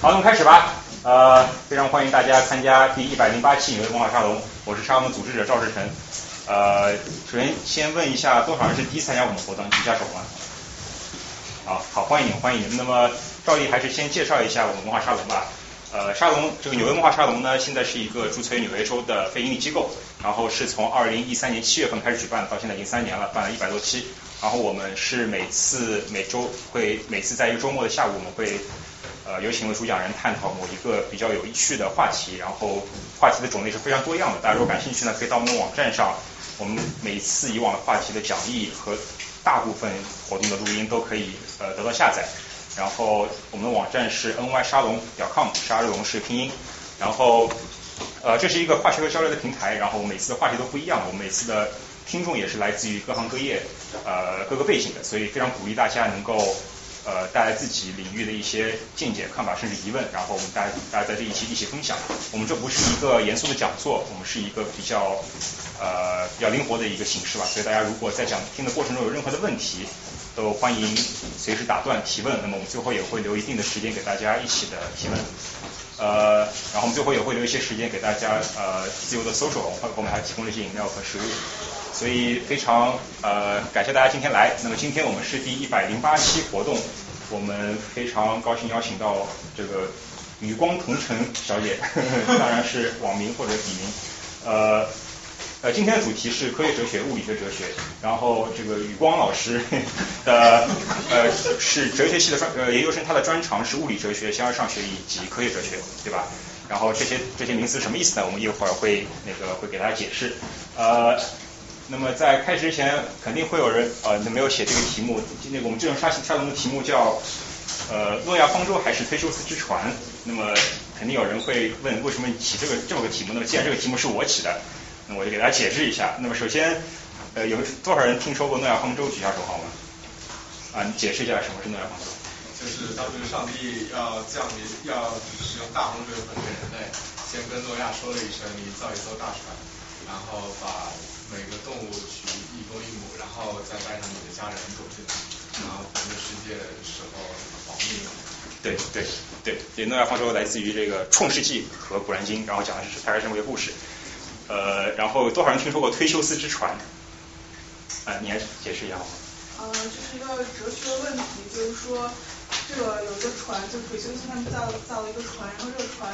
好，那么开始吧。呃，非常欢迎大家参加第一百零八期纽约文化沙龙。我是沙龙的组织者赵志成。呃，首先先问一下，多少人是第一次参加我们活动？举下手吗？好，好，欢迎欢迎。那么，照例还是先介绍一下我们文化沙龙吧。呃，沙龙这个纽约文化沙龙呢，现在是一个注册于纽约州的非营利机构，然后是从二零一三年七月份开始举办，到现在已经三年了，办了一百多期。然后我们是每次每周会每次在一个周末的下午，我们会呃有请位主讲人探讨某一个比较有趣的话题，然后话题的种类是非常多样的。大家如果感兴趣呢，可以到我们网站上，我们每次以往的话题的讲义和大部分活动的录音都可以呃得到下载。然后我们的网站是 ny 沙龙点 com，沙龙是拼音。然后呃这是一个化学和交流的平台，然后每次的话题都不一样，我们每次的听众也是来自于各行各业呃各个背景的，所以非常鼓励大家能够呃带来自己领域的一些见解、看法甚至疑问，然后我们大家大家在这一期一起分享。我们这不是一个严肃的讲座，我们是一个比较呃比较灵活的一个形式吧，所以大家如果在讲听的过程中有任何的问题，都欢迎随时打断提问。那么我们最后也会留一定的时间给大家一起的提问。呃，然后我们最后也会留一些时间给大家呃自由的搜索，我我们还提供了一些饮料和食物。所以非常呃感谢大家今天来。那么今天我们是第一百零八期活动，我们非常高兴邀请到这个与光同城小姐，当然是网名或者笔名。呃呃，今天的主题是科学哲学、物理学哲学。然后这个宇光老师的 呃是哲学系的专呃研究生，他的专长是物理哲学、形而上学以及科学哲学，对吧？然后这些这些名词什么意思呢？我们一会儿会那个会给大家解释。呃。那么在开始之前，肯定会有人呃没有写这个题目。今天我们这种沙沙龙的题目叫呃诺亚方舟还是忒修斯之船？那么肯定有人会问，为什么起这个这么个题目？那么既然这个题目是我起的，那我就给大家解释一下。那么首先呃有多少人听说过诺亚方舟？举下手好吗？啊，你解释一下什么是诺亚方舟？就是当时上帝要降临，要使用大洪水毁灭人类，先跟诺亚说了一声，你造一艘大船，然后把。每个动物取一公一母，然后再带上你的家人走进来，然后环游世界的时候保密。对对对，对，诺亚方舟来自于这个《创世纪》和《古兰经》，然后讲的是泰尔这么一个故事。呃，然后多少人听说过忒修斯之船？啊，你来解释一下好吗？呃，这是一个哲学问题，就是说这个有一个船，就忒修斯他们造造了一个船，然后这个船，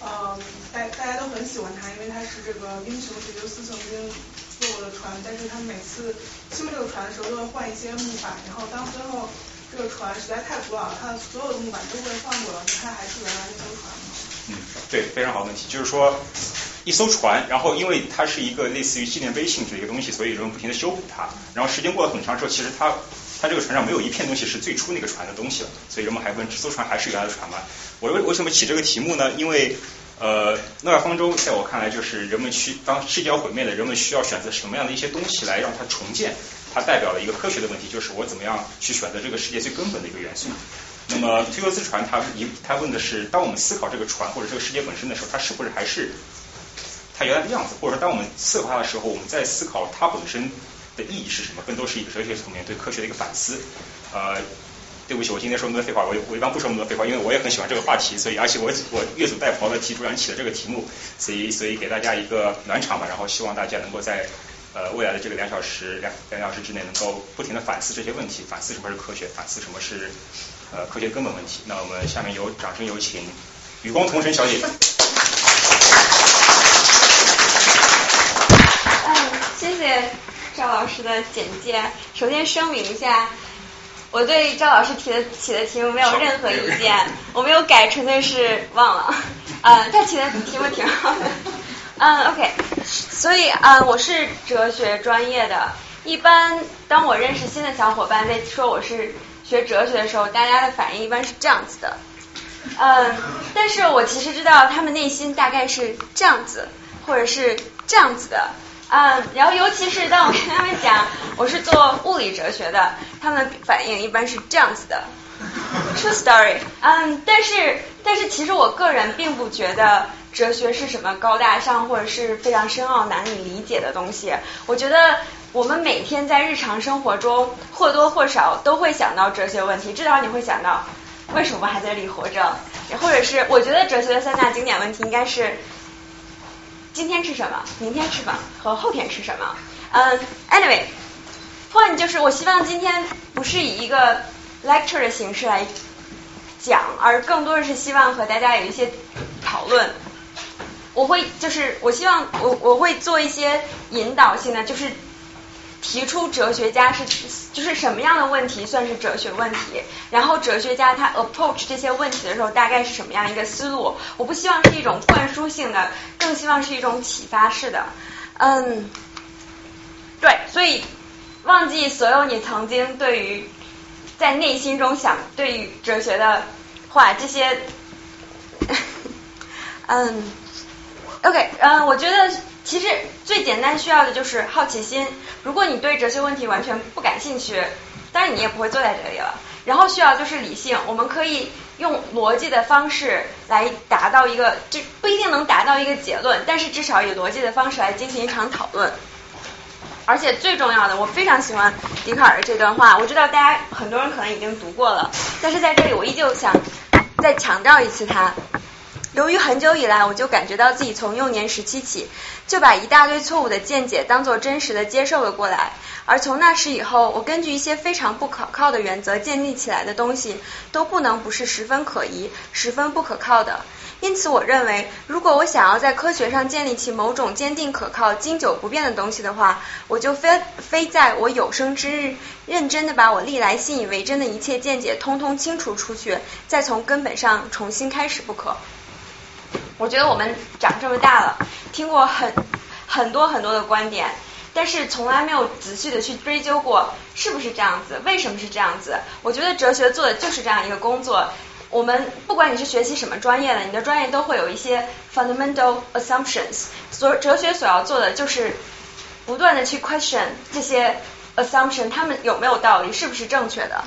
呃，大大家都很喜欢它，因为它是这个英雄忒修斯曾经。坐过的船，但是他每次修这个船的时候都会换一些木板，然后当最后这个船实在太古老了，它所有的木板都会换过了，你看还是原来那艘船吗？嗯，对，非常好的问题，就是说一艘船，然后因为它是一个类似于纪念碑性质的一个东西，所以人们不停的修补它，然后时间过了很长之后，其实它它这个船上没有一片东西是最初那个船的东西了，所以人们还问这艘船还是原来的船吗？我为为什么起这个题目呢？因为呃，诺亚方舟在我看来就是人们需当世界要毁灭了，人们需要选择什么样的一些东西来让它重建，它代表了一个科学的问题，就是我怎么样去选择这个世界最根本的一个元素。那么忒修斯船，它一它问的是，当我们思考这个船或者这个世界本身的时候，它是不是还是它原来的样子？或者说，当我们思考它的时候，我们在思考它本身的意义是什么？更多是一个哲学层面对科学的一个反思。呃。对不起，我今天说那么多废话，我我一般不说那么多废话，因为我也很喜欢这个话题，所以而且我我越俎代庖的替主任起了这个题目，所以所以给大家一个暖场吧，然后希望大家能够在呃未来的这个两小时两两小时之内能够不停的反思这些问题，反思什么是科学，反思什么是呃科学根本问题。那我们下面有掌声有请与光同尘小姐。嗯，谢谢赵老师的简介。首先声明一下。我对赵老师提的起的题目没有任何意见，我没有改，纯粹是忘了。嗯，他起的题目挺好的。嗯，OK。所以，嗯，我是哲学专业的。一般当我认识新的小伙伴在说我是学哲学的时候，大家的反应一般是这样子的。嗯，但是我其实知道他们内心大概是这样子，或者是这样子的。嗯，然后尤其是当我跟他们讲我是做物理哲学的，他们反应一般是这样子的。True story。嗯，但是但是其实我个人并不觉得哲学是什么高大上或者是非常深奥难以理解的东西。我觉得我们每天在日常生活中或多或少都会想到哲学问题，至少你会想到为什么还在这里活着？或者是我觉得哲学的三大经典问题应该是今天吃什么，明天吃什么和后天吃什么。嗯，anyway，point 就是我希望今天不是以一个 lecture 的形式来讲，而更多的是希望和大家有一些讨论。我会就是我希望我我会做一些引导性的，就是提出哲学家是就是什么样的问题算是哲学问题，然后哲学家他 approach 这些问题的时候大概是什么样一个思路？我不希望是一种灌输性的，更希望是一种启发式的。嗯，对，所以忘记所有你曾经对于在内心中想对于哲学的话，这些，嗯。OK，嗯，我觉得其实最简单需要的就是好奇心。如果你对哲学问题完全不感兴趣，当然你也不会坐在这里了。然后需要就是理性，我们可以用逻辑的方式来达到一个，就不一定能达到一个结论，但是至少以逻辑的方式来进行一场讨论。而且最重要的，我非常喜欢笛卡尔的这段话。我知道大家很多人可能已经读过了，但是在这里我依旧想再强调一次它。由于很久以来，我就感觉到自己从幼年时期起就把一大堆错误的见解当做真实的接受了过来，而从那时以后，我根据一些非常不可靠的原则建立起来的东西都不能不是十分可疑、十分不可靠的。因此，我认为，如果我想要在科学上建立起某种坚定可靠、经久不变的东西的话，我就非非在我有生之日认真的把我历来信以为真的一切见解通通清除出去，再从根本上重新开始不可。我觉得我们长这么大了，听过很很多很多的观点，但是从来没有仔细的去追究过是不是这样子，为什么是这样子？我觉得哲学做的就是这样一个工作。我们不管你是学习什么专业的，你的专业都会有一些 fundamental assumptions。所哲学所要做的就是不断的去 question 这些 assumption，他们有没有道理，是不是正确的？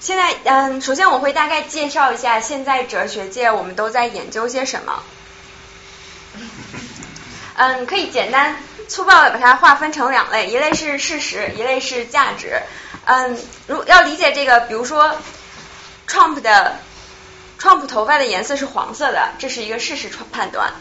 现在，嗯，首先我会大概介绍一下现在哲学界我们都在研究些什么。嗯，可以简单粗暴的把它划分成两类，一类是事实，一类是价值。嗯，如要理解这个，比如说，Trump 的 Trump 头发的颜色是黄色的，这是一个事实判断。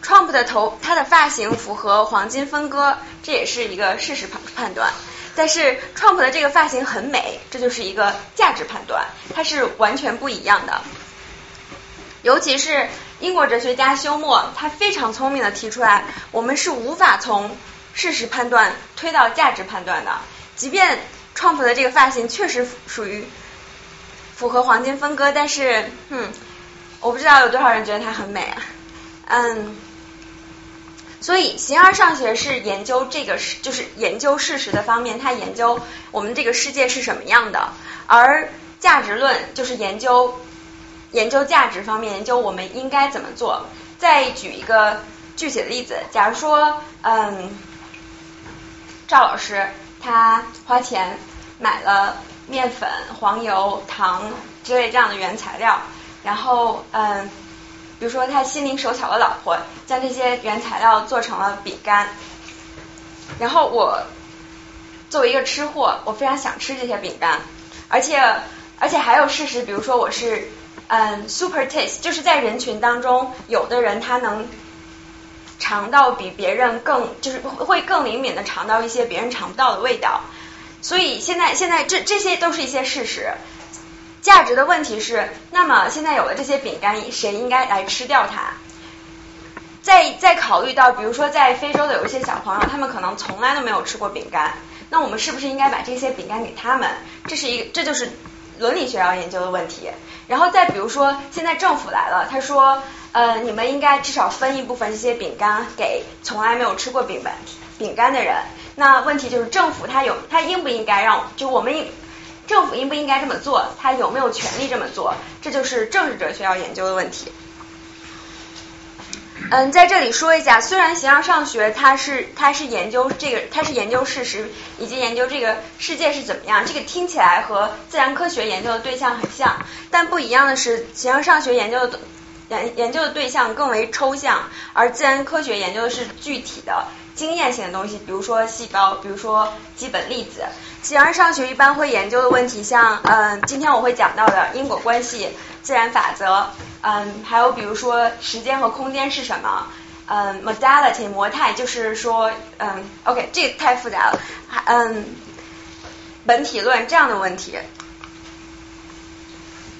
Trump 的头，他的发型符合黄金分割，这也是一个事实判判断。但是 Trump 的这个发型很美，这就是一个价值判断，它是完全不一样的。尤其是英国哲学家休谟，他非常聪明的提出来，我们是无法从事实判断推到价值判断的。即便 Trump 的这个发型确实属于符合黄金分割，但是，嗯，我不知道有多少人觉得它很美啊，嗯。所以，形而上学是研究这个是就是研究事实的方面，它研究我们这个世界是什么样的；而价值论就是研究研究价值方面，研究我们应该怎么做。再举一个具体的例子，假如说，嗯，赵老师他花钱买了面粉、黄油、糖之类这样的原材料，然后，嗯。比如说，他心灵手巧的老婆将这些原材料做成了饼干，然后我作为一个吃货，我非常想吃这些饼干，而且而且还有事实，比如说我是嗯 super taste，就是在人群当中，有的人他能尝到比别人更就是会更灵敏的尝到一些别人尝不到的味道，所以现在现在这这些都是一些事实。价值的问题是，那么现在有了这些饼干，谁应该来吃掉它？再再考虑到，比如说在非洲的有一些小朋友，他们可能从来都没有吃过饼干，那我们是不是应该把这些饼干给他们？这是一个，这就是伦理学要研究的问题。然后再比如说，现在政府来了，他说，呃，你们应该至少分一部分这些饼干给从来没有吃过饼干饼干的人。那问题就是政府他有，他应不应该让就我们？政府应不应该这么做？他有没有权利这么做？这就是政治哲学要研究的问题。嗯，在这里说一下，虽然形而上学它是它是研究这个，它是研究事实以及研究这个世界是怎么样，这个听起来和自然科学研究的对象很像，但不一样的是，形而上学研究的研研究的对象更为抽象，而自然科学研究的是具体的经验性的东西，比如说细胞，比如说基本粒子。形而上学一般会研究的问题，像嗯，今天我会讲到的因果关系、自然法则，嗯，还有比如说时间和空间是什么，嗯，modality 模态，就是说嗯，OK，这个太复杂了，嗯，本体论这样的问题。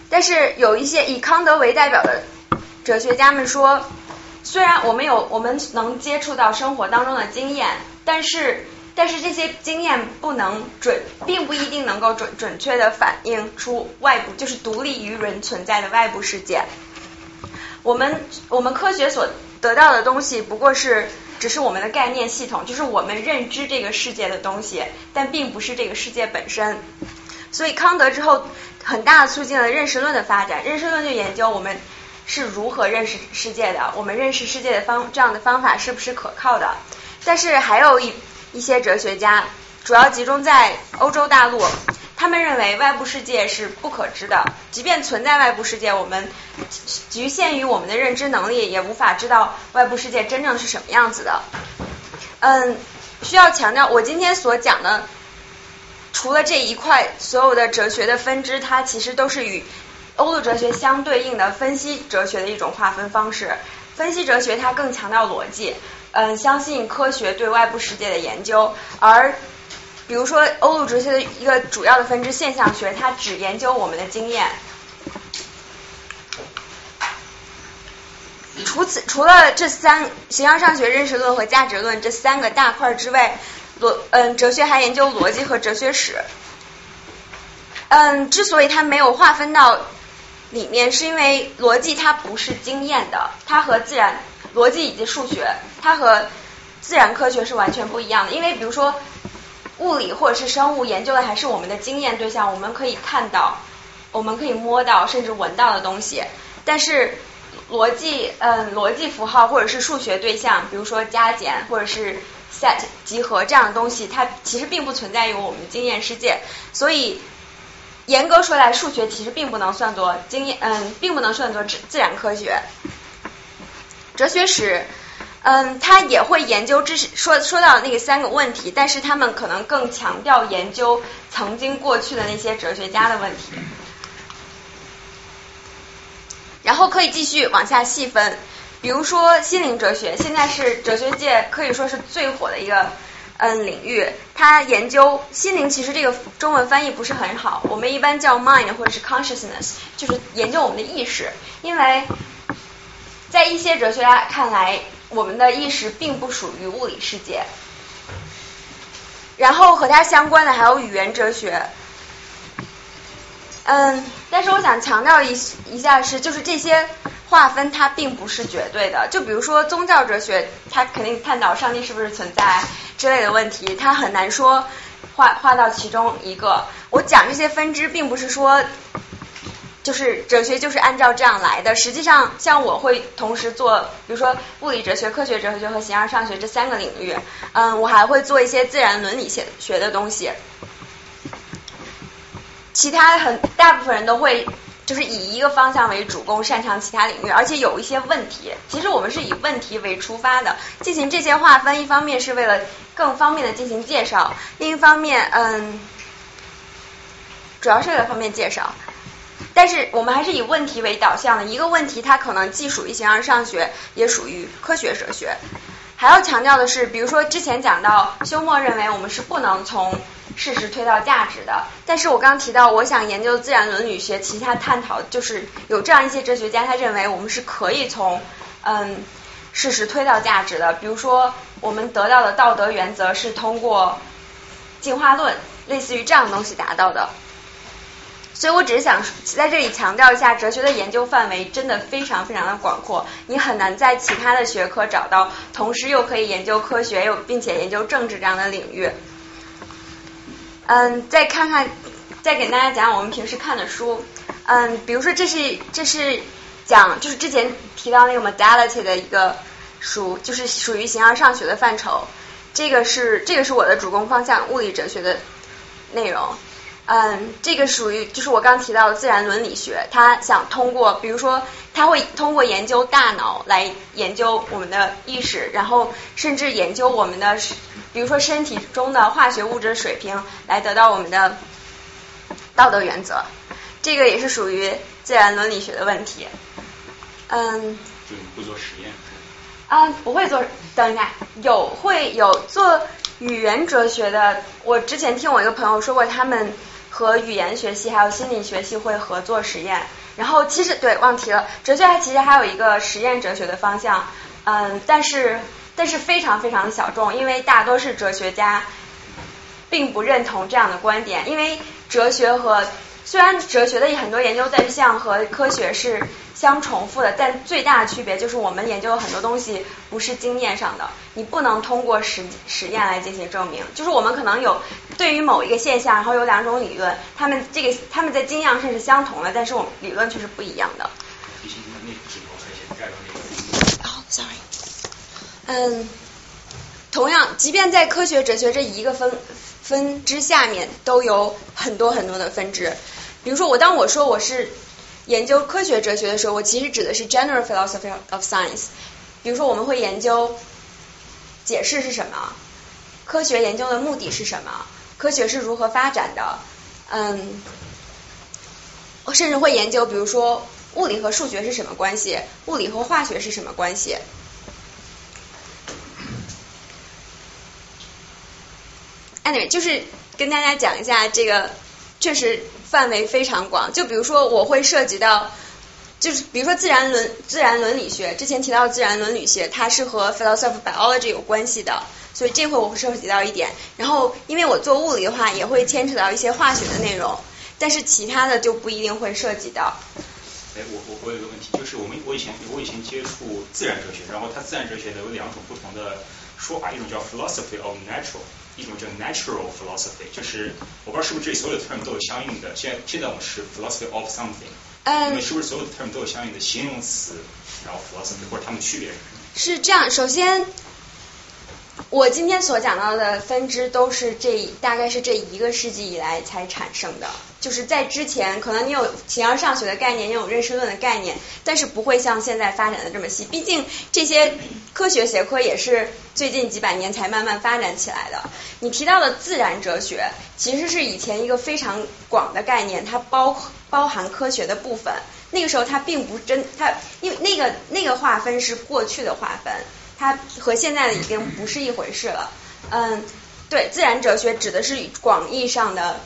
但是有一些以康德为代表的哲学家们说，虽然我们有我们能接触到生活当中的经验，但是但是这些经验不能准，并不一定能够准准确的反映出外部，就是独立于人存在的外部世界。我们我们科学所得到的东西不过是只是我们的概念系统，就是我们认知这个世界的东西，但并不是这个世界本身。所以康德之后。很大促进了认识论的发展。认识论就研究我们是如何认识世界的，我们认识世界的方这样的方法是不是可靠的。但是还有一一些哲学家，主要集中在欧洲大陆，他们认为外部世界是不可知的，即便存在外部世界，我们局限于我们的认知能力，也无法知道外部世界真正是什么样子的。嗯，需要强调，我今天所讲的。除了这一块，所有的哲学的分支，它其实都是与欧陆哲学相对应的分析哲学的一种划分方式。分析哲学它更强调逻辑，嗯，相信科学对外部世界的研究。而比如说欧陆哲学的一个主要的分支现象学，它只研究我们的经验。除此，除了这三形而上学、认识论和价值论这三个大块之外。逻嗯，哲学还研究逻辑和哲学史。嗯，之所以它没有划分到里面，是因为逻辑它不是经验的，它和自然逻辑以及数学，它和自然科学是完全不一样的。因为比如说物理或者是生物研究的还是我们的经验对象，我们可以看到、我们可以摸到甚至闻到的东西。但是逻辑嗯，逻辑符号或者是数学对象，比如说加减或者是。set 集合这样的东西，它其实并不存在于我们的经验世界，所以严格说来，数学其实并不能算作经验，嗯，并不能算作自自然科学。哲学史，嗯，它也会研究知识，说说到那个三个问题，但是他们可能更强调研究曾经过去的那些哲学家的问题。然后可以继续往下细分。比如说心灵哲学，现在是哲学界可以说是最火的一个嗯领域。它研究心灵，其实这个中文翻译不是很好，我们一般叫 mind 或者是 consciousness，就是研究我们的意识。因为在一些哲学家看来，我们的意识并不属于物理世界。然后和它相关的还有语言哲学。嗯，但是我想强调一一下是，就是这些。划分它并不是绝对的，就比如说宗教哲学，它肯定探讨上帝是不是存在之类的问题，它很难说划划到其中一个。我讲这些分支，并不是说就是哲学就是按照这样来的。实际上，像我会同时做，比如说物理哲学、科学哲学和形而上学这三个领域，嗯，我还会做一些自然伦理学学的东西。其他很大部分人都会。就是以一个方向为主攻，擅长其他领域，而且有一些问题。其实我们是以问题为出发的，进行这些划分。一方面是为了更方便的进行介绍，另一方面，嗯，主要是为了方便介绍。但是我们还是以问题为导向的。一个问题它可能既属于形而上学，也属于科学哲学。还要强调的是，比如说之前讲到，休谟认为我们是不能从事实推到价值的。但是我刚提到，我想研究自然伦理学，其他探讨就是有这样一些哲学家，他认为我们是可以从嗯事实推到价值的。比如说，我们得到的道德原则是通过进化论，类似于这样的东西达到的。所以我只是想在这里强调一下，哲学的研究范围真的非常非常的广阔，你很难在其他的学科找到同时又可以研究科学又并且研究政治这样的领域。嗯，再看看，再给大家讲我们平时看的书。嗯，比如说这是这是讲就是之前提到那个 modality 的一个书，就是属于形而上学的范畴。这个是这个是我的主攻方向，物理哲学的内容。嗯，这个属于就是我刚提到的自然伦理学，他想通过，比如说他会通过研究大脑来研究我们的意识，然后甚至研究我们的，比如说身体中的化学物质水平，来得到我们的道德原则。这个也是属于自然伦理学的问题。嗯。就你不做实验。啊，不会做。等一下，有会有做语言哲学的。我之前听我一个朋友说过，他们和语言学系还有心理学系会合作实验。然后其实对，忘提了，哲学它其实还有一个实验哲学的方向。嗯，但是但是非常非常的小众，因为大多数哲学家并不认同这样的观点，因为哲学和虽然哲学的很多研究对象和科学是。相重复的，但最大的区别就是我们研究的很多东西不是经验上的，你不能通过实实验来进行证明。就是我们可能有对于某一个现象，然后有两种理论，他们这个他们在经验上是相同的，但是我们理论却是不一样的。哦，sorry。嗯，同样，即便在科学哲学这一个分分支下面，都有很多很多的分支。比如说，我当我说我是。研究科学哲学的时候，我其实指的是 general philosophy of science。比如说，我们会研究解释是什么，科学研究的目的是什么，科学是如何发展的，嗯，我甚至会研究，比如说物理和数学是什么关系，物理和化学是什么关系。Anyway，就是跟大家讲一下这个。确实范围非常广，就比如说我会涉及到，就是比如说自然伦自然伦理学，之前提到自然伦理学，它是和 philosophy biology 有关系的，所以这会我会涉及到一点。然后因为我做物理的话，也会牵扯到一些化学的内容，但是其他的就不一定会涉及到。哎，我我我有个问题，就是我们我以前我以前接触自然哲学，然后它自然哲学的有两种不同的说法，一种叫 philosophy of natural。一种叫 natural philosophy，就是我不知道是不是这里所有的 term 都有相应的。现在现在我们是 philosophy of something，嗯，是不是所有的 term 都有相应的形容词，然后 philosophy 或者它们区别？是这样，首先我今天所讲到的分支都是这大概是这一个世纪以来才产生的。就是在之前，可能你有形而上学的概念，你有认识论的概念，但是不会像现在发展的这么细。毕竟这些科学学科也是最近几百年才慢慢发展起来的。你提到的自然哲学，其实是以前一个非常广的概念，它包包含科学的部分。那个时候它并不真，它因为那个那个划分是过去的划分，它和现在的已经不是一回事了。嗯，对，自然哲学指的是广义上的。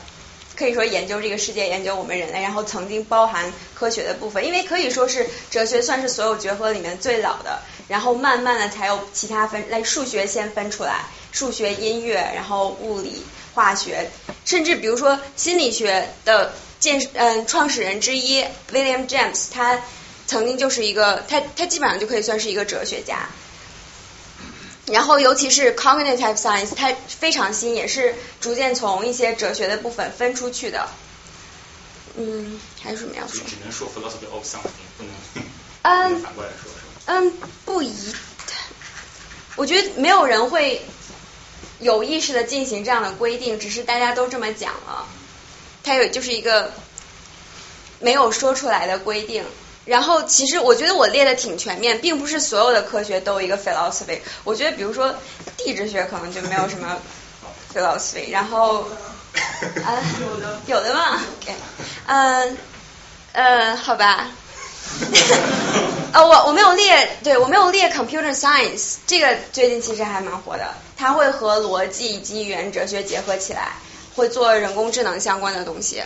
可以说研究这个世界，研究我们人类，然后曾经包含科学的部分，因为可以说是哲学算是所有学科里面最老的，然后慢慢的才有其他分，来数学先分出来，数学、音乐，然后物理、化学，甚至比如说心理学的建嗯创始人之一 William James，他曾经就是一个，他他基本上就可以算是一个哲学家。然后，尤其是 cognitive science，它非常新，也是逐渐从一些哲学的部分分出去的。嗯，还有什么要说？只能说 philosophy of something，不能嗯反过来说，是吧？嗯，不一，我觉得没有人会有意识的进行这样的规定，只是大家都这么讲了。它有就是一个没有说出来的规定。然后，其实我觉得我列的挺全面，并不是所有的科学都有一个 philosophy。我觉得，比如说地质学可能就没有什么 philosophy。然后，啊，有的，有的嘛。嗯，呃，好吧。呃，我我没有列，对我没有列 computer science，这个最近其实还蛮火的。它会和逻辑以及语言哲学结合起来，会做人工智能相关的东西。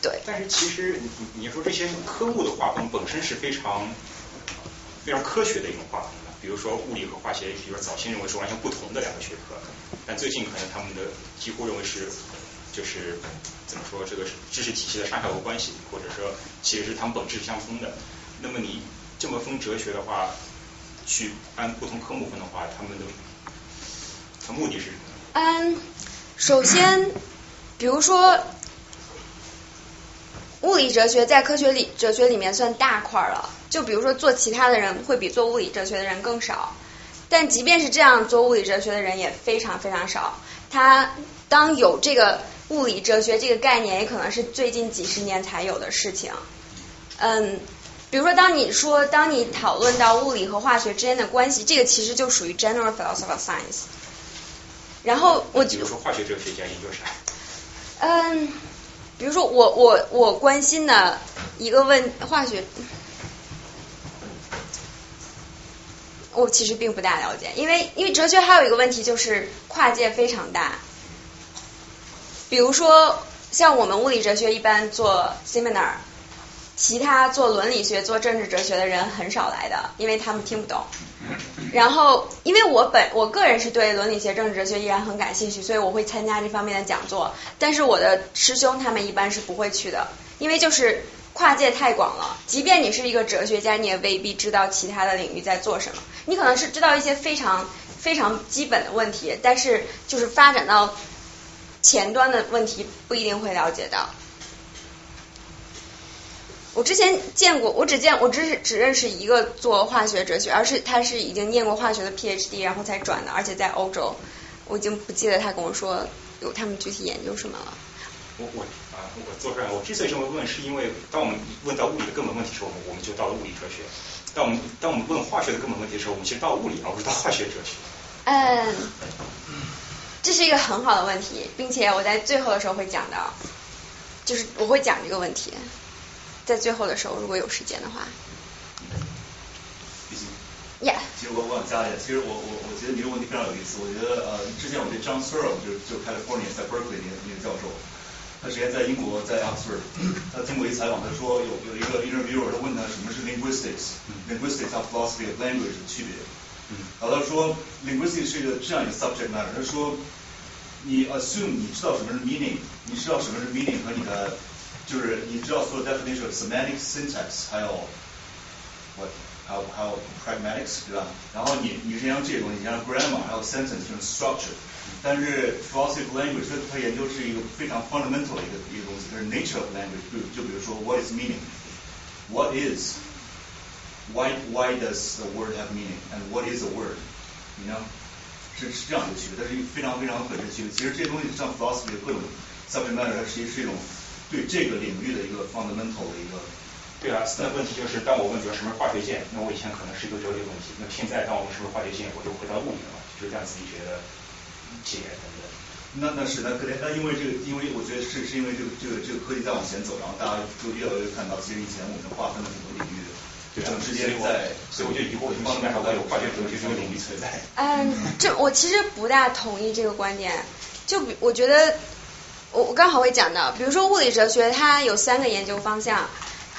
对，但是其实你你说这些科目的划分本身是非常非常科学的一种划分的，比如说物理和化学，比如说早先认为是完全不同的两个学科，但最近可能他们的几乎认为是就是怎么说这个知识体系的上下游关系，或者说其实是他们本质相通的。那么你这么分哲学的话，去按不同科目分的话，他们的他目的是什么？嗯，首先比如说。物理哲学在科学里哲学里面算大块了，就比如说做其他的人会比做物理哲学的人更少，但即便是这样，做物理哲学的人也非常非常少。他当有这个物理哲学这个概念也可能是最近几十年才有的事情。嗯，比如说，当你说当你讨论到物理和化学之间的关系，这个其实就属于 general philosophy of science。然后我比如说化学哲学家研究啥？嗯，比如说我我我关心的一个问化学，我其实并不大了解，因为因为哲学还有一个问题就是跨界非常大。比如说像我们物理哲学一般做 seminar，其他做伦理学、做政治哲学的人很少来的，因为他们听不懂。然后，因为我本我个人是对伦理学、政治哲学依然很感兴趣，所以我会参加这方面的讲座。但是我的师兄他们一般是不会去的，因为就是跨界太广了。即便你是一个哲学家，你也未必知道其他的领域在做什么。你可能是知道一些非常非常基本的问题，但是就是发展到前端的问题不一定会了解到。我之前见过，我只见我只是只认识一个做化学哲学，而是他是已经念过化学的 PhD，然后才转的，而且在欧洲。我已经不记得他跟我说有他们具体研究什么了。我我啊，我做出来，我之所以这么问，是因为当我们问到物理的根本问题的时候，我们就到了物理哲学；当我们当我们问化学的根本问题的时候，我们其实到了物理，而不是到化学哲学。嗯，这是一个很好的问题，并且我在最后的时候会讲到，就是我会讲这个问题。在最后的时候，如果有时间的话。Yeah。其实我我想加一下，其实我我我觉得你这个问题非常有意思。我觉得呃，之前我对 John Searle 就是就 California 在 Berkeley 那个那个教授，他之前在英国在 Oxford，他经过一采访，他说有有一个 interviewer 他问他什么是 linguistics，linguistics 和 philosophy of language 的区别。然后他说 linguistics 是一个这样一个 subject matter，他说你 assume 你知道什么是 meaning，你知道什么是 meaning 和你的就是你知道所有 definition of semantic syntax，还有 what 还有还有 pragmatics 对吧？然后你你是像这些东西，像 grammar 还有 sentence 这种 structure，但是 philosophy of language 它它研究是一个非常 fundamental 的一个一个东西，就是 nature of language，就就比如说 what is meaning，what is why why does the word have meaning and what is a word，你知道？是是这样一个区别，它是一个非常非常本质的区别。其实这些东西像 philosophy 的各种 subject matter，它实际是一种 对这个领域的一个 fundamental 的一个。对啊，那问题就是，当我问比如什么是化学键，那我以前可能是一个哲学问题，那现在当我问什么化学键，我就回到物理了，就是量子力学的解等等。那那是那可能那因为这个，因为我觉得是是因为这个这个这个科技在往前走，然后大家就越来越看到，其实以前我们划分了很多领域的，对啊，之间在，所以我就疑惑，为什么现在还会有化学哲学这个领域存在？嗯，这我其实不大同意这个观点，就比我觉得。我我刚好会讲到，比如说物理哲学，它有三个研究方向。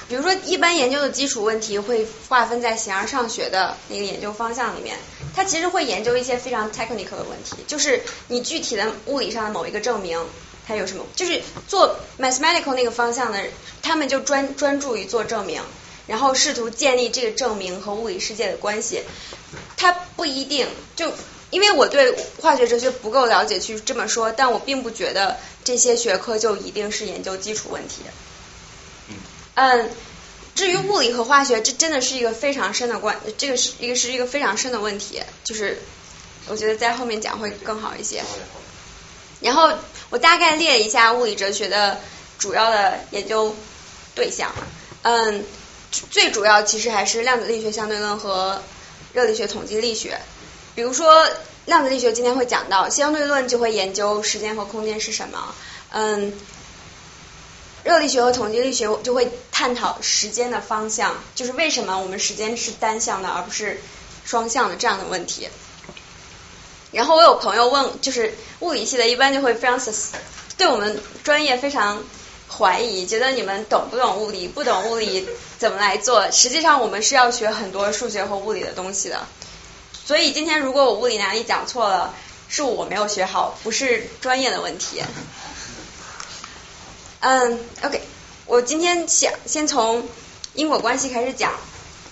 比如说，一般研究的基础问题会划分在形而上学的那个研究方向里面。它其实会研究一些非常 technical 的问题，就是你具体的物理上的某一个证明，它有什么？就是做 mathematical 那个方向的，他们就专专注于做证明，然后试图建立这个证明和物理世界的关系。它不一定就。因为我对化学哲学不够了解去这么说，但我并不觉得这些学科就一定是研究基础问题。嗯，至于物理和化学，这真的是一个非常深的关，这个是一个是一个非常深的问题，就是我觉得在后面讲会更好一些。然后我大概列一下物理哲学的主要的研究对象。嗯，最主要其实还是量子力学相对论和热力学统计力学。比如说量子力学今天会讲到相对论，就会研究时间和空间是什么。嗯，热力学和统计力学就会探讨时间的方向，就是为什么我们时间是单向的而不是双向的这样的问题。然后我有朋友问，就是物理系的，一般就会非常对我们专业非常怀疑，觉得你们懂不懂物理，不懂物理怎么来做？实际上我们是要学很多数学和物理的东西的。所以今天如果我物理哪里讲错了，是我没有学好，不是专业的问题。嗯，OK，我今天想先从因果关系开始讲。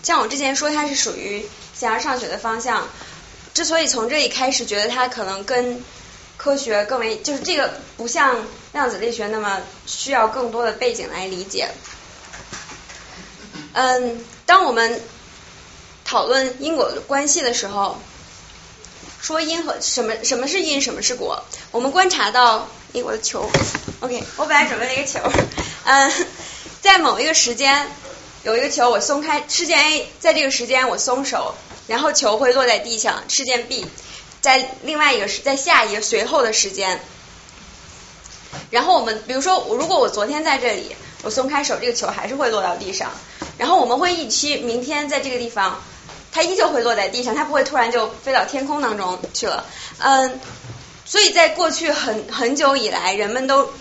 像我之前说，它是属于形而上学的方向。之所以从这里开始觉得它可能跟科学更为，就是这个不像量子力学那么需要更多的背景来理解。嗯，当我们讨论因果关系的时候，说因和什么什么是因，什么是果？我们观察到诶，我的球，OK，我本来准备了一个球，嗯，在某一个时间有一个球，我松开事件 A，在这个时间我松手，然后球会落在地上。事件 B，在另外一个时，在下一个随后的时间，然后我们比如说，如果我昨天在这里，我松开手，这个球还是会落到地上。然后我们会预期明天在这个地方，它依旧会落在地上，它不会突然就飞到天空当中去了。嗯，所以在过去很很久以来，人们都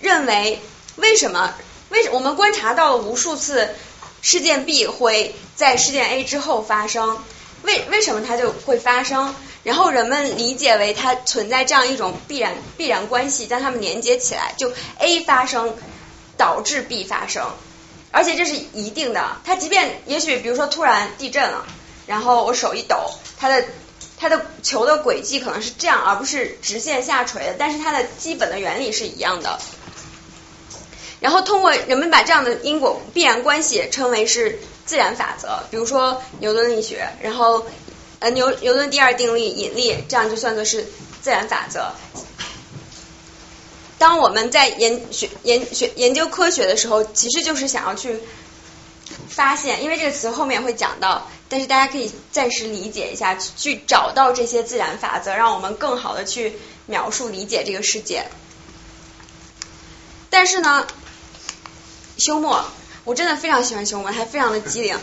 认为，为什么？为什我们观察到了无数次事件 B 会在事件 A 之后发生，为为什么它就会发生？然后人们理解为它存在这样一种必然必然关系，将它们连接起来，就 A 发生导致 B 发生。而且这是一定的，它即便也许比如说突然地震了，然后我手一抖，它的它的球的轨迹可能是这样，而不是直线下垂的，但是它的基本的原理是一样的。然后通过人们把这样的因果必然关系称为是自然法则，比如说牛顿力学，然后呃牛牛顿第二定律引力，这样就算作是自然法则。当我们在研学研学研究科学的时候，其实就是想要去发现，因为这个词后面会讲到，但是大家可以暂时理解一下，去找到这些自然法则，让我们更好的去描述理解这个世界。但是呢，休谟，我真的非常喜欢休谟，还非常的机灵。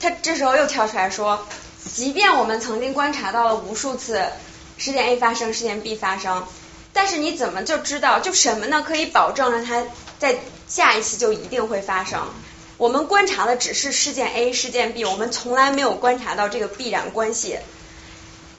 他这时候又跳出来说，即便我们曾经观察到了无数次事件 A 发生，事件 B 发生。但是你怎么就知道就什么呢？可以保证了它在下一次就一定会发生。我们观察的只是事件 A、事件 B，我们从来没有观察到这个必然关系。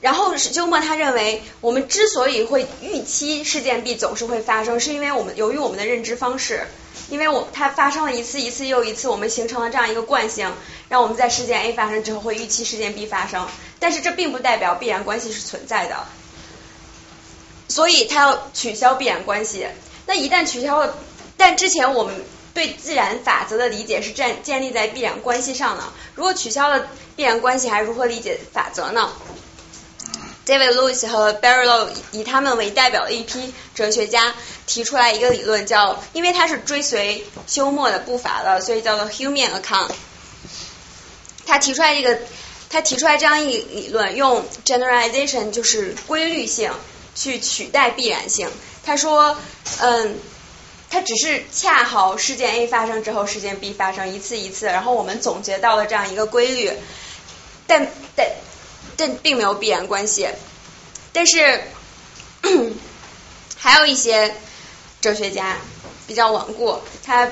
然后是休谟他认为，我们之所以会预期事件 B 总是会发生，是因为我们由于我们的认知方式，因为我它发生了一次一次又一次，我们形成了这样一个惯性，让我们在事件 A 发生之后会预期事件 B 发生。但是这并不代表必然关系是存在的。所以他要取消必然关系。那一旦取消了，但之前我们对自然法则的理解是建建立在必然关系上的。如果取消了必然关系，还如何理解法则呢？David Lewis 和 Barlow 以他们为代表的一批哲学家提出来一个理论，叫因为他是追随休谟的步伐的，所以叫做 Human account。他提出来这个，他提出来这样一理论，用 generalization 就是规律性。去取代必然性。他说，嗯，它只是恰好事件 A 发生之后，事件 B 发生一次一次，然后我们总结到了这样一个规律，但但但并没有必然关系。但是 还有一些哲学家比较顽固，他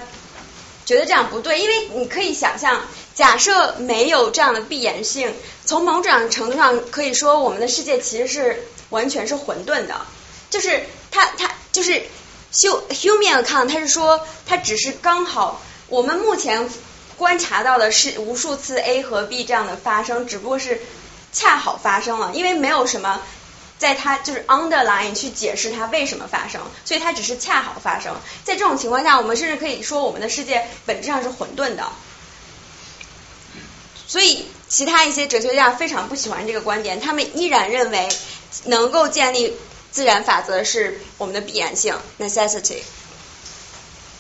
觉得这样不对，因为你可以想象，假设没有这样的必然性，从某种程度上可以说，我们的世界其实是。完全是混沌的，就是他他就是修 human account，他是说他只是刚好我们目前观察到的是无数次 A 和 B 这样的发生，只不过是恰好发生了，因为没有什么在它就是 underline 去解释它为什么发生，所以它只是恰好发生。在这种情况下，我们甚至可以说我们的世界本质上是混沌的。所以其他一些哲学家非常不喜欢这个观点，他们依然认为。能够建立自然法则是我们的必然性 necessity。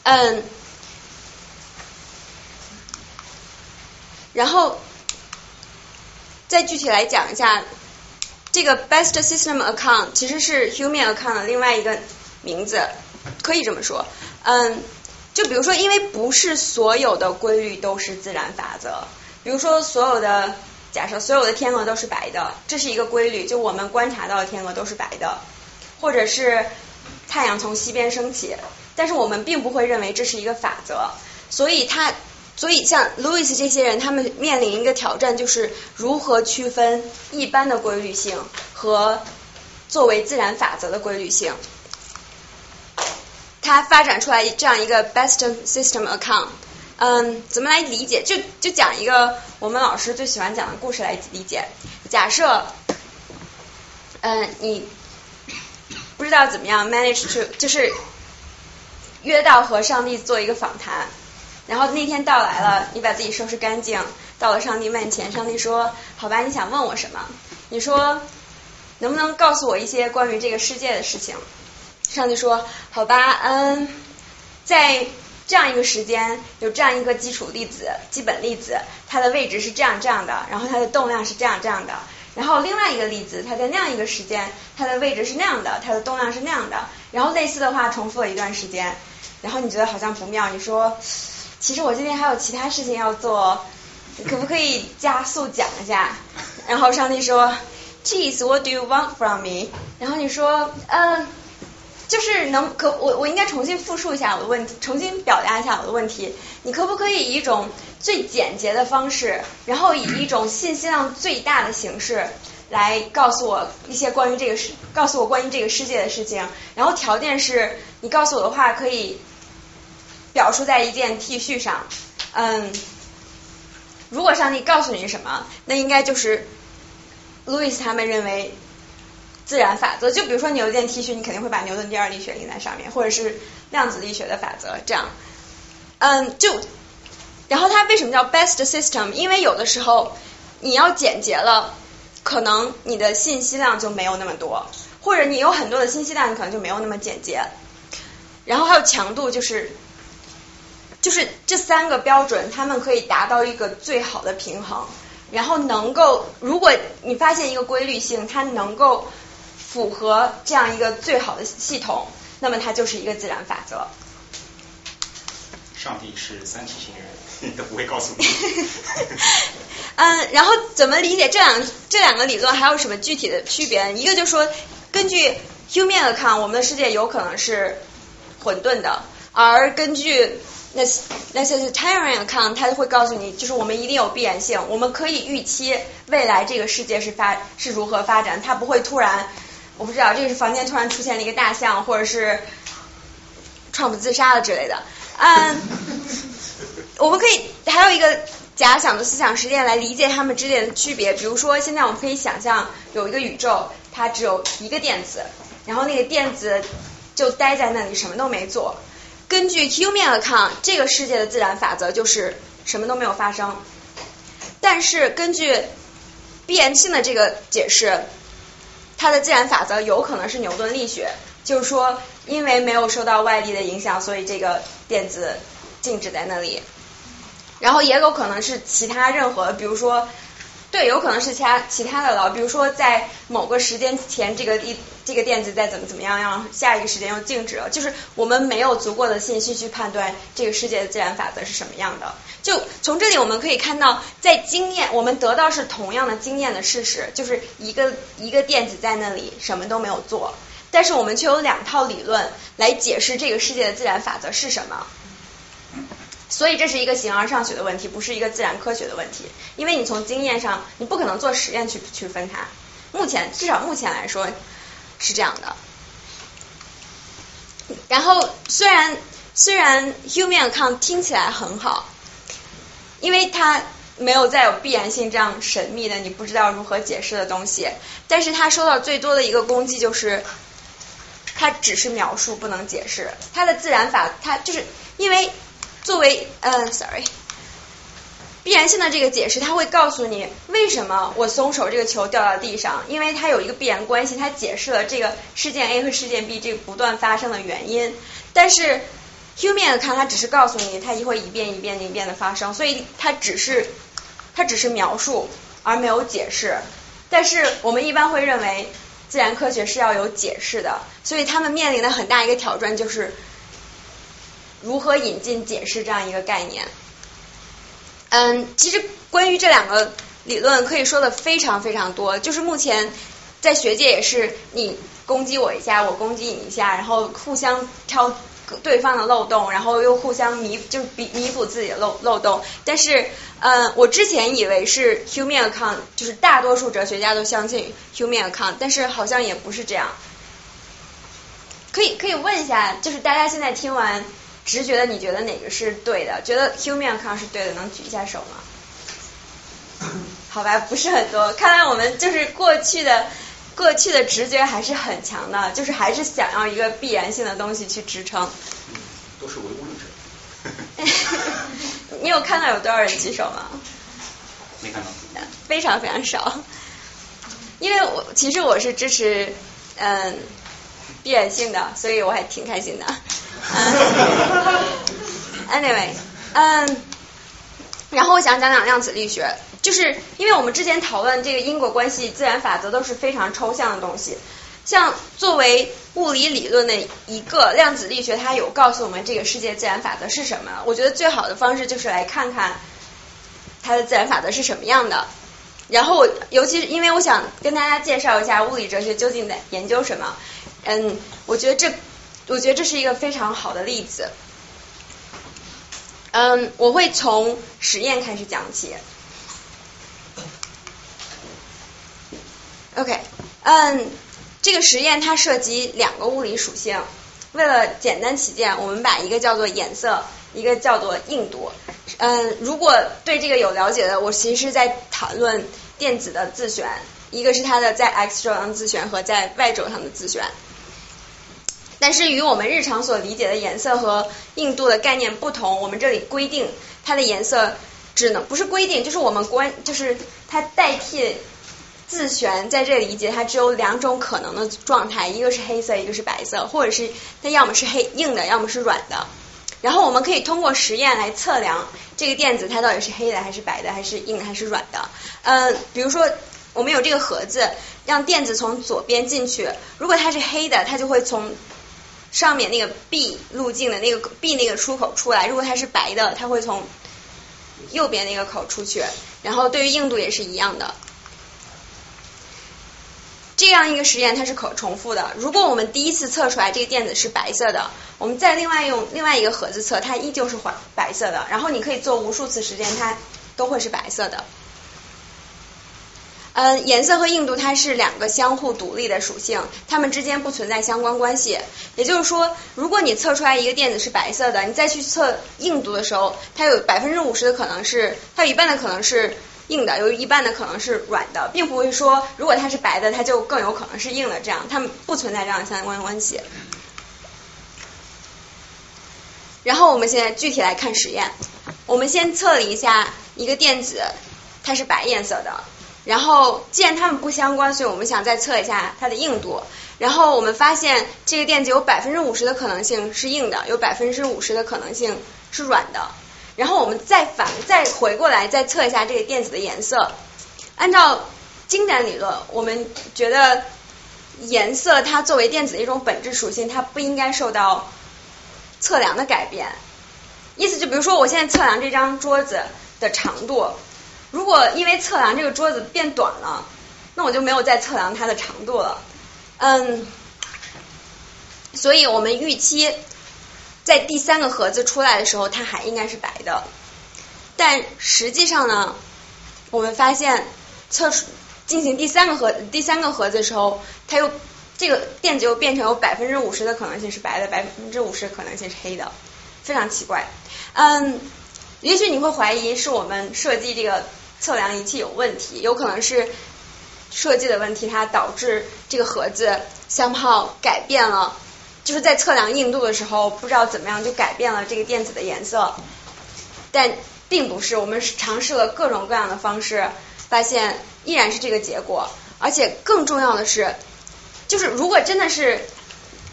嗯，然后再具体来讲一下，这个 best system account 其实是 human account 的另外一个名字，可以这么说。嗯，就比如说，因为不是所有的规律都是自然法则，比如说所有的。假设所有的天鹅都是白的，这是一个规律，就我们观察到的天鹅都是白的，或者是太阳从西边升起，但是我们并不会认为这是一个法则，所以他，所以像 Louis 这些人，他们面临一个挑战，就是如何区分一般的规律性和作为自然法则的规律性。他发展出来这样一个 best system account。嗯，怎么来理解？就就讲一个我们老师最喜欢讲的故事来理解。假设，嗯，你不知道怎么样 manage to，就是约到和上帝做一个访谈，然后那天到来了，你把自己收拾干净，到了上帝面前，上帝说：“好吧，你想问我什么？”你说：“能不能告诉我一些关于这个世界的事情？”上帝说，好吧，嗯，在这样一个时间有这样一个基础粒子、基本粒子，它的位置是这样这样的，然后它的动量是这样这样的。然后另外一个例子，它在那样一个时间，它的位置是那样的，它的动量是那样的。然后类似的话重复了一段时间，然后你觉得好像不妙，你说，其实我今天还有其他事情要做，可不可以加速讲一下？然后上帝说，Geez，what do you want from me？然后你说，嗯，就是能可我我应该重新复述一下我的问题，重新表达一下我的问题。你可不可以以一种最简洁的方式，然后以一种信息量最大的形式来告诉我一些关于这个世，告诉我关于这个世界的事情。然后条件是你告诉我的话可以表述在一件 T 恤上。嗯，如果上帝告诉你什么，那应该就是路易斯他们认为自然法则。就比如说你有一件 T 恤，你肯定会把牛顿第二力学印在上面，或者是量子力学的法则这样。嗯，就然后它为什么叫 best system？因为有的时候你要简洁了，可能你的信息量就没有那么多，或者你有很多的信息量，你可能就没有那么简洁。然后还有强度，就是就是这三个标准，它们可以达到一个最好的平衡，然后能够，如果你发现一个规律性，它能够符合这样一个最好的系统，那么它就是一个自然法则。上帝是三体星人，都不会告诉你。嗯，然后怎么理解这两这两个理论还有什么具体的区别？一个就说，根据 Humean account，我们的世界有可能是混沌的，而根据那那些是 Tyrian account，它会告诉你，就是我们一定有必然性，我们可以预期未来这个世界是发是如何发展，它不会突然，我不知道这个是房间突然出现了一个大象，或者是 Trump 自杀了之类的。嗯，我们可以还有一个假想的思想实践来理解它们之间的区别。比如说，现在我们可以想象有一个宇宙，它只有一个电子，然后那个电子就待在那里，什么都没做。根据 Humean account，这个世界的自然法则就是什么都没有发生。但是根据必然性的这个解释，它的自然法则有可能是牛顿力学，就是说。因为没有受到外力的影响，所以这个电子静止在那里。然后也有可能是其他任何，比如说，对，有可能是其他其他的了。比如说在某个时间前，这个一这个电子在怎么怎么样，然后下一个时间又静止了。就是我们没有足够的信息去判断这个世界的自然法则是什么样的。就从这里我们可以看到，在经验，我们得到是同样的经验的事实，就是一个一个电子在那里什么都没有做。但是我们却有两套理论来解释这个世界的自然法则是什么，所以这是一个形而上学的问题，不是一个自然科学的问题。因为你从经验上，你不可能做实验去区分它。目前至少目前来说是这样的。然后虽然虽然 human account 听起来很好，因为它没有再有必然性这样神秘的你不知道如何解释的东西，但是它收到最多的一个攻击就是。它只是描述，不能解释。它的自然法，它就是因为作为呃，sorry，必然性的这个解释，它会告诉你为什么我松手这个球掉到地上，因为它有一个必然关系，它解释了这个事件 A 和事件 B 这个不断发生的原因。但是 human 看它只是告诉你，它一会一遍一遍一遍的发生，所以它只是它只是描述而没有解释。但是我们一般会认为。自然科学是要有解释的，所以他们面临的很大一个挑战就是如何引进解释这样一个概念。嗯，其实关于这两个理论可以说的非常非常多，就是目前在学界也是你攻击我一下，我攻击你一下，然后互相挑。对方的漏洞，然后又互相弥，就是弥弥补自己的漏漏洞。但是，嗯，我之前以为是 human account，就是大多数哲学家都相信 human account，但是好像也不是这样。可以可以问一下，就是大家现在听完，直觉的你觉得哪个是对的？觉得 Humean account 是对的，能举一下手吗？好吧，不是很多。看来我们就是过去的。过去的直觉还是很强的，就是还是想要一个必然性的东西去支撑。嗯都是唯物论者。你有看到有多少人举手吗？没看到。非常非常少。因为我其实我是支持嗯必然性的，所以我还挺开心的。Anyway，嗯，然后我想讲讲量子力学，就是因为我们之前讨论这个因果关系、自然法则都是非常抽象的东西，像作为物理理论的一个量子力学，它有告诉我们这个世界自然法则是什么。我觉得最好的方式就是来看看它的自然法则是什么样的。然后，尤其是因为我想跟大家介绍一下物理哲学究竟在研究什么。嗯，我觉得这，我觉得这是一个非常好的例子。嗯，我会从实验开始讲起。OK，嗯，这个实验它涉及两个物理属性。为了简单起见，我们把一个叫做颜色，一个叫做硬度。嗯，如果对这个有了解的，我其实是在讨论电子的自旋，一个是它的在 X 轴上的自旋和在 Y 轴上的自旋。但是与我们日常所理解的颜色和硬度的概念不同，我们这里规定它的颜色只能不是规定，就是我们关就是它代替自旋在这里理解，它只有两种可能的状态，一个是黑色，一个是白色，或者是它要么是黑硬的，要么是软的。然后我们可以通过实验来测量这个电子它到底是黑的还是白的，还是硬的还是软的。嗯，比如说我们有这个盒子，让电子从左边进去，如果它是黑的，它就会从上面那个 B 路径的那个 B 那个出口出来，如果它是白的，它会从右边那个口出去。然后对于硬度也是一样的。这样一个实验它是可重复的。如果我们第一次测出来这个电子是白色的，我们再另外用另外一个盒子测，它依旧是黄白色的。然后你可以做无数次实验，它都会是白色的。嗯，颜色和硬度它是两个相互独立的属性，它们之间不存在相关关系。也就是说，如果你测出来一个电子是白色的，你再去测硬度的时候，它有百分之五十的可能是，它有一半的可能是硬的，有一半的可能是软的，并不会说如果它是白的，它就更有可能是硬的，这样它们不存在这样相关关系。然后我们现在具体来看实验，我们先测了一下一个电子，它是白颜色的。然后，既然它们不相关，所以我们想再测一下它的硬度。然后我们发现这个电子有百分之五十的可能性是硬的，有百分之五十的可能性是软的。然后我们再反再回过来再测一下这个电子的颜色。按照经典理论，我们觉得颜色它作为电子的一种本质属性，它不应该受到测量的改变。意思就比如说，我现在测量这张桌子的长度。如果因为测量这个桌子变短了，那我就没有再测量它的长度了。嗯，所以我们预期在第三个盒子出来的时候，它还应该是白的。但实际上呢，我们发现测出进行第三个盒第三个盒子的时候，它又这个电子又变成有百分之五十的可能性是白的，百分之五十可能性是黑的，非常奇怪。嗯，也许你会怀疑是我们设计这个。测量仪器有问题，有可能是设计的问题，它导致这个盒子消耗改变了，就是在测量硬度的时候，不知道怎么样就改变了这个电子的颜色。但并不是，我们尝试了各种各样的方式，发现依然是这个结果。而且更重要的是，就是如果真的是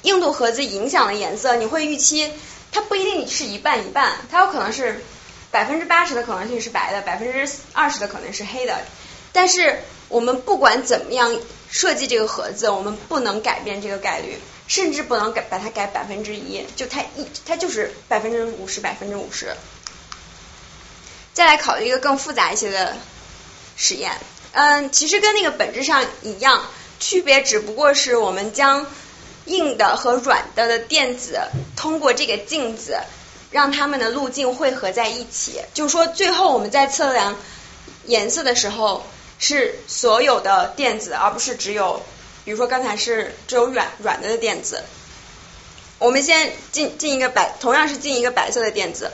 硬度盒子影响了颜色，你会预期它不一定是一半一半，它有可能是。百分之八十的可能性是白的，百分之二十的可能是黑的。但是我们不管怎么样设计这个盒子，我们不能改变这个概率，甚至不能改把它改百分之一，就它一它就是百分之五十，百分之五十。再来考虑一个更复杂一些的实验，嗯，其实跟那个本质上一样，区别只不过是我们将硬的和软的的电子通过这个镜子。让它们的路径汇合在一起，就是说，最后我们在测量颜色的时候，是所有的电子，而不是只有，比如说刚才是只有软软的的电子。我们先进进一个白，同样是进一个白色的电子，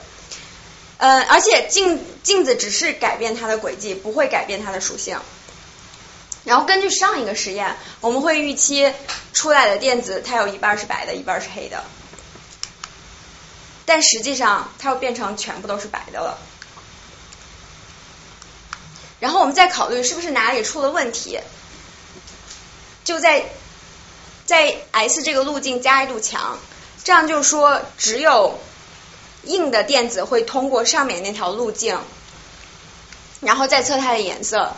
呃，而且镜镜子只是改变它的轨迹，不会改变它的属性。然后根据上一个实验，我们会预期出来的电子它有一半是白的，一半是黑的。但实际上，它又变成全部都是白的了。然后我们再考虑是不是哪里出了问题，就在在 S 这个路径加一堵墙，这样就是说只有硬的电子会通过上面那条路径，然后再测它的颜色。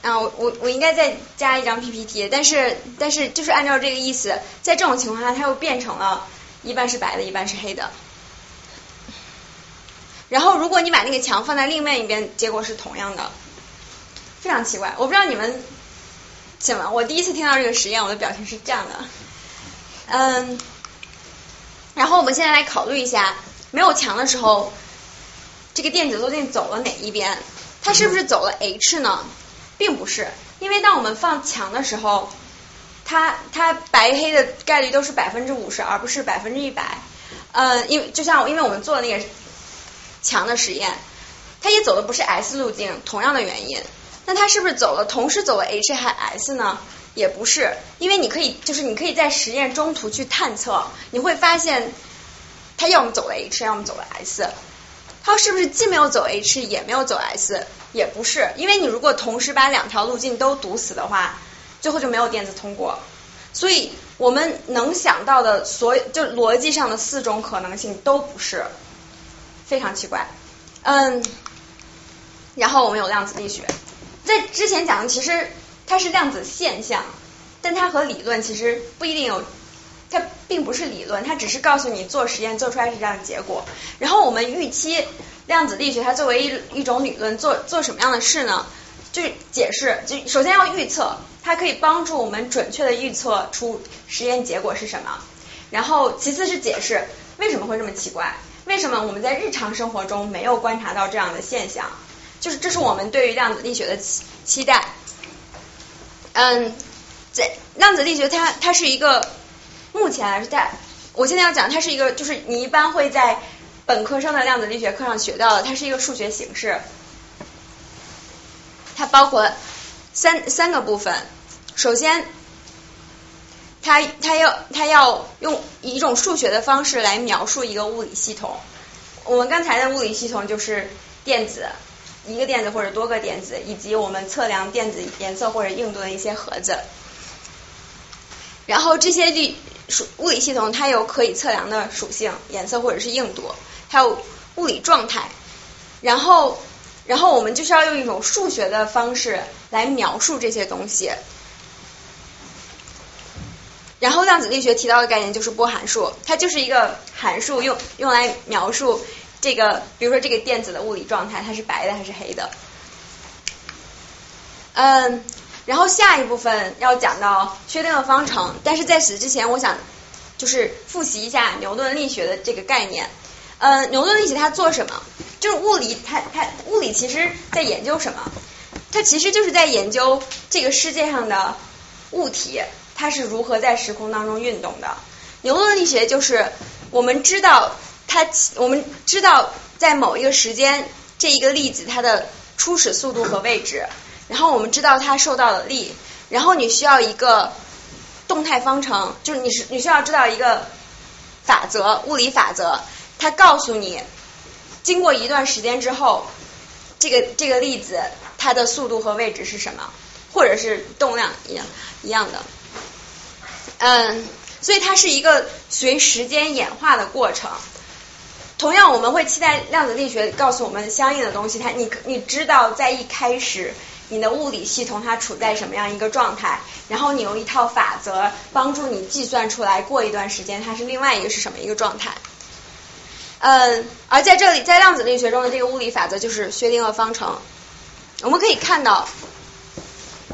啊，我我我应该再加一张 PPT，但是但是就是按照这个意思，在这种情况下，它又变成了一半是白的，一半是黑的。然后如果你把那个墙放在另外一边，结果是同样的，非常奇怪。我不知道你们怎么，我第一次听到这个实验，我的表情是这样的。嗯，然后我们现在来考虑一下，没有墙的时候，这个电子究竟走了哪一边？它是不是走了 H 呢？并不是，因为当我们放墙的时候，它它白黑的概率都是百分之五十，而不是百分之一百。呃，因为就像因为我们做的那个强的实验，它也走的不是 S 路径，同样的原因。那它是不是走了同时走了 H 还 S 呢？也不是，因为你可以就是你可以在实验中途去探测，你会发现它要么走了 H，要么走了 S。它是不是既没有走 H 也没有走 S？也不是，因为你如果同时把两条路径都堵死的话，最后就没有电子通过。所以我们能想到的所有，就逻辑上的四种可能性都不是，非常奇怪。嗯，然后我们有量子力学，在之前讲的其实它是量子现象，但它和理论其实不一定有，它并不是理论，它只是告诉你做实验做出来是这样的结果。然后我们预期。量子力学它作为一一种理论，做做什么样的事呢？就是解释，就首先要预测，它可以帮助我们准确的预测出实验结果是什么。然后其次是解释为什么会这么奇怪，为什么我们在日常生活中没有观察到这样的现象？就是这是我们对于量子力学的期期待。嗯，在量子力学它它是一个目前来是，在我现在要讲，它是一个就是你一般会在。本科生的量子力学课上学到的，它是一个数学形式，它包括三三个部分。首先，它它要它要用一种数学的方式来描述一个物理系统。我们刚才的物理系统就是电子，一个电子或者多个电子，以及我们测量电子颜色或者硬度的一些盒子。然后这些力属物理系统，它有可以测量的属性，颜色或者是硬度。还有物理状态，然后，然后我们就是要用一种数学的方式来描述这些东西。然后量子力学提到的概念就是波函数，它就是一个函数，用用来描述这个，比如说这个电子的物理状态，它是白的还是黑的。嗯，然后下一部分要讲到薛定谔方程，但是在此之前，我想就是复习一下牛顿力学的这个概念。呃，牛顿力学它做什么？就是物理，它它物理其实在研究什么？它其实就是在研究这个世界上的物体，它是如何在时空当中运动的。牛顿力学就是我们知道它，我们知道在某一个时间，这一个粒子它的初始速度和位置，然后我们知道它受到的力，然后你需要一个动态方程，就是你是你需要知道一个法则，物理法则。它告诉你，经过一段时间之后，这个这个粒子它的速度和位置是什么，或者是动量一样一样的。嗯，所以它是一个随时间演化的过程。同样，我们会期待量子力学告诉我们相应的东西。它，你你知道，在一开始，你的物理系统它处在什么样一个状态，然后你用一套法则帮助你计算出来，过一段时间它是另外一个是什么一个状态。嗯，而在这里，在量子力学中的这个物理法则就是薛定谔方程。我们可以看到，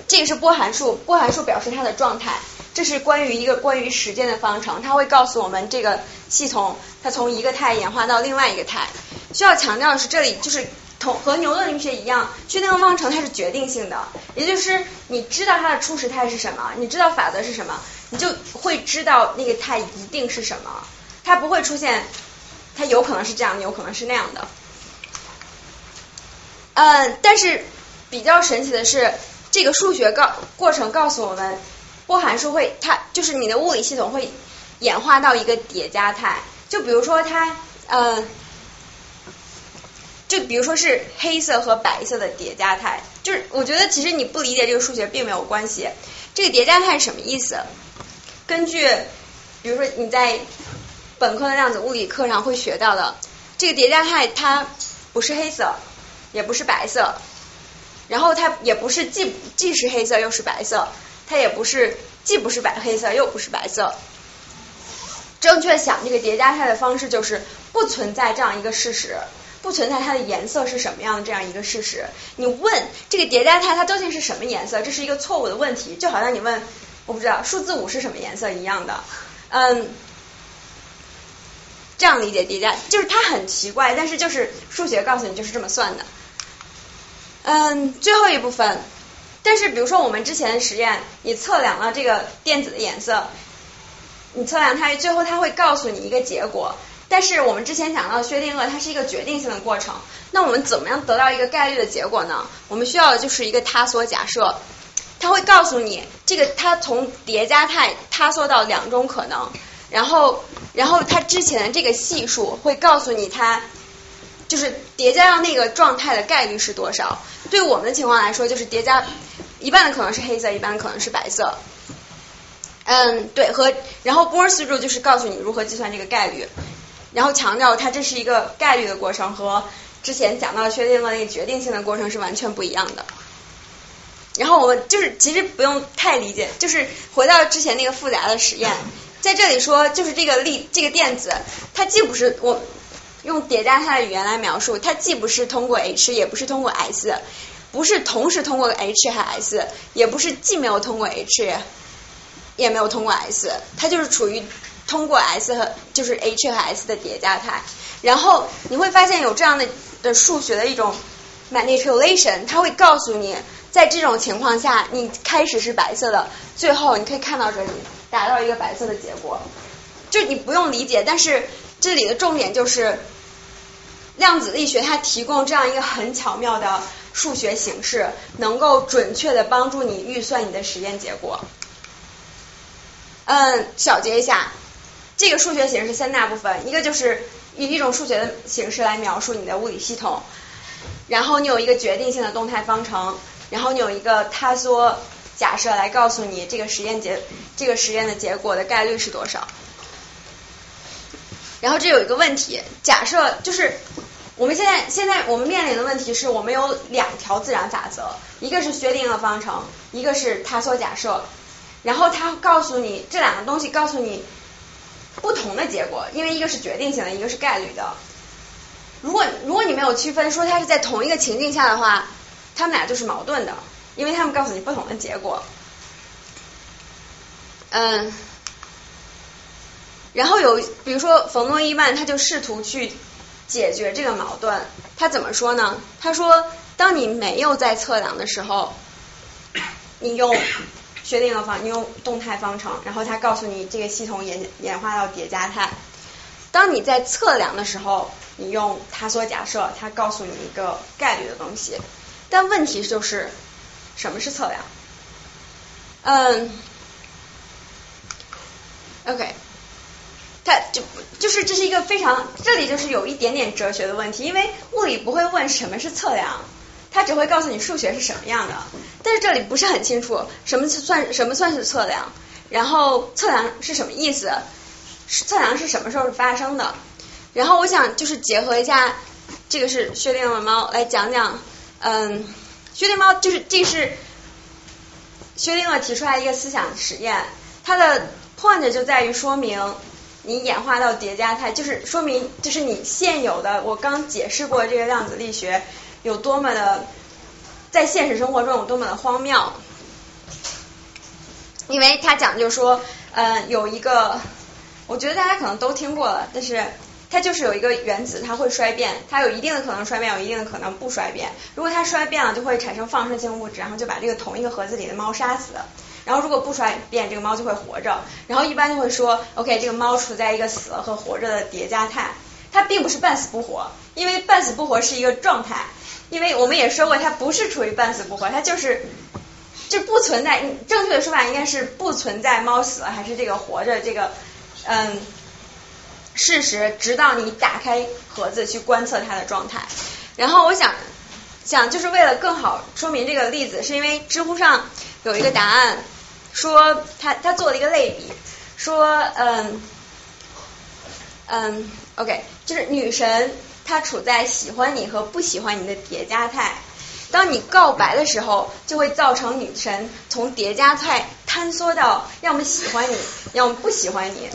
这个是波函数，波函数表示它的状态。这是关于一个关于时间的方程，它会告诉我们这个系统它从一个态演化到另外一个态。需要强调的是，这里就是同和牛顿力学一样，薛定谔方程它是决定性的，也就是你知道它的初始态是什么，你知道法则是什么，你就会知道那个态一定是什么，它不会出现。它有可能是这样的，有可能是那样的。嗯，但是比较神奇的是，这个数学告过程告诉我们，波函数会它就是你的物理系统会演化到一个叠加态。就比如说它，嗯，就比如说是黑色和白色的叠加态。就是我觉得其实你不理解这个数学并没有关系。这个叠加态是什么意思？根据，比如说你在本科的量子物理课上会学到的，这个叠加态它不是黑色，也不是白色，然后它也不是既既是黑色又是白色，它也不是既不是白黑色又不是白色。正确想这个叠加态的方式就是不存在这样一个事实，不存在它的颜色是什么样的这样一个事实。你问这个叠加态它究竟是什么颜色，这是一个错误的问题，就好像你问我不知道数字五是什么颜色一样的。嗯。这样理解叠加，就是它很奇怪，但是就是数学告诉你就是这么算的。嗯，最后一部分，但是比如说我们之前的实验，你测量了这个电子的颜色，你测量它，最后它会告诉你一个结果。但是我们之前讲到薛定谔，它是一个决定性的过程。那我们怎么样得到一个概率的结果呢？我们需要的就是一个塌缩假设，它会告诉你这个它从叠加态塌缩到两种可能。然后，然后它之前的这个系数会告诉你它就是叠加到那个状态的概率是多少。对我们的情况来说，就是叠加一半的可能是黑色，一半的可能是白色。嗯，对，和然后波尔斯数就是告诉你如何计算这个概率，然后强调它这是一个概率的过程，和之前讲到薛定谔那个决定性的过程是完全不一样的。然后我们就是其实不用太理解，就是回到之前那个复杂的实验。在这里说，就是这个粒这个电子，它既不是我用叠加态的语言来描述，它既不是通过 h，也不是通过 s，不是同时通过 h 和 s，也不是既没有通过 h，也没有通过 s，它就是处于通过 s 和就是 h 和 s 的叠加态。然后你会发现有这样的的数学的一种 manipulation，它会告诉你，在这种情况下，你开始是白色的，最后你可以看到这里。达到一个白色的结果，就你不用理解，但是这里的重点就是量子力学它提供这样一个很巧妙的数学形式，能够准确的帮助你预算你的实验结果。嗯，小结一下，这个数学形式三大部分，一个就是以一种数学的形式来描述你的物理系统，然后你有一个决定性的动态方程，然后你有一个塌缩。假设来告诉你这个实验结这个实验的结果的概率是多少。然后这有一个问题，假设就是我们现在现在我们面临的问题是我们有两条自然法则，一个是薛定谔方程，一个是塌缩假设。然后他告诉你这两个东西告诉你不同的结果，因为一个是决定性的，一个是概率的。如果如果你没有区分说它是在同一个情境下的话，它们俩就是矛盾的。因为他们告诉你不同的结果，嗯，然后有比如说冯诺依曼他就试图去解决这个矛盾，他怎么说呢？他说，当你没有在测量的时候，你用薛定谔方，你用动态方程，然后他告诉你这个系统演演化到叠加态。当你在测量的时候，你用他所假设，它告诉你一个概率的东西。但问题就是。什么是测量？嗯，OK，它就就是这是一个非常这里就是有一点点哲学的问题，因为物理不会问什么是测量，它只会告诉你数学是什么样的。但是这里不是很清楚什么是算什么算是测量，然后测量是什么意思？测量是什么时候发生的？然后我想就是结合一下这个是薛定谔的猫来讲讲，嗯。薛定谔就是这是薛定谔提出来一个思想实验，它的 point 就在于说明你演化到叠加态，就是说明就是你现有的我刚解释过这个量子力学有多么的在现实生活中有多么的荒谬，因为他讲就说嗯有一个我觉得大家可能都听过了，但是。它就是有一个原子，它会衰变，它有一定的可能衰变，有一定的可能不衰变。如果它衰变了，就会产生放射性物质，然后就把这个同一个盒子里的猫杀死。然后如果不衰变，这个猫就会活着。然后一般就会说，OK，这个猫处在一个死了和活着的叠加态。它并不是半死不活，因为半死不活是一个状态。因为我们也说过，它不是处于半死不活，它就是就不存在。正确的说法应该是不存在猫死了还是这个活着这个嗯。事实，直到你打开盒子去观测它的状态。然后我想想，就是为了更好说明这个例子，是因为知乎上有一个答案，说他他做了一个类比，说嗯嗯，OK，就是女神她处在喜欢你和不喜欢你的叠加态。当你告白的时候，就会造成女神从叠加态坍缩到要么喜欢你，要么不喜欢你。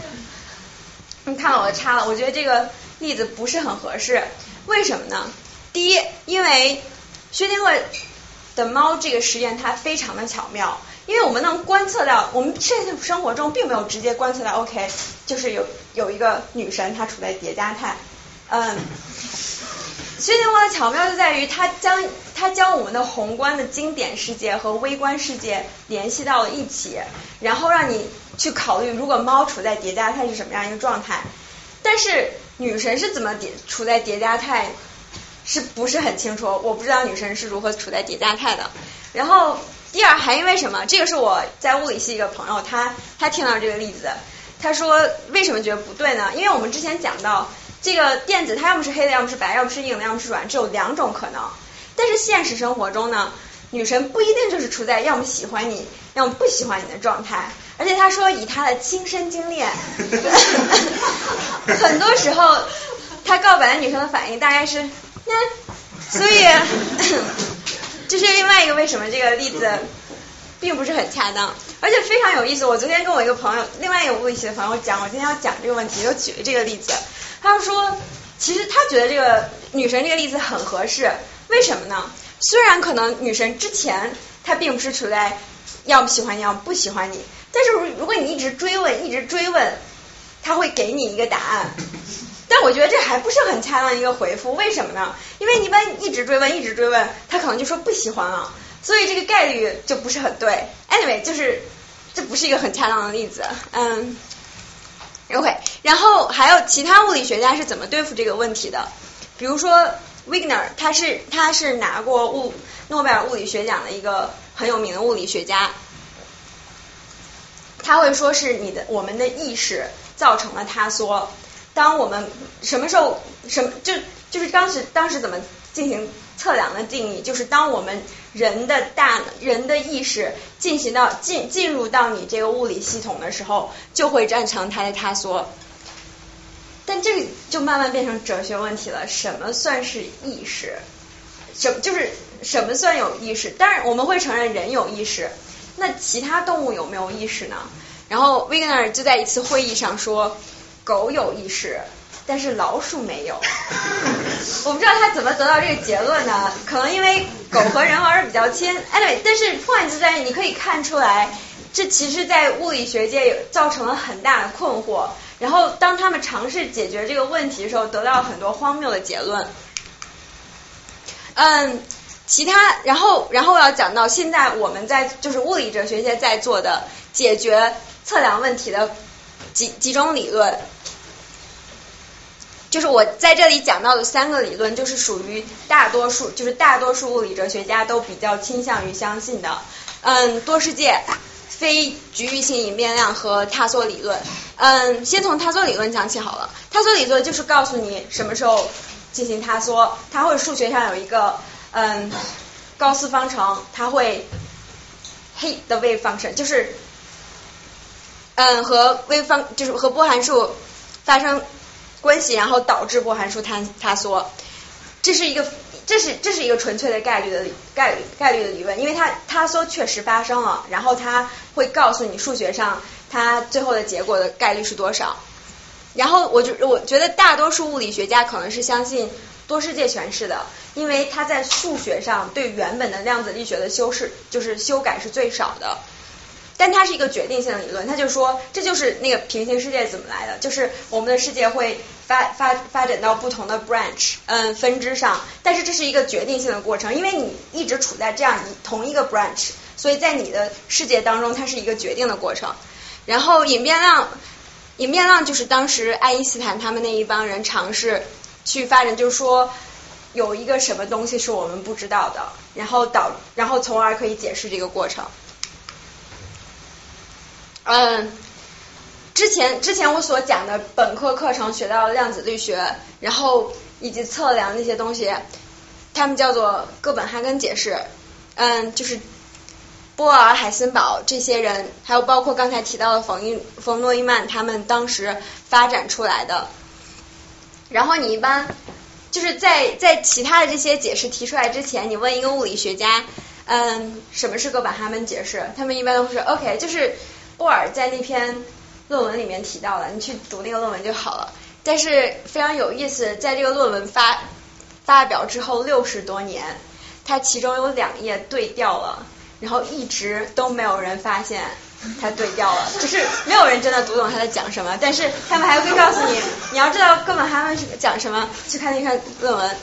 你看我的叉了，我觉得这个例子不是很合适。为什么呢？第一，因为薛定谔的猫这个实验它非常的巧妙，因为我们能观测到，我们现实生活中并没有直接观测到，OK，就是有有一个女神她处在叠加态，嗯。薛定谔的巧妙就在于，它将它将我们的宏观的经典世界和微观世界联系到了一起，然后让你去考虑，如果猫处在叠加态是什么样一个状态。但是女神是怎么叠处在叠加态，是不是很清楚？我不知道女神是如何处在叠加态的。然后第二还因为什么？这个是我在物理系一个朋友，他他听到这个例子，他说为什么觉得不对呢？因为我们之前讲到。这个电子它要么是黑的，要么是白，要么是硬的，要么是软，只有两种可能。但是现实生活中呢，女神不一定就是处在要么喜欢你，要么不喜欢你的状态。而且他说以他的亲身经历，很多时候他告白的女生的反应大概是，那所以这是另外一个为什么这个例子并不是很恰当，而且非常有意思。我昨天跟我一个朋友，另外一个物理系的朋友讲，我今天要讲这个问题，就举了这个例子。他说，其实他觉得这个女神这个例子很合适，为什么呢？虽然可能女神之前她并不是处在要不喜欢你，要不喜欢你，但是如果你一直追问，一直追问，他会给你一个答案。但我觉得这还不是很恰当一个回复，为什么呢？因为一般一直追问，一直追问，他可能就说不喜欢了，所以这个概率就不是很对。Anyway，就是这不是一个很恰当的例子，嗯。OK，然后还有其他物理学家是怎么对付这个问题的？比如说 Wigner，他是他是拿过物诺贝尔物理学奖的一个很有名的物理学家，他会说是你的我们的意识造成了塌缩。当我们什么时候什么就就是当时当时怎么进行？测量的定义就是，当我们人的大人的意识进行到进进入到你这个物理系统的时候，就会造成它的塌缩。但这个就慢慢变成哲学问题了，什么算是意识？什就是什么算有意识？当然我们会承认人有意识，那其他动物有没有意识呢？然后 Wigner 就在一次会议上说，狗有意识。但是老鼠没有，我不知道他怎么得到这个结论呢？可能因为狗和人玩的比较亲。Anyway，但是 point 就在于你可以看出来，这其实在物理学界有造成了很大的困惑。然后当他们尝试解决这个问题的时候，得到了很多荒谬的结论。嗯，其他，然后然后要讲到现在我们在就是物理哲学界在做的解决测量问题的几几种理论。就是我在这里讲到的三个理论，就是属于大多数，就是大多数物理哲学家都比较倾向于相信的。嗯，多世界、非局域性隐变量和塌缩理论。嗯，先从塌缩理论讲起好了。塌缩理论就是告诉你什么时候进行塌缩，它会数学上有一个嗯高斯方程，它会 h the wave function，就是嗯和微方就是和波函数发生。关系，然后导致波函数坍塌缩，这是一个，这是这是一个纯粹的概率的概率概率的理论，因为它塌缩确实发生了，然后它会告诉你数学上它最后的结果的概率是多少。然后我就我觉得大多数物理学家可能是相信多世界诠释的，因为它在数学上对原本的量子力学的修饰就是修改是最少的。但它是一个决定性的理论，它就说这就是那个平行世界怎么来的，就是我们的世界会发发发展到不同的 branch，嗯，分支上，但是这是一个决定性的过程，因为你一直处在这样一同一个 branch，所以在你的世界当中，它是一个决定的过程。然后隐变量，隐变量就是当时爱因斯坦他们那一帮人尝试去发展，就是说有一个什么东西是我们不知道的，然后导，然后从而可以解释这个过程。嗯，之前之前我所讲的本科课程学到量子力学，然后以及测量那些东西，他们叫做哥本哈根解释。嗯，就是波尔、海森堡这些人，还有包括刚才提到的冯伊冯诺依曼，他们当时发展出来的。然后你一般就是在在其他的这些解释提出来之前，你问一个物理学家，嗯，什么是哥本哈根解释？他们一般都是 OK，就是波尔在那篇论文里面提到了，你去读那个论文就好了。但是非常有意思，在这个论文发发表之后六十多年，它其中有两页对调了。然后一直都没有人发现他对调了，就是没有人真的读懂他在讲什么。但是他们还会告诉你，你要知道哥本哈根是讲什么，去看那篇论文。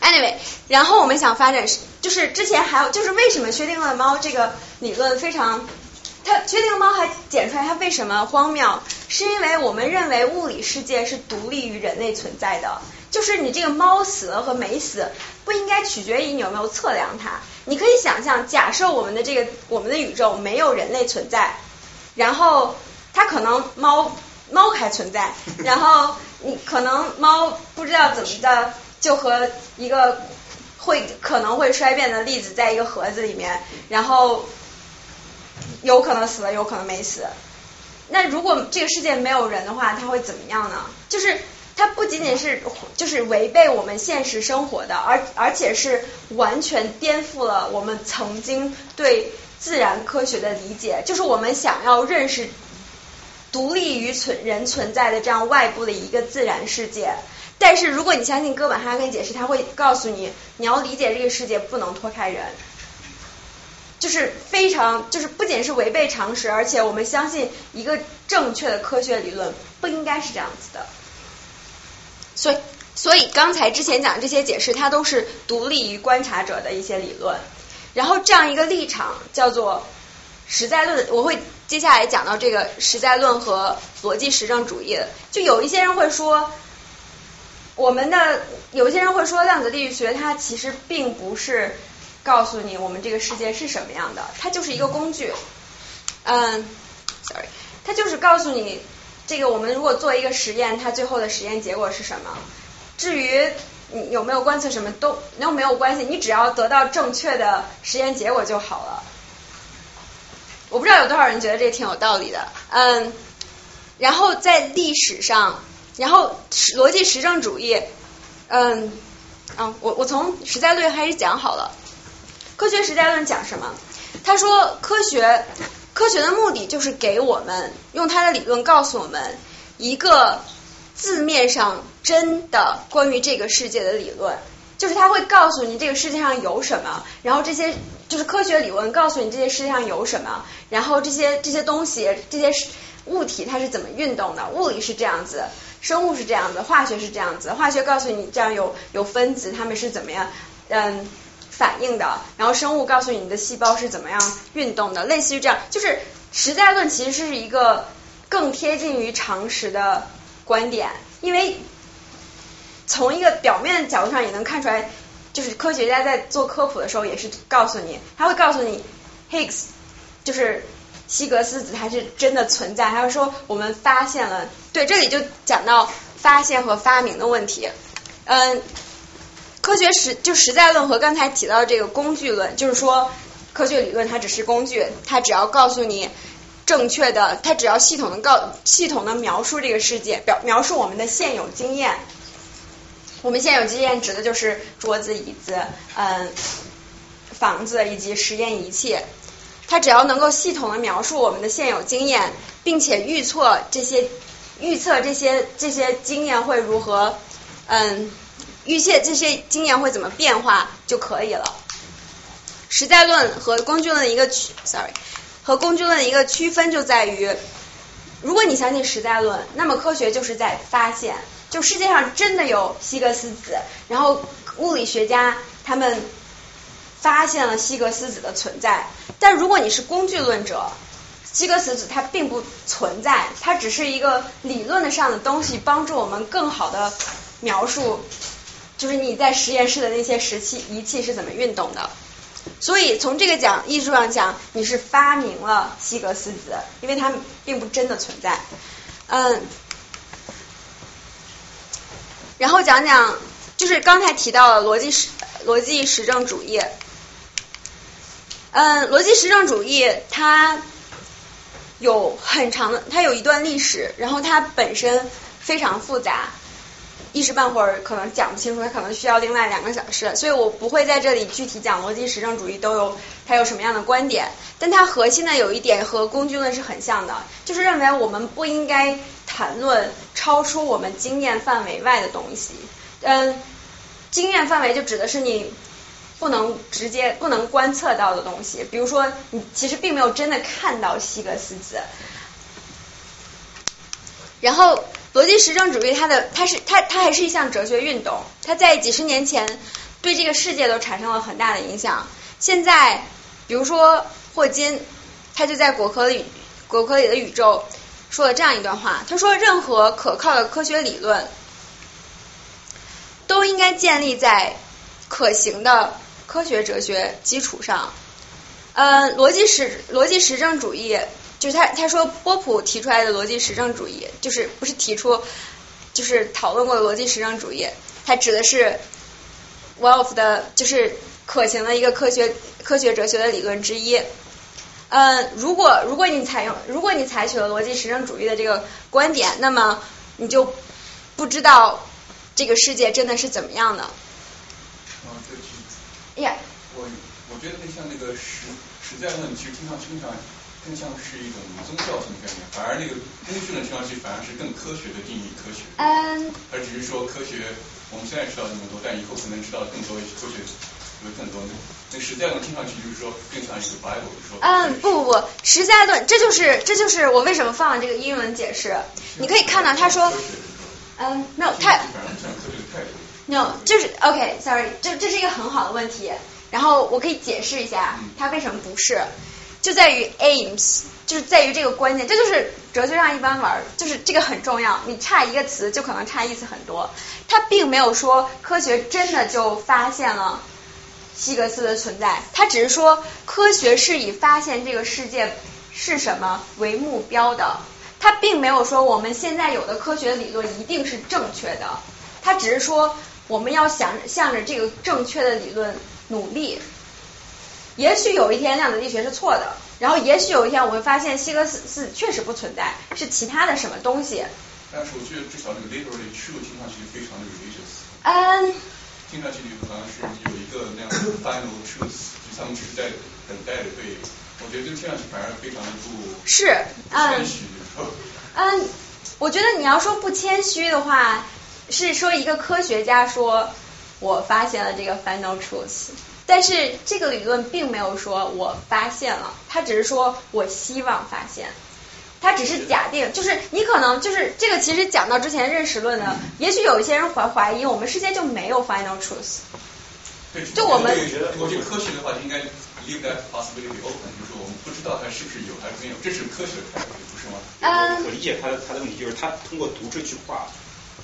Anyway，然后我们想发展，就是之前还有，就是为什么薛定谔猫这个理论非常，它薛定谔猫还检出来它为什么荒谬，是因为我们认为物理世界是独立于人类存在的，就是你这个猫死了和没死，不应该取决于你有没有测量它。你可以想象，假设我们的这个我们的宇宙没有人类存在，然后它可能猫猫还存在，然后你可能猫不知道怎么的就和一个会可能会衰变的粒子在一个盒子里面，然后有可能死了，有可能没死。那如果这个世界没有人的话，它会怎么样呢？就是。它不仅仅是就是违背我们现实生活的，而而且是完全颠覆了我们曾经对自然科学的理解。就是我们想要认识独立于存人存在的这样外部的一个自然世界。但是如果你相信哥本哈根解释，他会告诉你，你要理解这个世界不能脱开人，就是非常就是不仅是违背常识，而且我们相信一个正确的科学理论不应该是这样子的。所以，所以刚才之前讲的这些解释，它都是独立于观察者的一些理论。然后这样一个立场叫做实在论，我会接下来讲到这个实在论和逻辑实证主义。就有一些人会说，我们的有一些人会说，量子力学它其实并不是告诉你我们这个世界是什么样的，它就是一个工具。嗯，sorry，它就是告诉你。这个我们如果做一个实验，它最后的实验结果是什么？至于你有没有观测什么都都没有关系，你只要得到正确的实验结果就好了。我不知道有多少人觉得这挺有道理的，嗯。然后在历史上，然后逻辑实证主义，嗯，啊，我我从实在论开始讲好了。科学实在论讲什么？他说科学。科学的目的就是给我们用他的理论告诉我们一个字面上真的关于这个世界的理论，就是他会告诉你这个世界上有什么，然后这些就是科学理论告诉你这些世界上有什么，然后这些这些东西这些物体它是怎么运动的，物理是这样子，生物是这样子，化学是这样子，化学告诉你这样有有分子，它们是怎么样，嗯。反应的，然后生物告诉你你的细胞是怎么样运动的，类似于这样，就是实在论其实是一个更贴近于常识的观点，因为从一个表面角度上也能看出来，就是科学家在做科普的时候也是告诉你，他会告诉你 Higgs 就是希格斯子它是真的存在，还有说我们发现了，对，这里就讲到发现和发明的问题，嗯。科学实就实在论和刚才提到这个工具论，就是说科学理论它只是工具，它只要告诉你正确的，它只要系统的告系统的描述这个世界，表描述我们的现有经验。我们现有经验指的就是桌子、椅子、嗯房子以及实验仪器。它只要能够系统的描述我们的现有经验，并且预测这些预测这些这些经验会如何，嗯。预测这些经验会怎么变化就可以了。实在论和工具论的一个区，sorry，和工具论的一个区分就在于，如果你相信实在论，那么科学就是在发现，就世界上真的有希格斯子，然后物理学家他们发现了希格斯子的存在。但如果你是工具论者，希格斯子它并不存在，它只是一个理论的上的东西，帮助我们更好的描述。就是你在实验室的那些石器仪器是怎么运动的？所以从这个讲艺术上讲，你是发明了希格斯子，因为它并不真的存在。嗯，然后讲讲，就是刚才提到了逻辑实逻辑实证主义。嗯，逻辑实证主义它有很长的，它有一段历史，然后它本身非常复杂，一时半会儿可能讲不清楚，它可能需要另外两个小时，所以我不会在这里具体讲逻辑实证主义都有它有什么样的观点，但它核心的有一点和工具论是很像的，就是认为我们不应该谈论超出我们经验范围外的东西，嗯，经验范围就指的是你。不能直接不能观测到的东西，比如说你其实并没有真的看到希格斯子。然后逻辑实证主义它的它是它它还是一项哲学运动，它在几十年前对这个世界都产生了很大的影响。现在比如说霍金，他就在果壳里果壳里的宇宙说了这样一段话，他说任何可靠的科学理论都应该建立在可行的。科学哲学基础上，呃，逻辑实逻辑实证主义就是他他说波普提出来的逻辑实证主义，就是不是提出就是讨论过的逻辑实证主义，它指的是 Wolf 的，就是可行的一个科学科学哲学的理论之一。呃，如果如果你采用如果你采取了逻辑实证主义的这个观点，那么你就不知道这个世界真的是怎么样的。Yeah，我我觉得那像那个实实在论，其实听上去更像更像是一种宗教性的概念，反而那个工具论听上去反而是更科学的定义科学。嗯。而只是说科学，我们现在知道这么多，但以后可能知道更多科学有更多。那实在论听上去就是说更像一个 Bible 说。嗯，不不不，实在论这就是这就是我为什么放了这个英文解释。你可以看到他说，嗯，没有他。No，就是 OK，Sorry，这这是一个很好的问题，然后我可以解释一下它为什么不是，就在于 aims，就是在于这个关键，这就是哲学上一般玩，就是这个很重要，你差一个词就可能差意思很多。它并没有说科学真的就发现了希格斯的存在，它只是说科学是以发现这个世界是什么为目标的，它并没有说我们现在有的科学理论一定是正确的，它只是说。我们要想向着这个正确的理论努力，也许有一天量子力学是错的，然后也许有一天我会发现希格斯是确实不存在，是其他的什么东西。但是我觉得至少这个 literally true 听上去非常的 religious。嗯。听上去好像是有一个那样的 final truth，就他们只是在等待着被，我觉得这听上去反而非常的不是谦虚。嗯，我觉得你要说不谦虚的话。是说一个科学家说，我发现了这个 final truth，但是这个理论并没有说我发现了，他只是说我希望发现，他只是假定，就是你可能就是这个其实讲到之前认识论的，也许有一些人怀怀疑我们世界就没有 final truth，就我们我觉得科学的话应该 leave that possibility open，就是我们不知道它是不是有还是没有，这是科学的态度，不是吗？嗯，我理解他的他的问题就是他通过读这句话。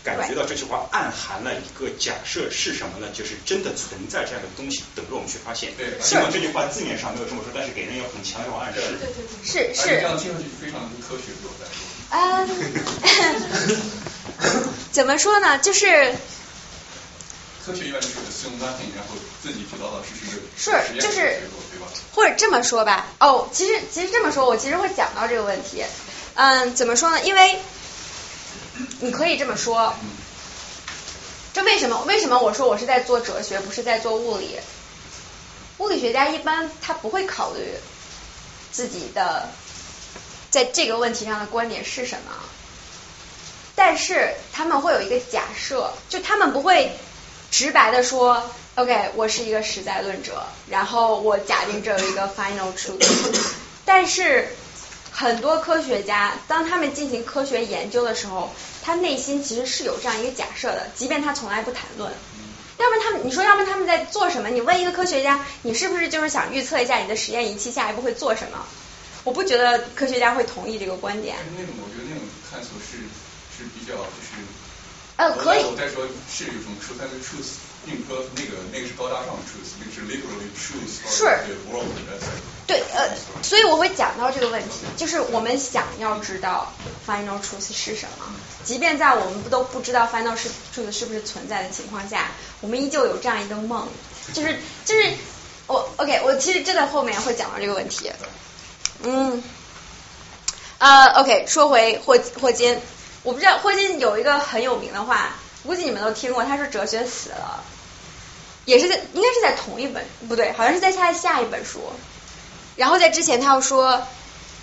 感觉到这句话暗含了一个假设是什么呢？就是真的存在这样的东西等着我们去发现。对，尽管这句话字面上没有这么说，但是给人有很强烈的暗示。对对对，是是。这样听上去非常不科学，对不对？嗯，怎么说呢？就是科学一般就是 assume nothing，然后自己去老老实实的是就是，或者这么说吧。哦，其实其实这么说，我其实会讲到这个问题。嗯，怎么说呢？因为。你可以这么说，这为什么？为什么我说我是在做哲学，不是在做物理？物理学家一般他不会考虑自己的在这个问题上的观点是什么，但是他们会有一个假设，就他们不会直白的说，OK，我是一个实在论者，然后我假定这有一个 final truth，但是。很多科学家，当他们进行科学研究的时候，他内心其实是有这样一个假设的，即便他从来不谈论。要不然他们，你说要不然他们在做什么？你问一个科学家，你是不是就是想预测一下你的实验仪器下一步会做什么？我不觉得科学家会同意这个观点。那种我觉得那种探索是是比较就是。呃，可以。我再说是一种 truth，但是 truth 并不说那个那个是高大上的 truth，那个是 literally truth。是。对，呃，所以我会讲到这个问题，就是我们想要知道 final truth 是什么，即便在我们不都不知道 final truth 是不是存在的情况下，我们依旧有这样一个梦，就是就是我 OK，我其实真的后面会讲到这个问题。嗯，呃，OK，说回霍霍金，我不知道霍金有一个很有名的话，估计你们都听过，他说哲学死了，也是在应该是在同一本不对，好像是在他的下一本书。然后在之前他又说，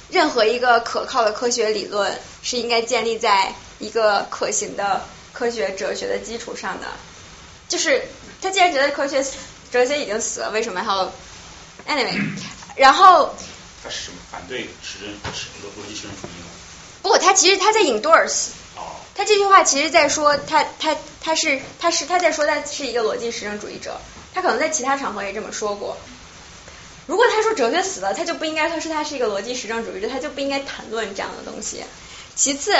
任何一个可靠的科学理论是应该建立在一个可行的科学哲学的基础上的。就是他既然觉得科学哲学已经死了，为什么还要 anyway？然后他是什么反对实证实逻辑实证主义吗？不，他其实他在 endorse。哦，他这句话其实在说他他他是他是他在说他是一个逻辑实证主义者，他可能在其他场合也这么说过。如果他说哲学死了，他就不应该他说他是一个逻辑实证主义者，他就不应该谈论这样的东西。其次，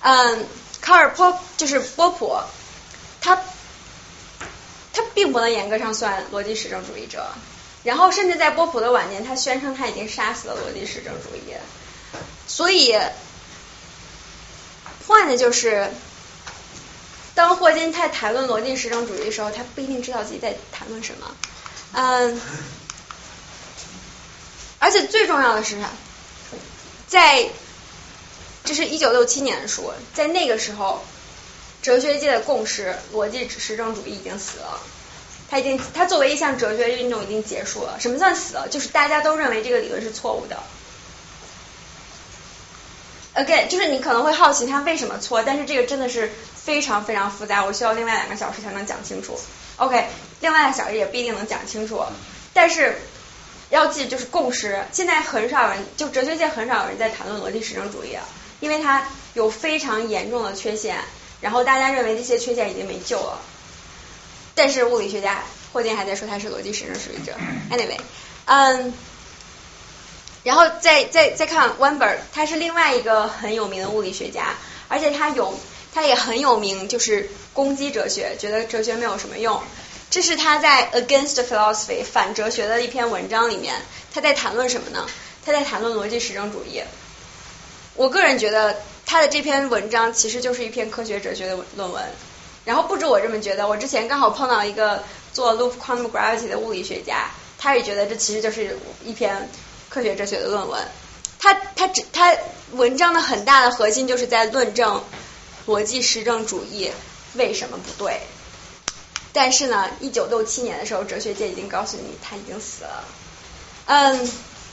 嗯，卡尔波就是波普，他他并不能严格上算逻辑实证主义者。然后，甚至在波普的晚年，他宣称他已经杀死了逻辑实证主义。所以，换的就是，当霍金在谈论逻辑实证主义的时候，他不一定知道自己在谈论什么。嗯，而且最重要的是啥？在这是一九六七年的书，在那个时候，哲学界的共识，逻辑实证主义已经死了。它已经，它作为一项哲学运动已经结束了。什么算死了？就是大家都认为这个理论是错误的。Again，就是你可能会好奇它为什么错，但是这个真的是非常非常复杂，我需要另外两个小时才能讲清楚。OK，另外两个小时也不一定能讲清楚，但是要记就是共识。现在很少人，就哲学界很少有人在谈论逻辑实证主义，因为它有非常严重的缺陷，然后大家认为这些缺陷已经没救了。但是物理学家霍金还在说他是逻辑实证主义者。Anyway，嗯，然后再再再看温本，他是另外一个很有名的物理学家，而且他有他也很有名，就是攻击哲学，觉得哲学没有什么用。这是他在 Against Philosophy 反哲学的一篇文章里面，他在谈论什么呢？他在谈论逻辑实证主义。我个人觉得他的这篇文章其实就是一篇科学哲学的论文。然后不止我这么觉得，我之前刚好碰到一个做 loop quantum gravity 的物理学家，他也觉得这其实就是一篇科学哲学的论文。他他只他文章的很大的核心就是在论证逻辑实证主义为什么不对。但是呢，一九六七年的时候，哲学界已经告诉你他已经死了。嗯，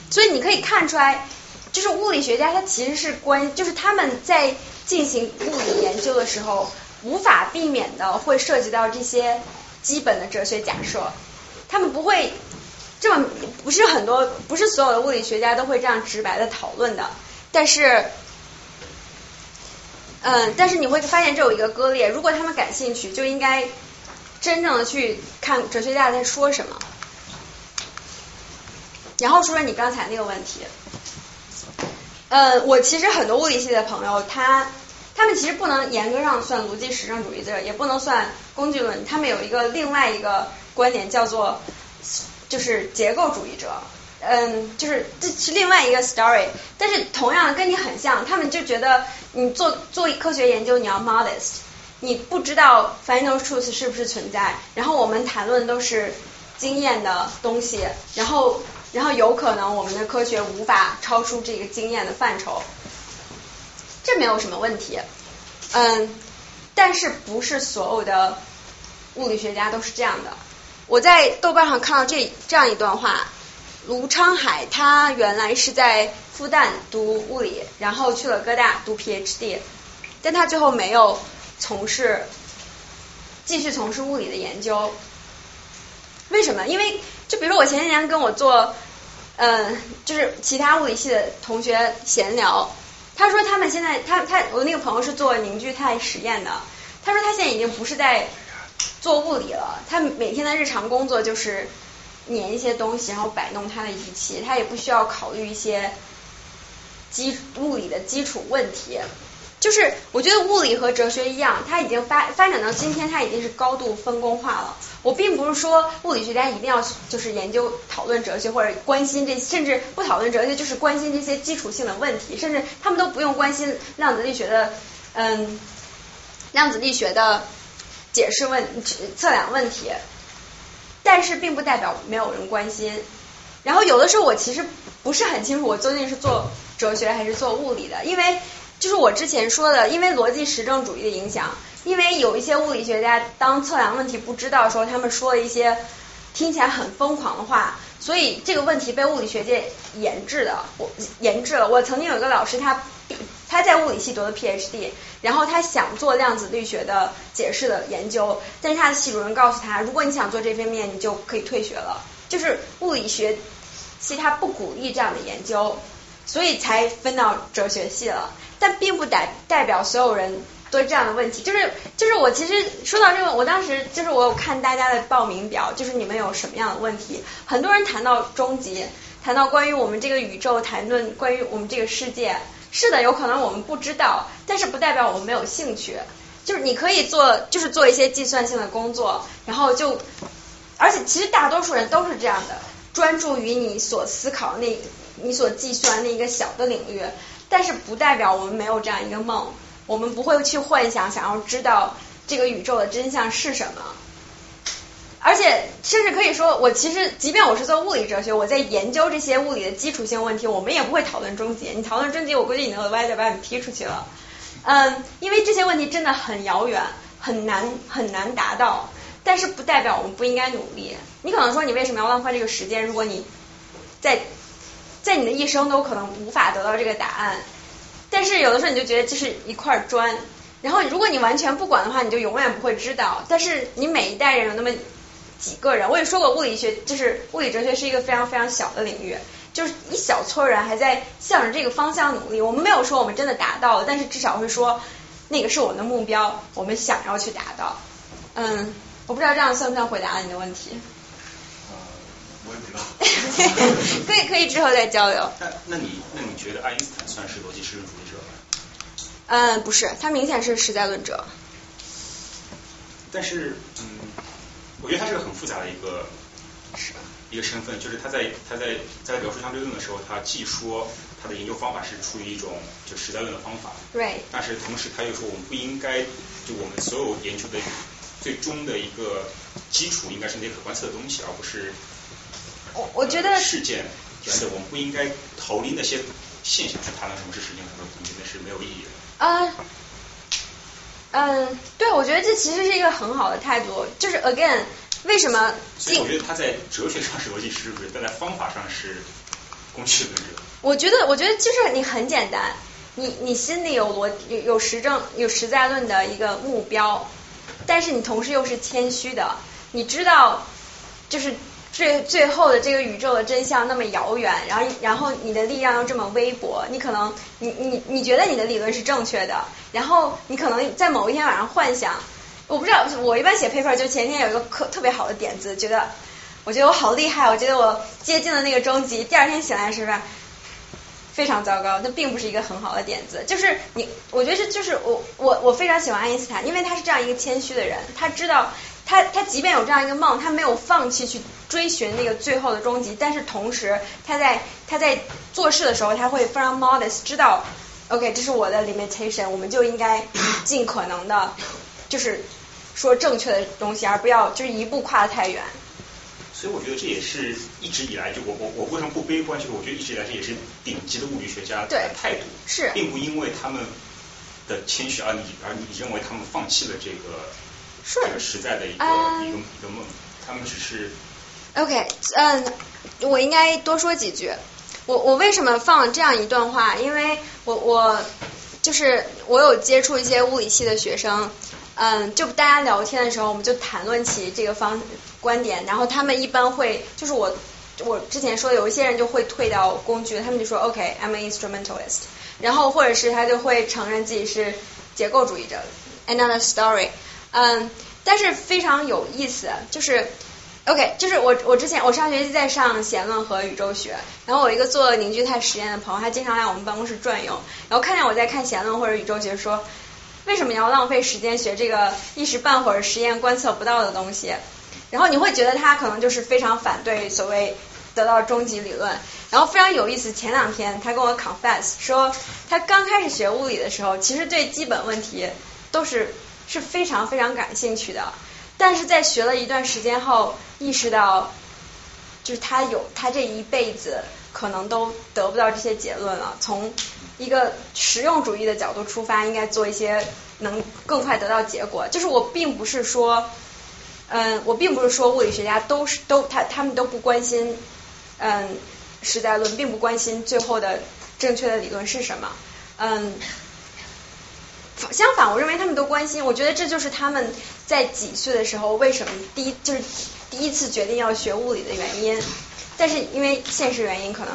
所以你可以看出来，就是物理学家他其实是关，就是他们在进行物理研究的时候。无法避免的会涉及到这些基本的哲学假设，他们不会这么不是很多不是所有的物理学家都会这样直白的讨论的，但是，嗯，但是你会发现这有一个割裂，如果他们感兴趣，就应该真正的去看哲学家在说什么。然后说说你刚才那个问题，呃，我其实很多物理系的朋友他。他们其实不能严格上算逻辑实证主义者，也不能算工具论。他们有一个另外一个观点叫做就是结构主义者，嗯，就是这是另外一个 story。但是同样跟你很像，他们就觉得你做做科学研究你要 modest，你不知道 final truth 是不是存在。然后我们谈论都是经验的东西，然后然后有可能我们的科学无法超出这个经验的范畴。这没有什么问题，嗯，但是不是所有的物理学家都是这样的。我在豆瓣上看到这这样一段话：卢昌海他原来是在复旦读物理，然后去了哥大读 PhD，但他最后没有从事继续从事物理的研究。为什么？因为就比如说我前几年跟我做，嗯，就是其他物理系的同学闲聊。他说他们现在，他他我那个朋友是做凝聚态实验的。他说他现在已经不是在做物理了，他每天的日常工作就是粘一些东西，然后摆弄他的仪器，他也不需要考虑一些基物理的基础问题。就是我觉得物理和哲学一样，它已经发发展到今天，它已经是高度分工化了。我并不是说物理学家一定要就是研究讨论哲学或者关心这，甚至不讨论哲学，就是关心这些基础性的问题，甚至他们都不用关心量子力学的嗯量子力学的解释问测量问题。但是并不代表没有人关心。然后有的时候我其实不是很清楚我究竟是做哲学还是做物理的，因为就是我之前说的，因为逻辑实证主义的影响，因为有一些物理学家当测量问题不知道的时候，他们说了一些听起来很疯狂的话，所以这个问题被物理学界研制的，我研制了。我曾经有一个老师，他他在物理系读的 PhD，然后他想做量子力学的解释的研究，但是他的系主任告诉他，如果你想做这方面，你就可以退学了。就是物理学系他不鼓励这样的研究，所以才分到哲学系了。但并不代代表所有人都这样的问题。就是就是我其实说到这个，我当时就是我有看大家的报名表，就是你们有什么样的问题？很多人谈到终极，谈到关于我们这个宇宙，谈论关于我们这个世界。是的，有可能我们不知道，但是不代表我们没有兴趣。就是你可以做，就是做一些计算性的工作，然后就。而且其实大多数人都是这样的，专注于你所思考那、你所计算那一个小的领域，但是不代表我们没有这样一个梦，我们不会去幻想想要知道这个宇宙的真相是什么。而且甚至可以说，我其实即便我是做物理哲学，我在研究这些物理的基础性问题，我们也不会讨论终极。你讨论终极，我估计你能歪着把你踢出去了。嗯，因为这些问题真的很遥远，很难很难达到。但是不代表我们不应该努力。你可能说你为什么要浪费这个时间？如果你在在你的一生都可能无法得到这个答案。但是有的时候你就觉得这是一块砖，然后如果你完全不管的话，你就永远不会知道。但是你每一代人有那么几个人，我也说过物理学就是物理哲学是一个非常非常小的领域，就是一小撮人还在向着这个方向努力。我们没有说我们真的达到了，但是至少会说那个是我们的目标，我们想要去达到。嗯。我不知道这样算不算回答了你的问题？呃，我也不知道。可以可以之后再交流。那那你那你觉得爱因斯坦算是逻辑实证主义者吗？嗯，不是，他明显是实在论者。但是，嗯，我觉得他是个很复杂的一个是一个身份，就是他在他在在描述相对论的时候，他既说他的研究方法是出于一种就实在论的方法，对，但是同时他又说我们不应该就我们所有研究的。最终的一个基础应该是那些可观测的东西，而不是我我觉得事件等等，我们不应该逃离那些现象去谈论什么是事件，什么是那是没有意义的。啊，嗯，对，我觉得这其实是一个很好的态度。就是 again，为什么？所以我觉得他在哲学上是逻辑实证，但在方法上是公序论者。我觉得，我觉得就是你很简单，你你心里有逻有有实证有实在论的一个目标。但是你同时又是谦虚的，你知道，就是最最后的这个宇宙的真相那么遥远，然后然后你的力量又这么微薄，你可能你你你觉得你的理论是正确的，然后你可能在某一天晚上幻想，我不知道，我一般写 paper 就前天有一个特特别好的点子，觉得我觉得我好厉害，我觉得我接近了那个终极，第二天醒来是不是？非常糟糕，那并不是一个很好的点子。就是你，我觉得是，就是我，我，我非常喜欢爱因斯坦，因为他是这样一个谦虚的人。他知道，他他即便有这样一个梦，他没有放弃去追寻那个最后的终极。但是同时，他在他在做事的时候，他会非常 modest，知道，OK，这是我的 limitation，我们就应该 尽可能的，就是说正确的东西，而不要就是一步跨得太远。所以我觉得这也是一直以来，就我我我为什么不悲观？就是我觉得一直以来这也是顶级的物理学家的态度，是，并不因为他们的谦虚而你而你认为他们放弃了这个这个实在的一个一个一个梦，他们只是。OK，嗯，我应该多说几句。我我为什么放这样一段话？因为我我就是我有接触一些物理系的学生。嗯，就大家聊天的时候，我们就谈论起这个方观点，然后他们一般会，就是我我之前说有一些人就会退掉工具，他们就说 OK，I'm an instrumentalist，然后或者是他就会承认自己是结构主义者，another story，嗯，但是非常有意思，就是 OK，就是我我之前我上学期在上弦论和宇宙学，然后我一个做凝聚态实验的朋友，他经常来我们办公室转悠，然后看见我在看弦论或者宇宙学，说。为什么要浪费时间学这个一时半会儿实验观测不到的东西？然后你会觉得他可能就是非常反对所谓得到终极理论。然后非常有意思，前两天他跟我 confess 说，他刚开始学物理的时候，其实对基本问题都是是非常非常感兴趣的。但是在学了一段时间后，意识到，就是他有他这一辈子可能都得不到这些结论了。从一个实用主义的角度出发，应该做一些能更快得到结果。就是我并不是说，嗯，我并不是说物理学家都是都他他们都不关心，嗯，实在论，并不关心最后的正确的理论是什么，嗯。相反，我认为他们都关心。我觉得这就是他们在几岁的时候为什么第一就是第一次决定要学物理的原因。但是因为现实原因，可能，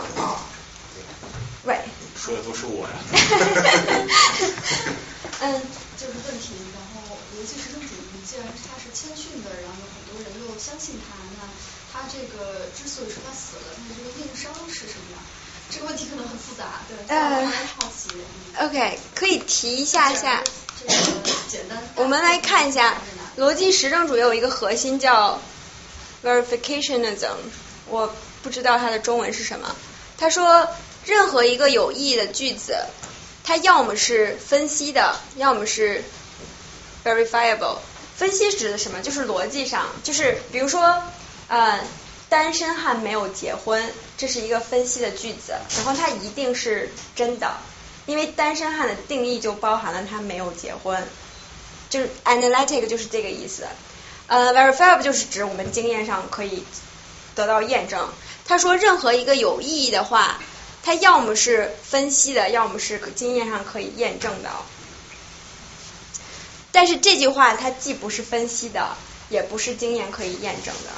喂，说的都是我呀。嗯，就是问题。然后逻辑实证主义，既然他是谦逊的，然后有很多人又相信他，那他这个之所以说他死了，那这个硬伤是什么样？这个问题可能很复杂，对，我很好奇。OK，可以提一下下。这个简单。我们来看一下，逻辑实证主义有一个核心叫 verificationism，我不知道它的中文是什么。他说，任何一个有意义的句子，它要么是分析的，要么是 verifiable。分析指的什么？就是逻辑上，就是比如说，呃。单身汉没有结婚，这是一个分析的句子，然后它一定是真的，因为单身汉的定义就包含了他没有结婚，就是 analytic 就是这个意思，呃 verifiable 就是指我们经验上可以得到验证。他说任何一个有意义的话，它要么是分析的，要么是经验上可以验证的。但是这句话它既不是分析的，也不是经验可以验证的。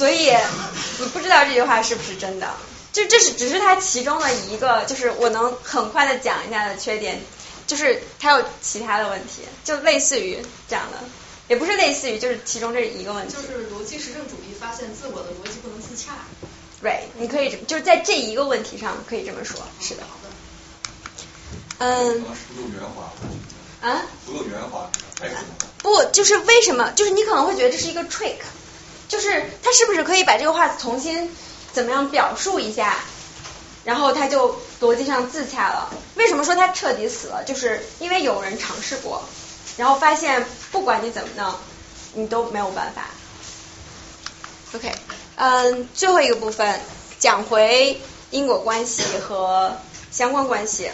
所以你不知道这句话是不是真的，就这是只是它其中的一个，就是我能很快的讲一下的缺点，就是它有其他的问题，就类似于这样的，也不是类似于，就是其中这一个问题。就是逻辑实证主义发现自我的逻辑不能自洽。Right，你可以就是在这一个问题上可以这么说，是的。好的。嗯。不够圆滑。啊？不够圆滑，太可能。不，就是为什么？就是你可能会觉得这是一个 trick。就是他是不是可以把这个话重新怎么样表述一下，然后他就逻辑上自洽了？为什么说他彻底死了？就是因为有人尝试过，然后发现不管你怎么弄，你都没有办法。OK，嗯，最后一个部分讲回因果关系和相关关系。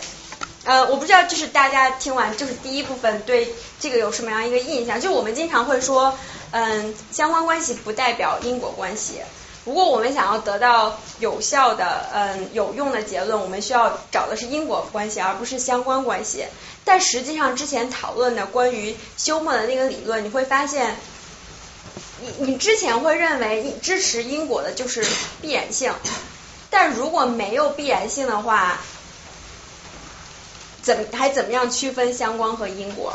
呃，我不知道就是大家听完就是第一部分对这个有什么样一个印象？就我们经常会说。嗯，相关关系不代表因果关系。如果我们想要得到有效的、嗯有用的结论，我们需要找的是因果关系，而不是相关关系。但实际上，之前讨论的关于休谟的那个理论，你会发现，你你之前会认为支持因果的就是必然性，但如果没有必然性的话，怎么还怎么样区分相关和因果？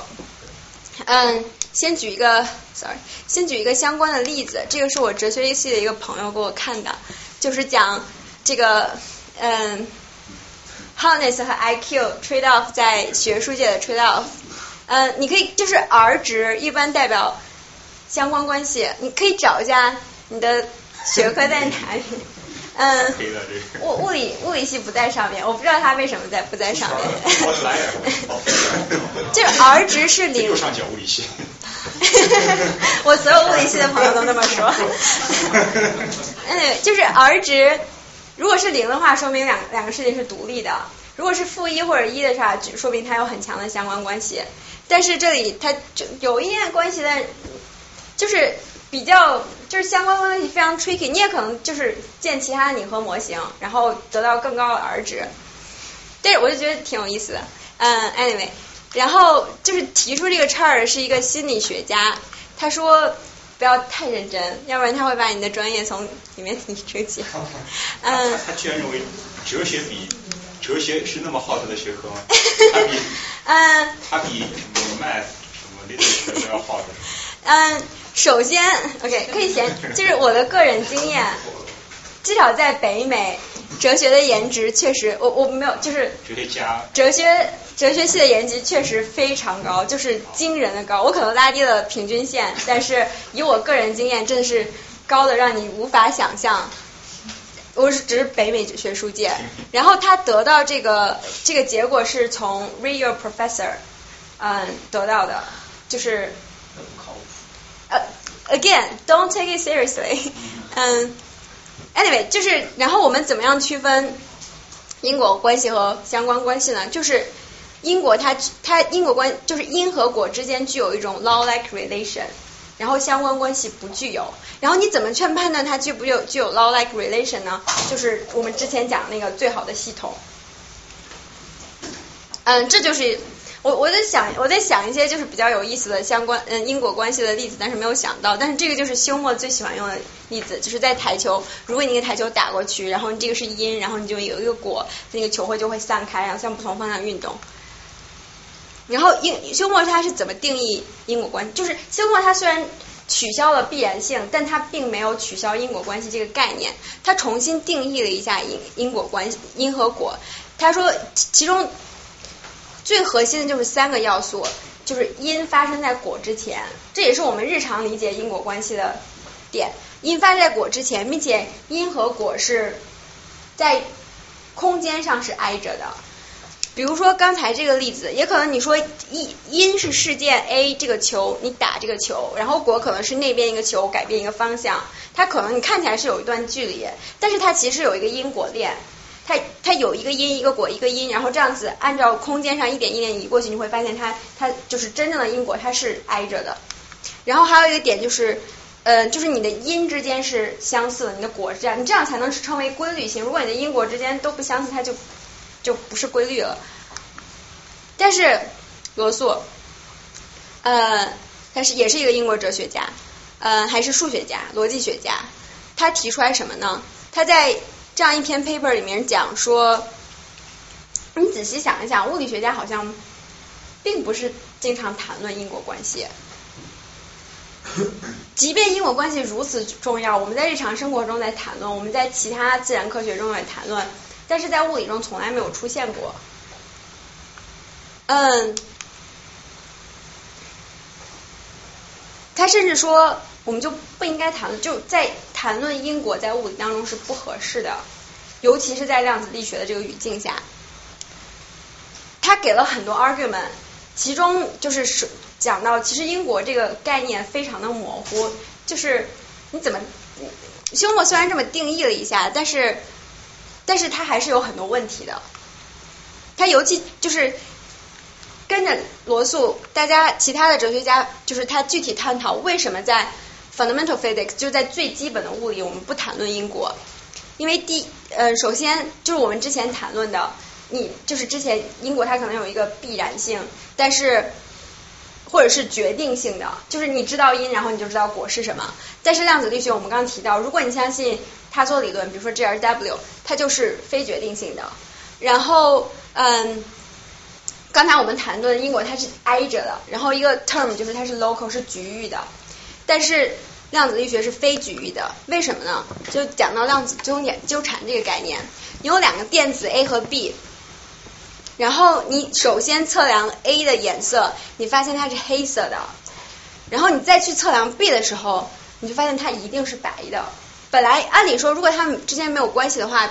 嗯。先举一个，sorry，先举一个相关的例子，这个是我哲学系的一个朋友给我看的，就是讲这个，嗯，hardness 和 IQ trade off 在学术界的 trade off，嗯，你可以就是 R 值一般代表相关关系，你可以找一下你的学科在哪里。嗯，物物理物理系不在上面，我不知道他为什么在不在上面。就是 R 值是零。右上角物理系。我所有物理系的朋友都那么说。嗯，就是 R 值如果是零的话，说明两两个事情是独立的；如果是负一或者一的话，就说明它有很强的相关关系。但是这里它就有一点关系，但就是。比较就是相关关系非常 tricky，你也可能就是建其他的拟合模型，然后得到更高的 R 值。但是我就觉得挺有意思的，嗯，anyway，然后就是提出这个事儿是一个心理学家，他说不要太认真，要不然他会把你的专业从里面你出去。嗯。他居然认为哲学比哲学是那么 hot 的学科吗？他比嗯，他比什么 math 什么 literature 都要 hot。嗯。首先，OK，可以先，就是我的个人经验，至少在北美，哲学的颜值确实，我我没有，就是哲学家，哲学哲学系的颜值确实非常高，就是惊人的高。我可能拉低了平均线，但是以我个人经验，真的是高的让你无法想象。我是只是北美学术界，然后他得到这个这个结果是从 real professor 嗯得到的，就是。呃，again don't take it seriously。嗯，anyway 就是然后我们怎么样区分因果关系和相关关系呢？就是因果它它因果关就是因和果之间具有一种 law-like relation。然后相关关系不具有，然后你怎么去判断它具不具有具有 law-like relation 呢？就是我们之前讲那个最好的系统。嗯，这就是我我在想我在想一些就是比较有意思的相关嗯因果关系的例子，但是没有想到。但是这个就是休谟最喜欢用的例子，就是在台球，如果你那个台球打过去，然后你这个是因，然后你就有一个果，那个球会就会散开，然后向不同方向运动。然后因休谟他是怎么定义因果关系？就是休谟他虽然取消了必然性，但他并没有取消因果关系这个概念，他重新定义了一下因因果关系因和果。他说其中最核心的就是三个要素，就是因发生在果之前，这也是我们日常理解因果关系的点。因发生在果之前，并且因和果是在空间上是挨着的。比如说刚才这个例子，也可能你说因因是事件 A 这个球，你打这个球，然后果可能是那边一个球改变一个方向，它可能你看起来是有一段距离，但是它其实有一个因果链，它它有一个因一个果一个因，然后这样子按照空间上一点一点移过去，你会发现它它就是真正的因果它是挨着的。然后还有一个点就是，呃，就是你的因之间是相似的，你的果是这样，你这样才能称为规律性。如果你的因果之间都不相似，它就就不是规律了。但是罗素，呃，他是也是一个英国哲学家，呃，还是数学家、逻辑学家。他提出来什么呢？他在这样一篇 paper 里面讲说，你仔细想一想，物理学家好像并不是经常谈论因果关系。即便因果关系如此重要，我们在日常生活中在谈论，我们在其他自然科学中也谈论，但是在物理中从来没有出现过。嗯，他甚至说，我们就不应该谈论，就在谈论因果在物理当中是不合适的，尤其是在量子力学的这个语境下。他给了很多 argument，其中就是是讲到，其实因果这个概念非常的模糊，就是你怎么，休谟虽然这么定义了一下，但是，但是他还是有很多问题的。他尤其就是。跟着罗素，大家其他的哲学家就是他具体探讨为什么在 fundamental physics 就在最基本的物理，我们不谈论因果，因为第呃首先就是我们之前谈论的，你就是之前因果它可能有一个必然性，但是或者是决定性的，就是你知道因，然后你就知道果是什么。但是量子力学我们刚刚提到，如果你相信他做理论，比如说 G R W，它就是非决定性的。然后嗯。刚才我们谈论因果，它是挨着的，然后一个 term 就是它是 local 是局域的，但是量子力学是非局域的，为什么呢？就讲到量子纠缠纠缠这个概念，你有两个电子 A 和 B，然后你首先测量 A 的颜色，你发现它是黑色的，然后你再去测量 B 的时候，你就发现它一定是白的。本来按理说，如果它们之间没有关系的话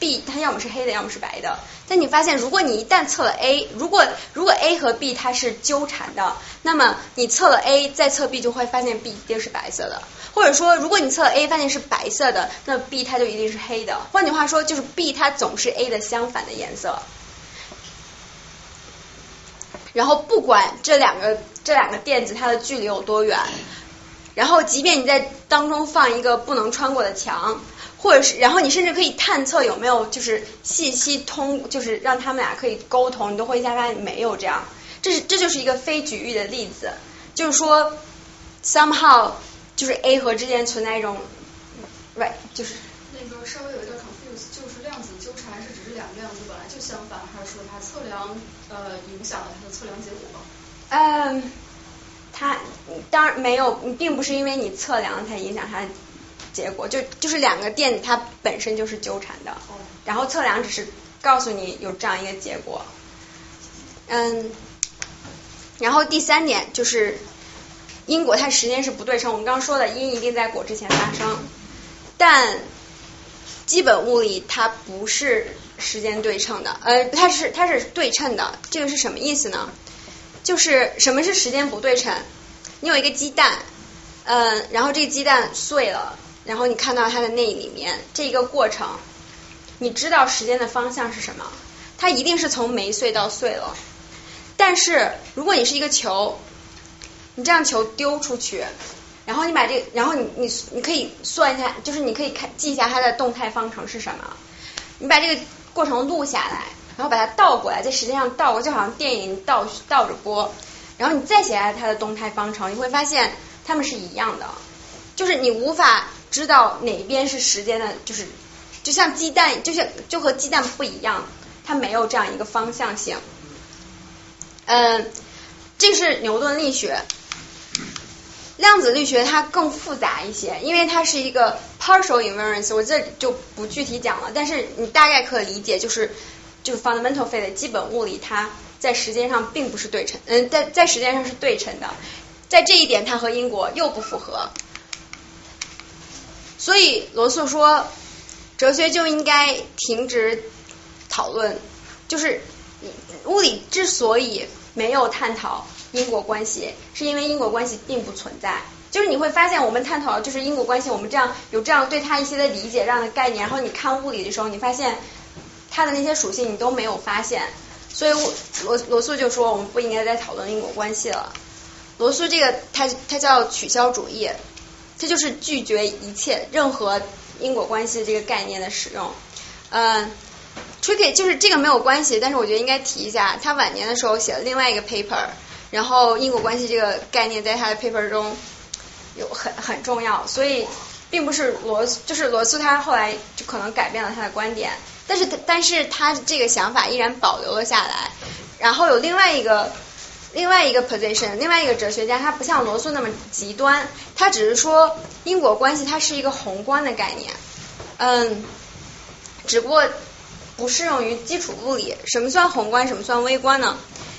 ，B 它要么是黑的，要么是白的。但你发现，如果你一旦测了 A，如果如果 A 和 B 它是纠缠的，那么你测了 A 再测 B 就会发现 B 一定是白色的。或者说，如果你测了 A 发现是白色的，那 B 它就一定是黑的。换句话说，就是 B 它总是 A 的相反的颜色。然后不管这两个这两个电子它的距离有多远，然后即便你在当中放一个不能穿过的墙。或者是，然后你甚至可以探测有没有就是信息通，就是让他们俩可以沟通，你都会发现没有这样。这是这就是一个非局域的例子，就是说 somehow 就是 A 和之间存在一种 right 就是那个稍微有一点 confuse，就是量子纠缠是只是两个量子本来就说它测量呃影响了它的测量结果？嗯，它当然没有，并不是因为你测量才影响它。结果就就是两个电子它本身就是纠缠的，然后测量只是告诉你有这样一个结果，嗯，然后第三点就是因果它时间是不对称，我们刚刚说的因一定在果之前发生，但基本物理它不是时间对称的，呃，它是它是对称的，这个是什么意思呢？就是什么是时间不对称？你有一个鸡蛋。嗯，然后这个鸡蛋碎了，然后你看到它的内里面这一个过程，你知道时间的方向是什么？它一定是从没碎到碎了。但是如果你是一个球，你这样球丢出去，然后你把这个，然后你你你可以算一下，就是你可以看记一下它的动态方程是什么。你把这个过程录下来，然后把它倒过来，在时间上倒过，就好像电影倒倒着播，然后你再写下它的动态方程，你会发现它们是一样的，就是你无法知道哪边是时间的，就是就像鸡蛋，就像就和鸡蛋不一样，它没有这样一个方向性。嗯，这是牛顿力学。量子力学它更复杂一些，因为它是一个 partial invariance，我这就不具体讲了，但是你大概可以理解，就是就是 fundamental fit 基本物理，它在时间上并不是对称，嗯，在在时间上是对称的，在这一点它和因果又不符合，所以罗素说，哲学就应该停止讨论，就是物理之所以没有探讨。因果关系是因为因果关系并不存在，就是你会发现我们探讨就是因果关系，我们这样有这样对它一些的理解这样的概念，然后你看物理的时候，你发现它的那些属性你都没有发现，所以我罗罗素就说我们不应该再讨论因果关系了。罗素这个他他叫取消主义，他就是拒绝一切任何因果关系这个概念的使用。嗯，Tricky 就是这个没有关系，但是我觉得应该提一下，他晚年的时候写了另外一个 paper。然后因果关系这个概念在他的 paper 中有很很重要，所以并不是罗就是罗素他后来就可能改变了他的观点，但是他但是他这个想法依然保留了下来。然后有另外一个另外一个 position，另外一个哲学家，他不像罗素那么极端，他只是说因果关系它是一个宏观的概念，嗯，只不过不适用于基础物理。什么算宏观，什么算微观呢？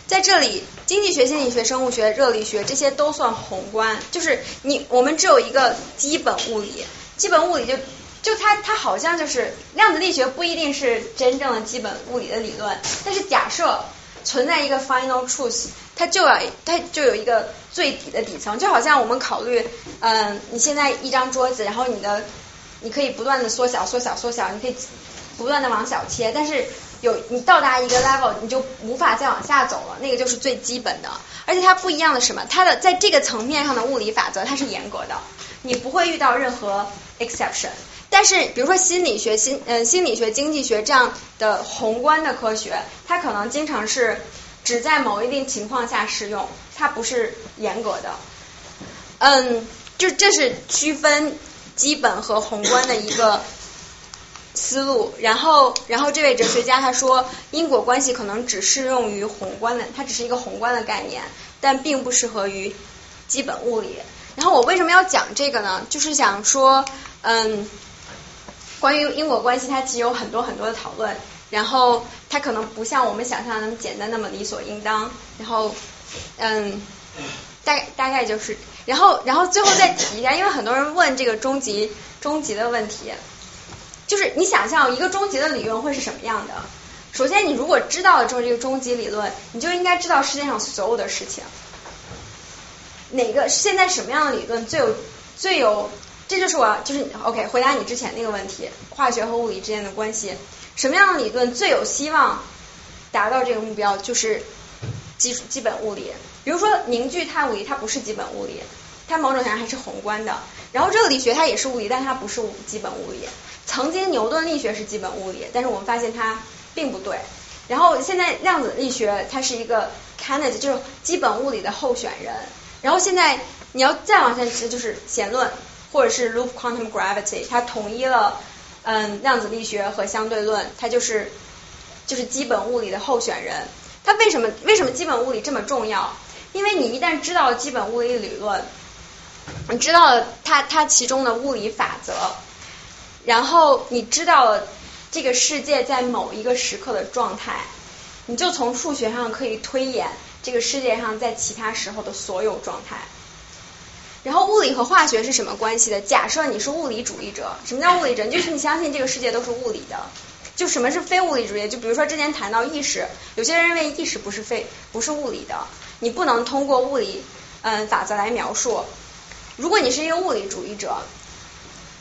在这里，经济学、心理学、生物学、热力学这些都算宏观，就是你我们只有一个基本物理，基本物理就就它它好像就是量子力学不一定是真正的基本物理的理论，但是假设存在一个 final truth，它就要它就有一个最底的底层，就好像我们考虑，嗯，你现在一张桌子，然后你的你可以不断的缩小、缩小、缩小，你可以不断的往小切，但是。有你到达一个 level，你就无法再往下走了，那个就是最基本的。而且它不一样的什么？它的在这个层面上的物理法则它是严格的，你不会遇到任何 exception。但是比如说心理学、心嗯心理学、经济学这样的宏观的科学，它可能经常是只在某一定情况下适用，它不是严格的。嗯，就这是区分基本和宏观的一个。思路，然后，然后这位哲学家他说，因果关系可能只适用于宏观的，它只是一个宏观的概念，但并不适合于基本物理。然后我为什么要讲这个呢？就是想说，嗯，关于因果关系，它其实有很多很多的讨论，然后它可能不像我们想象那么简单，那么理所应当。然后，嗯，大大概就是，然后，然后最后再提一下，因为很多人问这个终极终极的问题。就是你想象一个终极的理论会是什么样的？首先，你如果知道了这个终极理论，你就应该知道世界上所有的事情。哪个现在什么样的理论最有最有？这就是我就是 OK 回答你之前那个问题：化学和物理之间的关系。什么样的理论最有希望达到这个目标？就是基础基本物理。比如说凝聚态物理，它不是基本物理，它某种意义上还是宏观的。然后热力学它也是物理，但它不是基本物理。曾经牛顿力学是基本物理，但是我们发现它并不对。然后现在量子力学它是一个 candidate，就是基本物理的候选人。然后现在你要再往下提，就是弦论或者是 loop quantum gravity，它统一了嗯量子力学和相对论，它就是就是基本物理的候选人。它为什么为什么基本物理这么重要？因为你一旦知道基本物理理论，你知道了它它其中的物理法则。然后你知道这个世界在某一个时刻的状态，你就从数学上可以推演这个世界上在其他时候的所有状态。然后物理和化学是什么关系的？假设你是物理主义者，什么叫物理者？就是你相信这个世界都是物理的。就什么是非物理主义？就比如说之前谈到意识，有些人认为意识不是非不是物理的，你不能通过物理嗯法则来描述。如果你是一个物理主义者，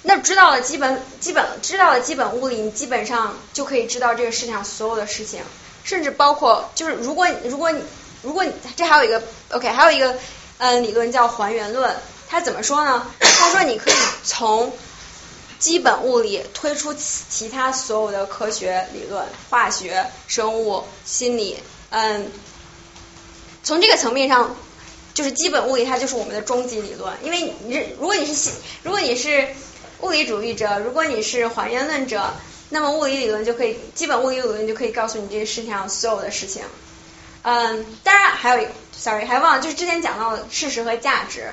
那知道了基本基本知道了基本物理，你基本上就可以知道这个世界上所有的事情，甚至包括就是如果如果你如果你这还有一个 OK 还有一个嗯理论叫还原论，它怎么说呢？他说你可以从基本物理推出其其他所有的科学理论，化学、生物、心理，嗯，从这个层面上，就是基本物理它就是我们的终极理论。因为你如果你是如果你是物理主义者，如果你是还原论者，那么物理理论就可以，基本物理理论就可以告诉你这个世界上所有的事情。嗯，当然还有一，sorry，还忘了，就是之前讲到的事实和价值。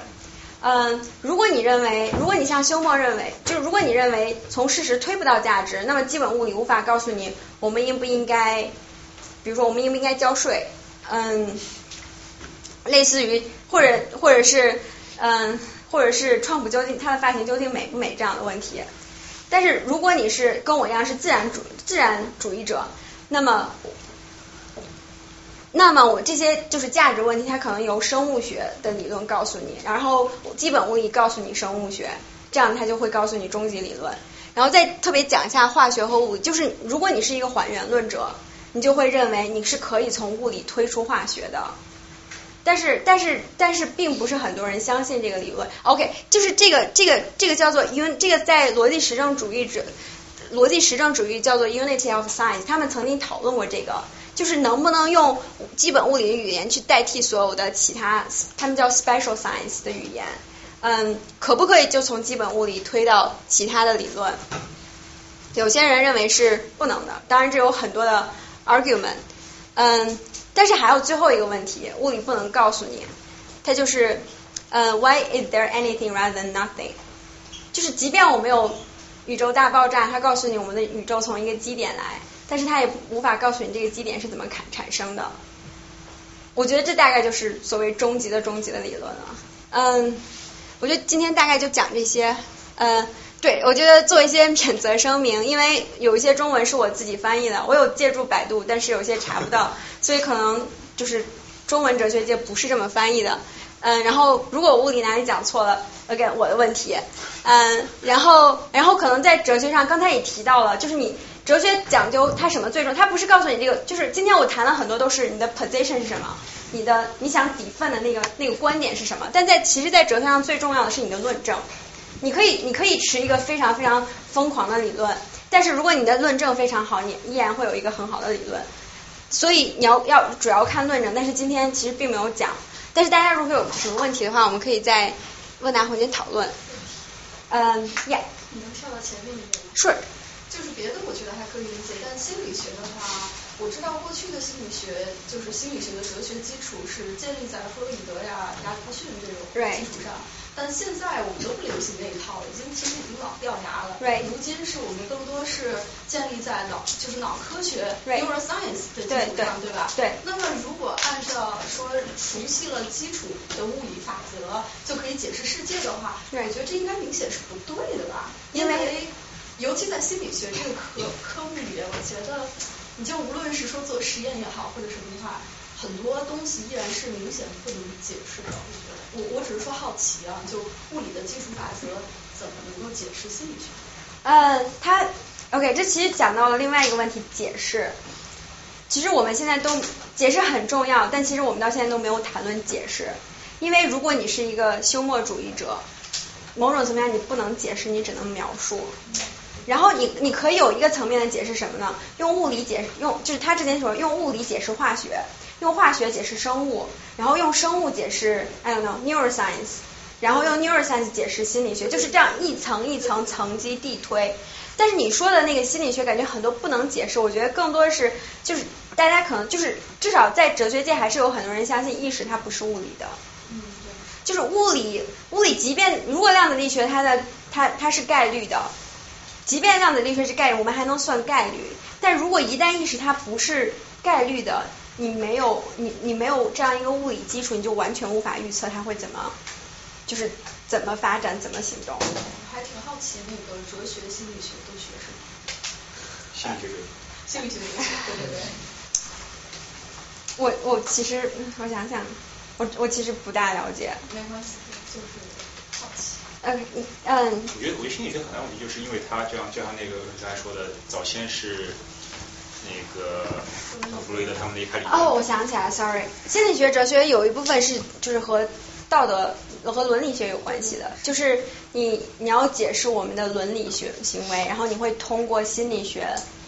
嗯，如果你认为，如果你像休谟认为，就是如果你认为从事实推不到价值，那么基本物理无法告诉你我们应不应该，比如说我们应不应该交税，嗯，类似于或者或者是嗯，或者是创普究竟他的发型究竟美不美这样的问题。但是如果你是跟我一样是自然主自然主义者，那么。那么我这些就是价值问题，它可能由生物学的理论告诉你，然后基本物理告诉你生物学，这样它就会告诉你终极理论。然后再特别讲一下化学和物理，就是如果你是一个还原论者，你就会认为你是可以从物理推出化学的。但是但是但是并不是很多人相信这个理论。OK，就是这个这个这个叫做因为这个在逻辑实证主义者逻辑实证主义叫做 unity of science，他们曾经讨论过这个。就是能不能用基本物理的语言去代替所有的其他，他们叫 special science 的语言，嗯，可不可以就从基本物理推到其他的理论？有些人认为是不能的，当然这有很多的 argument，嗯，但是还有最后一个问题，物理不能告诉你，它就是，嗯，why is there anything rather than nothing？就是即便我们有宇宙大爆炸，它告诉你我们的宇宙从一个基点来。但是它也无法告诉你这个基点是怎么产产生的。我觉得这大概就是所谓终极的终极的理论了。嗯，我觉得今天大概就讲这些。嗯，对，我觉得做一些免责声明，因为有一些中文是我自己翻译的，我有借助百度，但是有些查不到，所以可能就是中文哲学界不是这么翻译的。嗯，然后如果物理哪里讲错了，OK，我的问题。嗯，然后然后可能在哲学上，刚才也提到了，就是你。哲学讲究它什么最重要？它不是告诉你这个，就是今天我谈了很多都是你的 position 是什么，你的你想抵份的那个那个观点是什么？但在其实，在哲学上最重要的是你的论证。你可以你可以持一个非常非常疯狂的理论，但是如果你的论证非常好，你依然会有一个很好的理论。所以你要要主要看论证，但是今天其实并没有讲。但是大家如果有什么问题的话，我们可以在问答环节讨论。嗯，Yeah。你能跳到前面一点吗？Sure。就是别的，我觉得还可以理解，但心理学的话，我知道过去的心理学就是心理学的哲学基础是建立在弗洛伊德呀、亚里克逊这种基础上，但现在我们都不流行那一套了，已经其实已经老掉牙了。如今是我们更多是建立在脑就是脑科学 neuroscience 的基础上，对吧？对。那么如果按照说熟悉了基础的物理法则就可以解释世界的话，我觉得这应该明显是不对的吧？因为尤其在心理学这个科科目里，我觉得，你就无论是说做实验也好，或者什么的话，很多东西依然是明显不能解释的。我，我只是说好奇啊，就物理的基础法则怎么能够解释心理学？呃，他 OK，这其实讲到了另外一个问题，解释。其实我们现在都解释很重要，但其实我们到现在都没有谈论解释，因为如果你是一个休谟主义者，某种层面你不能解释，你只能描述。然后你你可以有一个层面的解释什么呢？用物理解释，用就是他之前说用物理解释化学，用化学解释生物，然后用生物解释 I don't know neuroscience，然后用 neuroscience 解释心理学，就是这样一层一层层级递推。但是你说的那个心理学感觉很多不能解释，我觉得更多是就是大家可能就是至少在哲学界还是有很多人相信意识它不是物理的。嗯，就是物理物理即便如果量子力学它的它它是概率的。即便量子力学是概率，我们还能算概率。但如果一旦意识它不是概率的，你没有你你没有这样一个物理基础，你就完全无法预测它会怎么，就是怎么发展，怎么行动。我还挺好奇，那个哲学、心理学都学什么？心理学。心理学，对对对。我我其实我想想，我我其实不大了解。没关系，就是好奇。嗯嗯。我觉得，我觉得心理学很大问题，就是因为它就像就像那个刚才说的，早先是那个弗洛伊德他们那一派。哦，我想起来，sorry，心理学哲学有一部分是就是和道德和伦理学有关系的，就是你你要解释我们的伦理学行为，然后你会通过心理学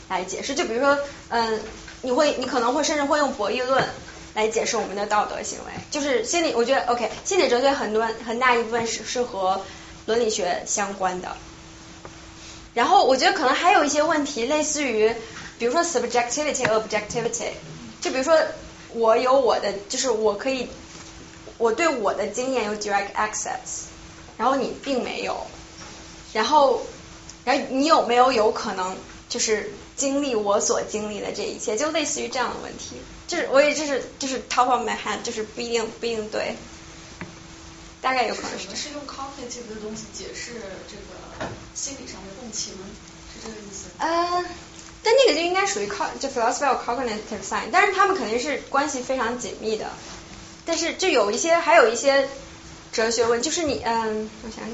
来解释，就比如说，嗯，你会你可能会甚至会用博弈论。来解释我们的道德行为，就是心理，我觉得 OK，心理哲学很多很大一部分是是和伦理学相关的。然后我觉得可能还有一些问题，类似于比如说 subjectivity objectivity，就比如说我有我的，就是我可以我对我的经验有 direct access，然后你并没有，然后然后你有没有有可能就是经历我所经历的这一切，就类似于这样的问题。就是我也就是就是 top of my head，就是不一定不一定对，大概有可能是。是用 cognitive 的东西解释这个心理上的共情，是这个意思？呃，但那个就应该属于 co 就 philosophy of cognitive science，但是他们肯定是关系非常紧密的。但是就有一些还有一些哲学问，就是你嗯，我想想。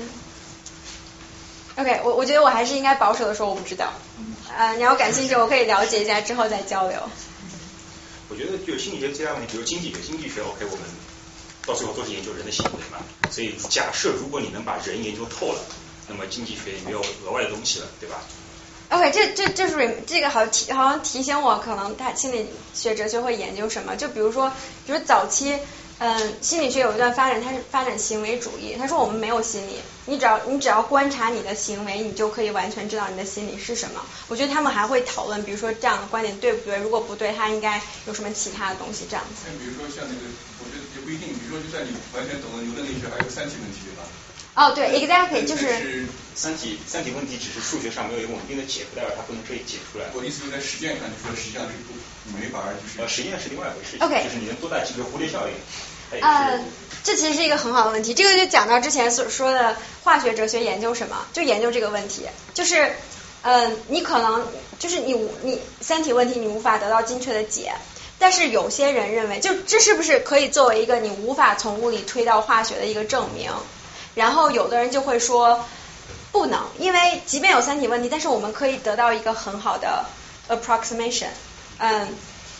OK，我我觉得我还是应该保守的说我不知道。呃，你要感兴趣，我可以了解一下之后再交流。我觉得就心理学最大问题，比如经济学，经济学 OK，我们到最后都是研究人的行为嘛。所以假设如果你能把人研究透了，那么经济学也没有额外的东西了，对吧？OK，这这这是这个好提好像提醒我，可能他心理学哲学会研究什么？就比如说，比如早期。嗯，心理学有一段发展，它是发展行为主义。他说我们没有心理，你只要你只要观察你的行为，你就可以完全知道你的心理是什么。我觉得他们还会讨论，比如说这样的观点对不对？如果不对，他应该有什么其他的东西这样子。比如说像那个，我觉得也不一定。比如说，就算你完全懂了牛顿力学，还有三体问题，对吧？哦，对，exactly，就是三体三体问题，只是数学上没有一个稳定的解，不代表它不能被解出来。我的意思是在实践上，你说实际上是不，没法就是。呃，实验是另外一回事。OK，就是你能多大几个蝴蝶效应。呃，这其实是一个很好的问题。这个就讲到之前所说的化学哲学研究什么，就研究这个问题。就是，嗯，你可能就是你你三体问题你无法得到精确的解，但是有些人认为，就这是不是可以作为一个你无法从物理推到化学的一个证明？然后有的人就会说不能，因为即便有三体问题，但是我们可以得到一个很好的 approximation，嗯，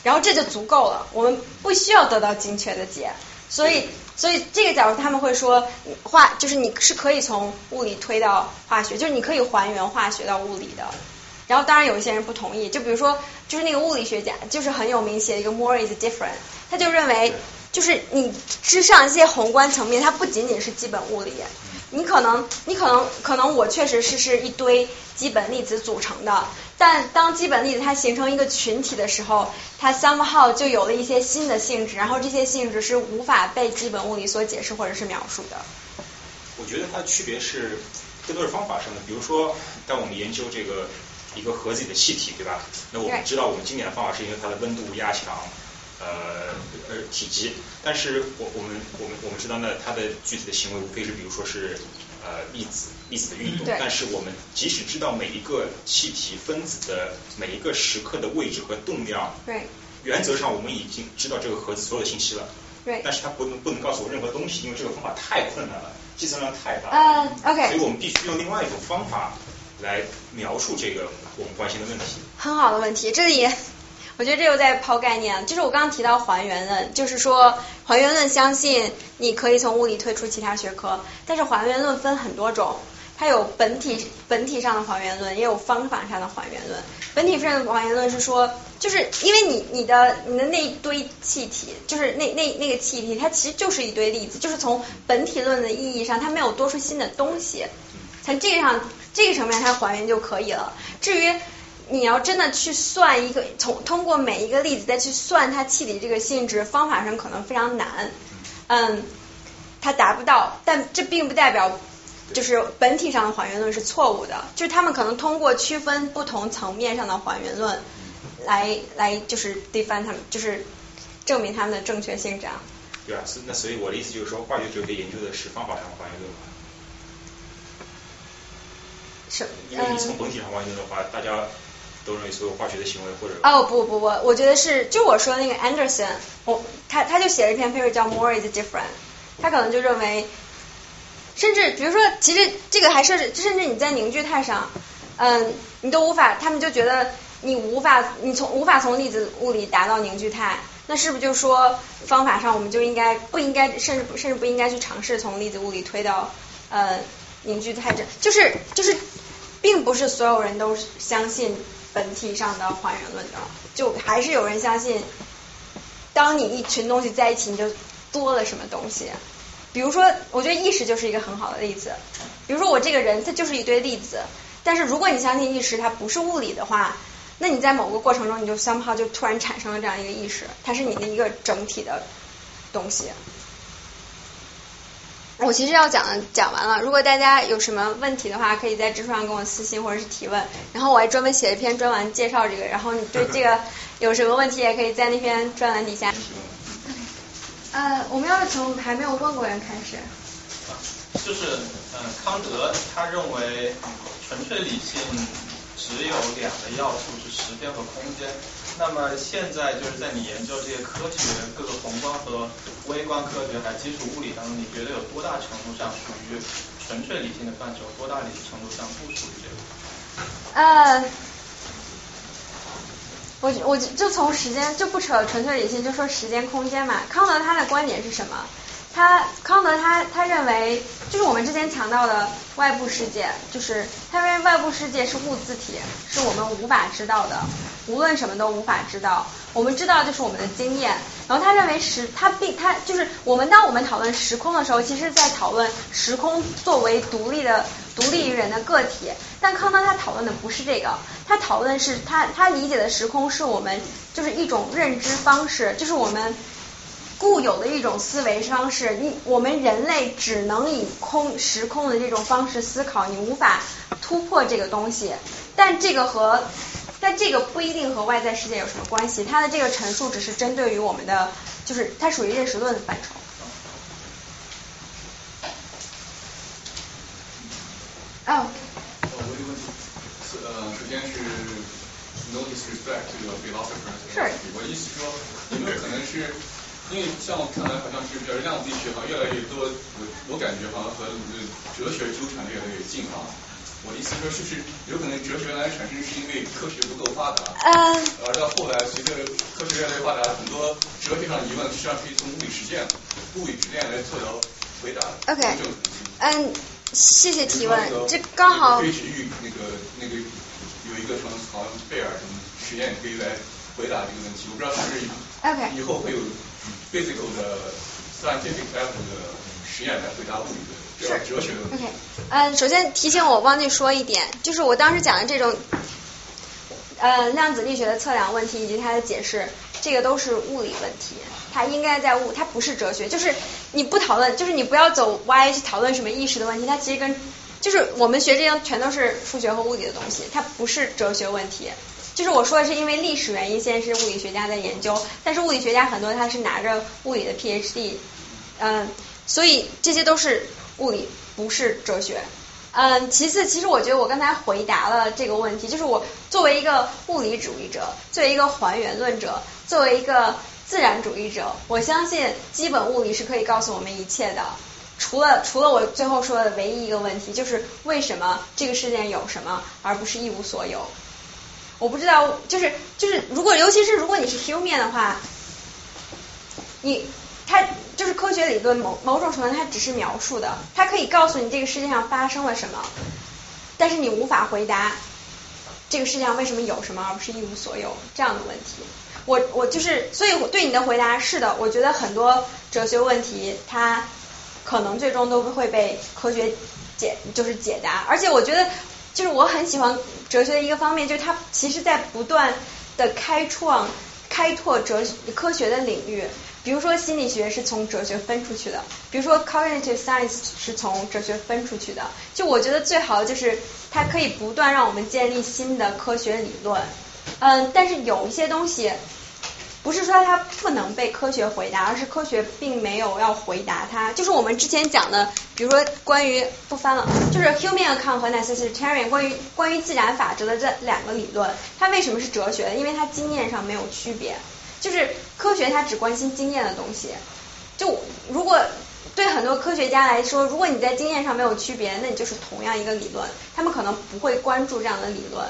然后这就足够了，我们不需要得到精确的解。所以，所以这个假如他们会说，化就是你是可以从物理推到化学，就是你可以还原化学到物理的。然后，当然有一些人不同意，就比如说，就是那个物理学家，就是很有名，写一个 more is different，他就认为，就是你之上一些宏观层面，它不仅仅是基本物理。你可能，你可能，可能我确实是是一堆基本粒子组成的，但当基本粒子它形成一个群体的时候，它 somehow 就有了一些新的性质，然后这些性质是无法被基本物理所解释或者是描述的。我觉得它的区别是更多是方法上的，比如说当我们研究这个一个盒子里的气体，对吧？那我们知道我们经典的方法是因为它的温度、压强。呃呃体积，但是我我们我们我们知道呢，它的具体的行为无非是比如说是呃粒子粒子的运动，但是我们即使知道每一个气体分子的每一个时刻的位置和动量，对，原则上我们已经知道这个盒子所有的信息了，对，但是它不能不能告诉我任何东西，因为这个方法太困难了，计算量太大，嗯，OK，所以我们必须用另外一种方法来描述这个我们关心的问题。很好的问题，这里。我觉得这又在抛概念，就是我刚刚提到还原论，就是说还原论相信你可以从物理推出其他学科，但是还原论分很多种，它有本体本体上的还原论，也有方法上的还原论。本体上的还原论是说，就是因为你你的你的那一堆气体，就是那那那个气体，它其实就是一堆粒子，就是从本体论的意义上，它没有多出新的东西，从这个上这个层面它还原就可以了。至于你要真的去算一个，从通过每一个例子再去算它气体这个性质，方法上可能非常难，嗯，它达不到，但这并不代表就是本体上的还原论是错误的，就是他们可能通过区分不同层面上的还原论来来就是 define 他们，就是证明他们的正确性这样。对啊，是那所以我的意思就是说，化学哲学研究的是方法上的还原论嘛。是。因为你从本体上还原的话，大家。都认为所有化学的行为或者哦不不不，我觉得是就我说那个 Anderson，我他他就写了一篇 paper 叫 More is different，他可能就认为甚至比如说，其实这个还设置，甚至你在凝聚态上，嗯，你都无法，他们就觉得你无法，你从无法从粒子物理达到凝聚态，那是不是就说方法上我们就应该不应该，甚至甚至不应该去尝试从粒子物理推到呃凝聚态这，就是就是，并不是所有人都相信本体上的还原论的，就还是有人相信，当你一群东西在一起，你就多了什么东西。比如说，我觉得意识就是一个很好的例子。比如说，我这个人他就是一堆粒子，但是如果你相信意识它不是物理的话，那你在某个过程中你就 somehow 就突然产生了这样一个意识，它是你的一个整体的东西。我其实要讲的讲完了，如果大家有什么问题的话，可以在知乎上跟我私信或者是提问。然后我还专门写了一篇专栏介绍这个，然后你对这个 有什么问题，也可以在那篇专栏底下。呃，我们要从还没有问过人开始。就是，嗯，康德他认为纯粹理性只有两个要素是时间和空间。那么现在就是在你研究这些科学，各个宏观和微观科学还有基础物理当中，你觉得有多大程度上属于纯粹理性的范畴？多大理程度上不属于这个？呃。我我就从时间就不扯纯粹理性，就说时间空间嘛。康德他的观点是什么？他康德他他认为，就是我们之前强调的外部世界，就是他认为外部世界是物自体，是我们无法知道的，无论什么都无法知道。我们知道就是我们的经验。然后他认为时他并他就是我们当我们讨论时空的时候，其实在讨论时空作为独立的独立于人的个体。但康德他讨论的不是这个，他讨论是他他理解的时空是我们就是一种认知方式，就是我们固有的一种思维方式。你我们人类只能以空时空的这种方式思考，你无法突破这个东西。但这个和但这个不一定和外在世界有什么关系。它的这个陈述只是针对于我们的，就是它属于认识论的范畴。哦。首先是 no disrespect 这个 philosopher，是，我意思说，你们可能是，因为像我看来好像是比较量子力学好像越来越多，我我感觉好像和哲学纠缠的越来越近啊。我的意思说，是不是有可能哲学原来产生是因为科学不够发达？嗯。而到后来，随着科学越来越发达，很多哲学上的疑问实际上可以从物理实践、物理实践来做到回答。OK。嗯，谢谢提问，这刚好。对域那个那个有。一个什么好像贝尔什么实验可以来回答这个问题，我不知道是不是以后会有 physical 的 scientific 的实验来回答物理的哲学的问题。OK，嗯，首先提醒我忘记说一点，就是我当时讲的这种呃量子力学的测量问题以及它的解释，这个都是物理问题，它应该在物，它不是哲学，就是你不讨论，就是你不要走歪去讨论什么意识的问题，它其实跟就是我们学这些全都是数学和物理的东西，它不是哲学问题。就是我说的是因为历史原因，现在是物理学家在研究，但是物理学家很多他是拿着物理的 PhD，嗯，所以这些都是物理，不是哲学。嗯，其次，其实我觉得我刚才回答了这个问题，就是我作为一个物理主义者，作为一个还原论者，作为一个自然主义者，我相信基本物理是可以告诉我们一切的。除了除了我最后说的唯一一个问题，就是为什么这个世界有什么，而不是一无所有？我不知道，就是就是如果尤其是如果你是 human 的话，你它就是科学理论某某种程度它只是描述的，它可以告诉你这个世界上发生了什么，但是你无法回答这个世界上为什么有什么而不是一无所有这样的问题。我我就是所以对你的回答是的，我觉得很多哲学问题它。可能最终都会被科学解，就是解答。而且我觉得，就是我很喜欢哲学的一个方面，就是它其实在不断的开创、开拓哲科学的领域。比如说心理学是从哲学分出去的，比如说 cognitive science 是从哲学分出去的。就我觉得最好就是它可以不断让我们建立新的科学理论。嗯，但是有一些东西。不是说它不能被科学回答，而是科学并没有要回答它。就是我们之前讲的，比如说关于不翻了，就是 human account 和 necessitarian 关于关于自然法则的这两个理论，它为什么是哲学的？因为它经验上没有区别。就是科学它只关心经验的东西。就如果对很多科学家来说，如果你在经验上没有区别，那你就是同样一个理论，他们可能不会关注这样的理论。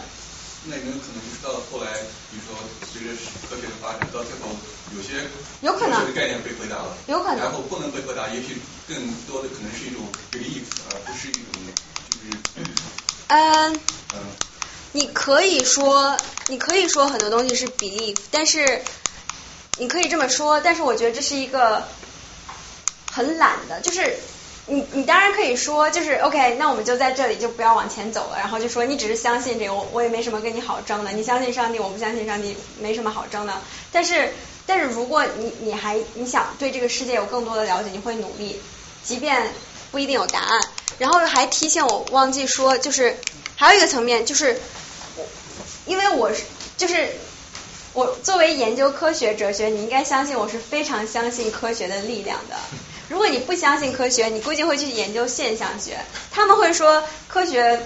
那有可能就是到后来，比如说随着科学的发展，到最后有些有可能科学的概念被回答了，有可能然后不能被回答，也许更多的可能是一种 belief，而不是一种就是嗯，嗯。你可以说，你可以说很多东西是 belief，但是你可以这么说，但是我觉得这是一个很懒的，就是你你当然可以说，就是 OK，那我们就在这里就不要往前走了，然后就说你只是相信这个，我我也没什么跟你好争的，你相信上帝，我不相信上帝，没什么好争的。但是但是如果你你还你想对这个世界有更多的了解，你会努力，即便不一定有答案。然后还提醒我忘记说，就是还有一个层面就是。因为我是就是我作为研究科学哲学，你应该相信我是非常相信科学的力量的。如果你不相信科学，你估计会去研究现象学。他们会说科学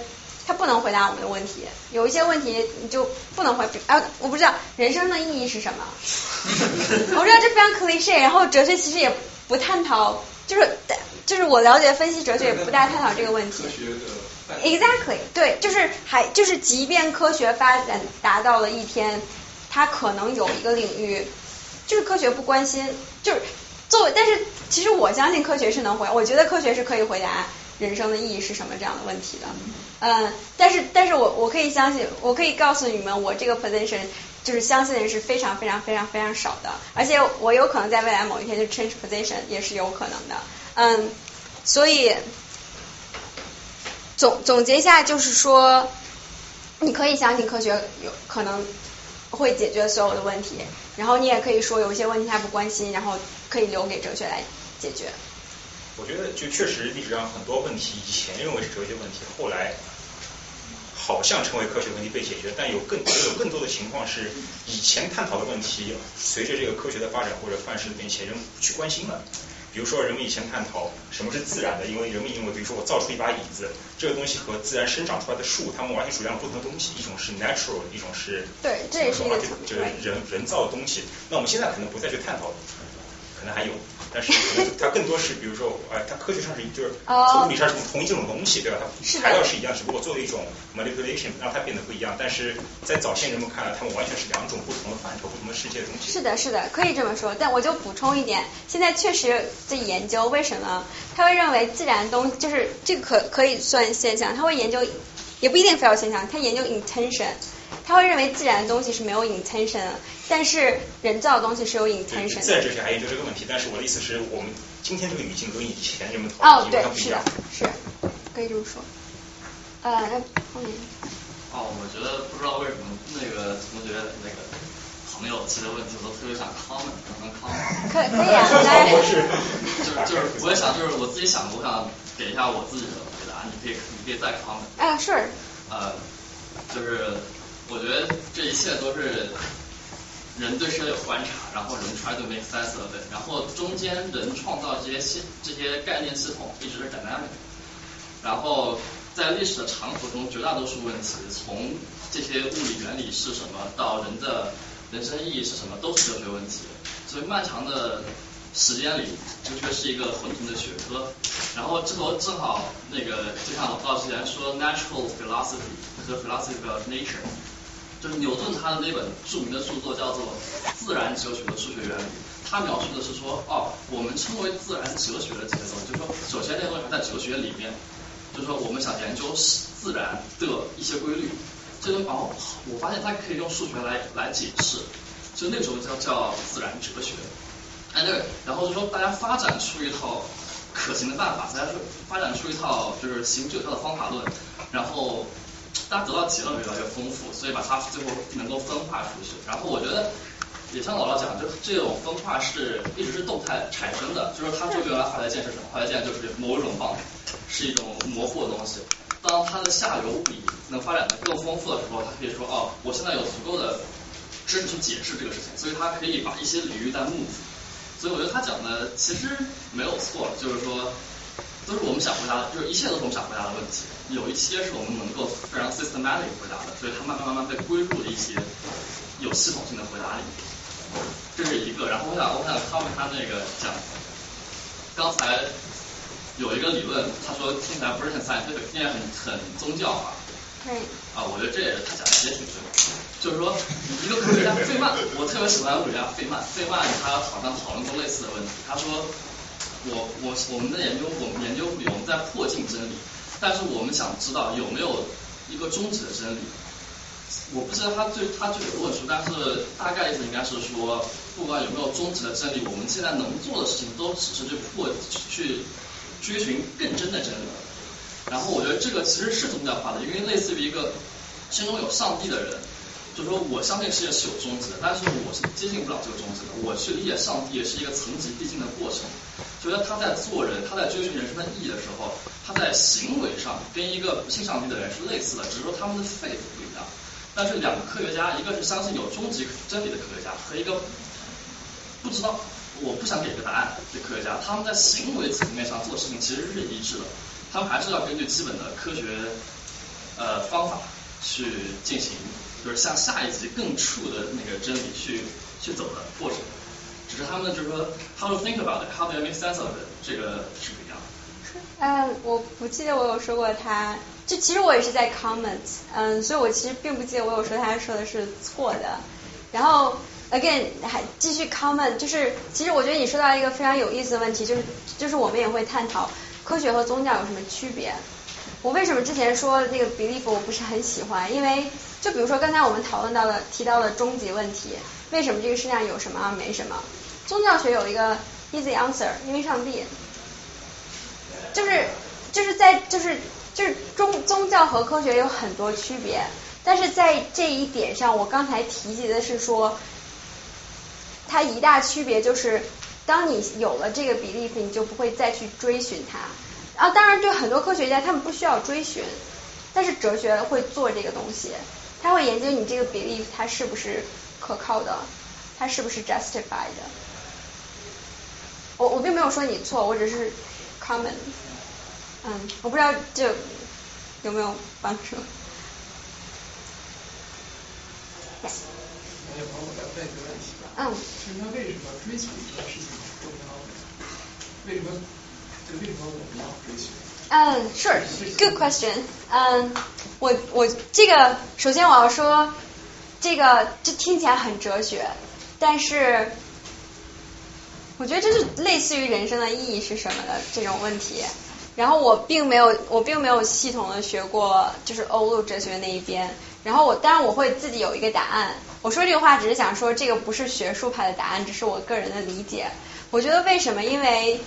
它不能回答我们的问题，有一些问题你就不能回啊，我不知道人生的意义是什么。我知道这非常 cliche，然后哲学其实也不探讨，就是就是我了解分析哲学也不大探讨这个问题。Exactly，对，就是还就是，即便科学发展达到了一天，它可能有一个领域，就是科学不关心，就是作为，但是其实我相信科学是能回，我觉得科学是可以回答人生的意义是什么这样的问题的，嗯，但是但是我我可以相信，我可以告诉你们，我这个 position 就是相信的人是非常非常非常非常少的，而且我有可能在未来某一天就 change position 也是有可能的，嗯，所以。总总结一下，就是说，你可以相信科学有可能会解决所有的问题，然后你也可以说有一些问题他不关心，然后可以留给哲学来解决。我觉得就确实历史上很多问题以前认为是哲学问题，后来好像成为科学问题被解决，但有更有更多的情况是以前探讨的问题，随着这个科学的发展或者范式的变迁，人不去关心了。比如说，人们以前探讨什么是自然的，因为人们因为，比如说我造出一把椅子，这个东西和自然生长出来的树，它们完全属于两种不同的东西，一种是 natural，一种是对，这也是一个就是人人造的东西。那我们现在可能不再去探讨，可能还有，但是可 能它更多是，比如说，哎，它科学上是就是从物理上是同一这种东西，对吧？它材料是一样，只不过做了一种 manipulation 让它变得不一样。但是在早先人们看来，它们完全是两种不同的范畴、不同的世界的东西。是的，是的，可以这么说。但我就补充一点，现在确实在研究为什么他会认为自然东就是这个可可以算现象，他会研究也不一定非要现象，他研究 intention，他会认为自然的东西是没有 intention，但是人造的东西是有 intention。自然哲学还研究这个问题，但是我的意思是我们今天这个语境跟以前人们讨论哦，对的，不一是的。，是可以这么说。呃，那后面哦，我觉得不知道为什么那个同学那个朋友提的问题，我都特别想 comment，能 comment。可可以啊，来，就是就是，我也想就是我自己想的，我想给一下我自己的回答，你可以你可以再 comment。啊，sure，呃，就是我觉得这一切都是人对世界观察，然后人 try to make sense of it，然后中间人创造这些系这些概念系统一直是 dynamic，然后在历史的长河中，绝大多数问题从这些物理原理是什么到人的人生意义是什么，都是哲学问题。所以漫长的时间里，哲学是一个混沌的学科。然后这头正好那个就像老之前说 natural philosophy 和 philosophy of nature，就是牛顿他的那本著名的著作叫做《自然哲学的数学原理》，他描述的是说，哦，我们称为自然哲学的节奏，就是说，首先那个东西还在哲学里面，就是说我们想研究自然的一些规律，这个哦，我发现它可以用数学来来解释，就那时候叫叫自然哲学。哎，对，然后就说大家发展出一套可行的办法，大家说发展出一套就是行之有效的方法论，然后大家得到结论越来越丰富，所以把它最后能够分化出去。然后我觉得也像姥姥讲，就这种分化是一直是动态产生的，就是它说原来化学键是什么？化学键就是某一种棒，是一种模糊的东西。当它的下游比能发展的更丰富的时候，它可以说哦，我现在有足够的知识去解释这个事情，所以它可以把一些领域在幕。所以我觉得他讲的其实没有错，就是说都是我们想回答的，就是一切都是我们想回答的问题，有一些是我们能够非常 systematic 回答的，所以它慢慢慢慢被归入了一些有系统性的回答里。这是一个，然后我想我想他们他那个讲，刚才有一个理论，他说听起来不是很 scientific，听起来很很宗教化。啊，我觉得这也是他讲的也挺对的。就是说，一个科学家费曼，我特别喜欢物理学家费曼，费曼他好像讨论过类似的问题。他说，我我我们的研究，我们研究物理，我们在破镜真理，但是我们想知道有没有一个终止的真理。我不知道他最他最有论述，但是大概意思应该是说，不管有没有终止的真理，我们现在能做的事情都只是去破去追寻更真的真理。然后我觉得这个其实是宗教化的，因为类似于一个心中有上帝的人，就说我相信世界是有终止的，但是我是接近不了这个终止的。我去理解上帝也是一个层级递进的过程。觉得他在做人，他在追寻人生的意义的时候，他在行为上跟一个不信上帝的人是类似的，只是说他们的 faith 不一样。但是两个科学家，一个是相信有终极真理的科学家，和一个不知道我不想给个答案的科学家，他们在行为层面上做事情其实是一致的。他们还是要根据基本的科学呃方法去进行，就是向下一级更处的那个真理去去走的过程。只是他们就是说 how to think about it，how to make sense of it，这个是不一样的。嗯，我不记得我有说过他，就其实我也是在 comment，嗯，所以我其实并不记得我有说他说的是错的。然后 again 还继续 comment，就是其实我觉得你说到一个非常有意思的问题，就是就是我们也会探讨。科学和宗教有什么区别？我为什么之前说这个 belief 我不是很喜欢？因为就比如说刚才我们讨论到的提到了终极问题，为什么这个世界上有什么没什么？宗教学有一个 easy answer，因为上帝。就是就是在就是就是宗宗教和科学有很多区别，但是在这一点上，我刚才提及的是说，它一大区别就是。当你有了这个 belief，你就不会再去追寻它。啊，当然对很多科学家，他们不需要追寻，但是哲学会做这个东西，他会研究你这个 belief 它是不是可靠的，它是不是 justified。我我并没有说你错，我只是 comment。嗯，我不知道这有没有帮助。哎，帮我再问一个问题吧。嗯。就是他为什么追求一件事情是重要？为什么？就为什么我们要追求？嗯，Sure，Good question。嗯，我我这个首先我要说，这个这听起来很哲学，但是我觉得这是类似于人生的意义是什么的这种问题。然后我并没有我并没有系统的学过就是欧陆哲学那一边。然后我当然我会自己有一个答案。我说这个话只是想说，这个不是学术派的答案，只是我个人的理解。我觉得为什么？因为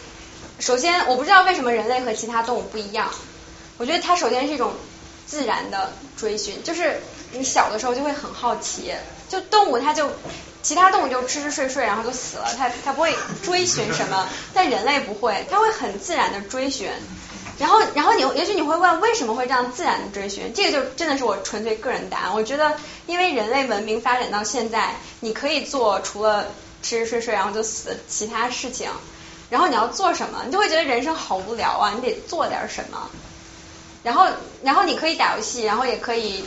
首先我不知道为什么人类和其他动物不一样。我觉得它首先是一种自然的追寻，就是你小的时候就会很好奇，就动物它就其他动物就吃吃睡睡，然后就死了，它它不会追寻什么，但人类不会，它会很自然的追寻。然后，然后你也许你会问，为什么会这样自然的追寻？这个就真的是我纯粹个人答案。我觉得，因为人类文明发展到现在，你可以做除了吃吃睡睡然后就死其他事情。然后你要做什么？你就会觉得人生好无聊啊！你得做点什么。然后，然后你可以打游戏，然后也可以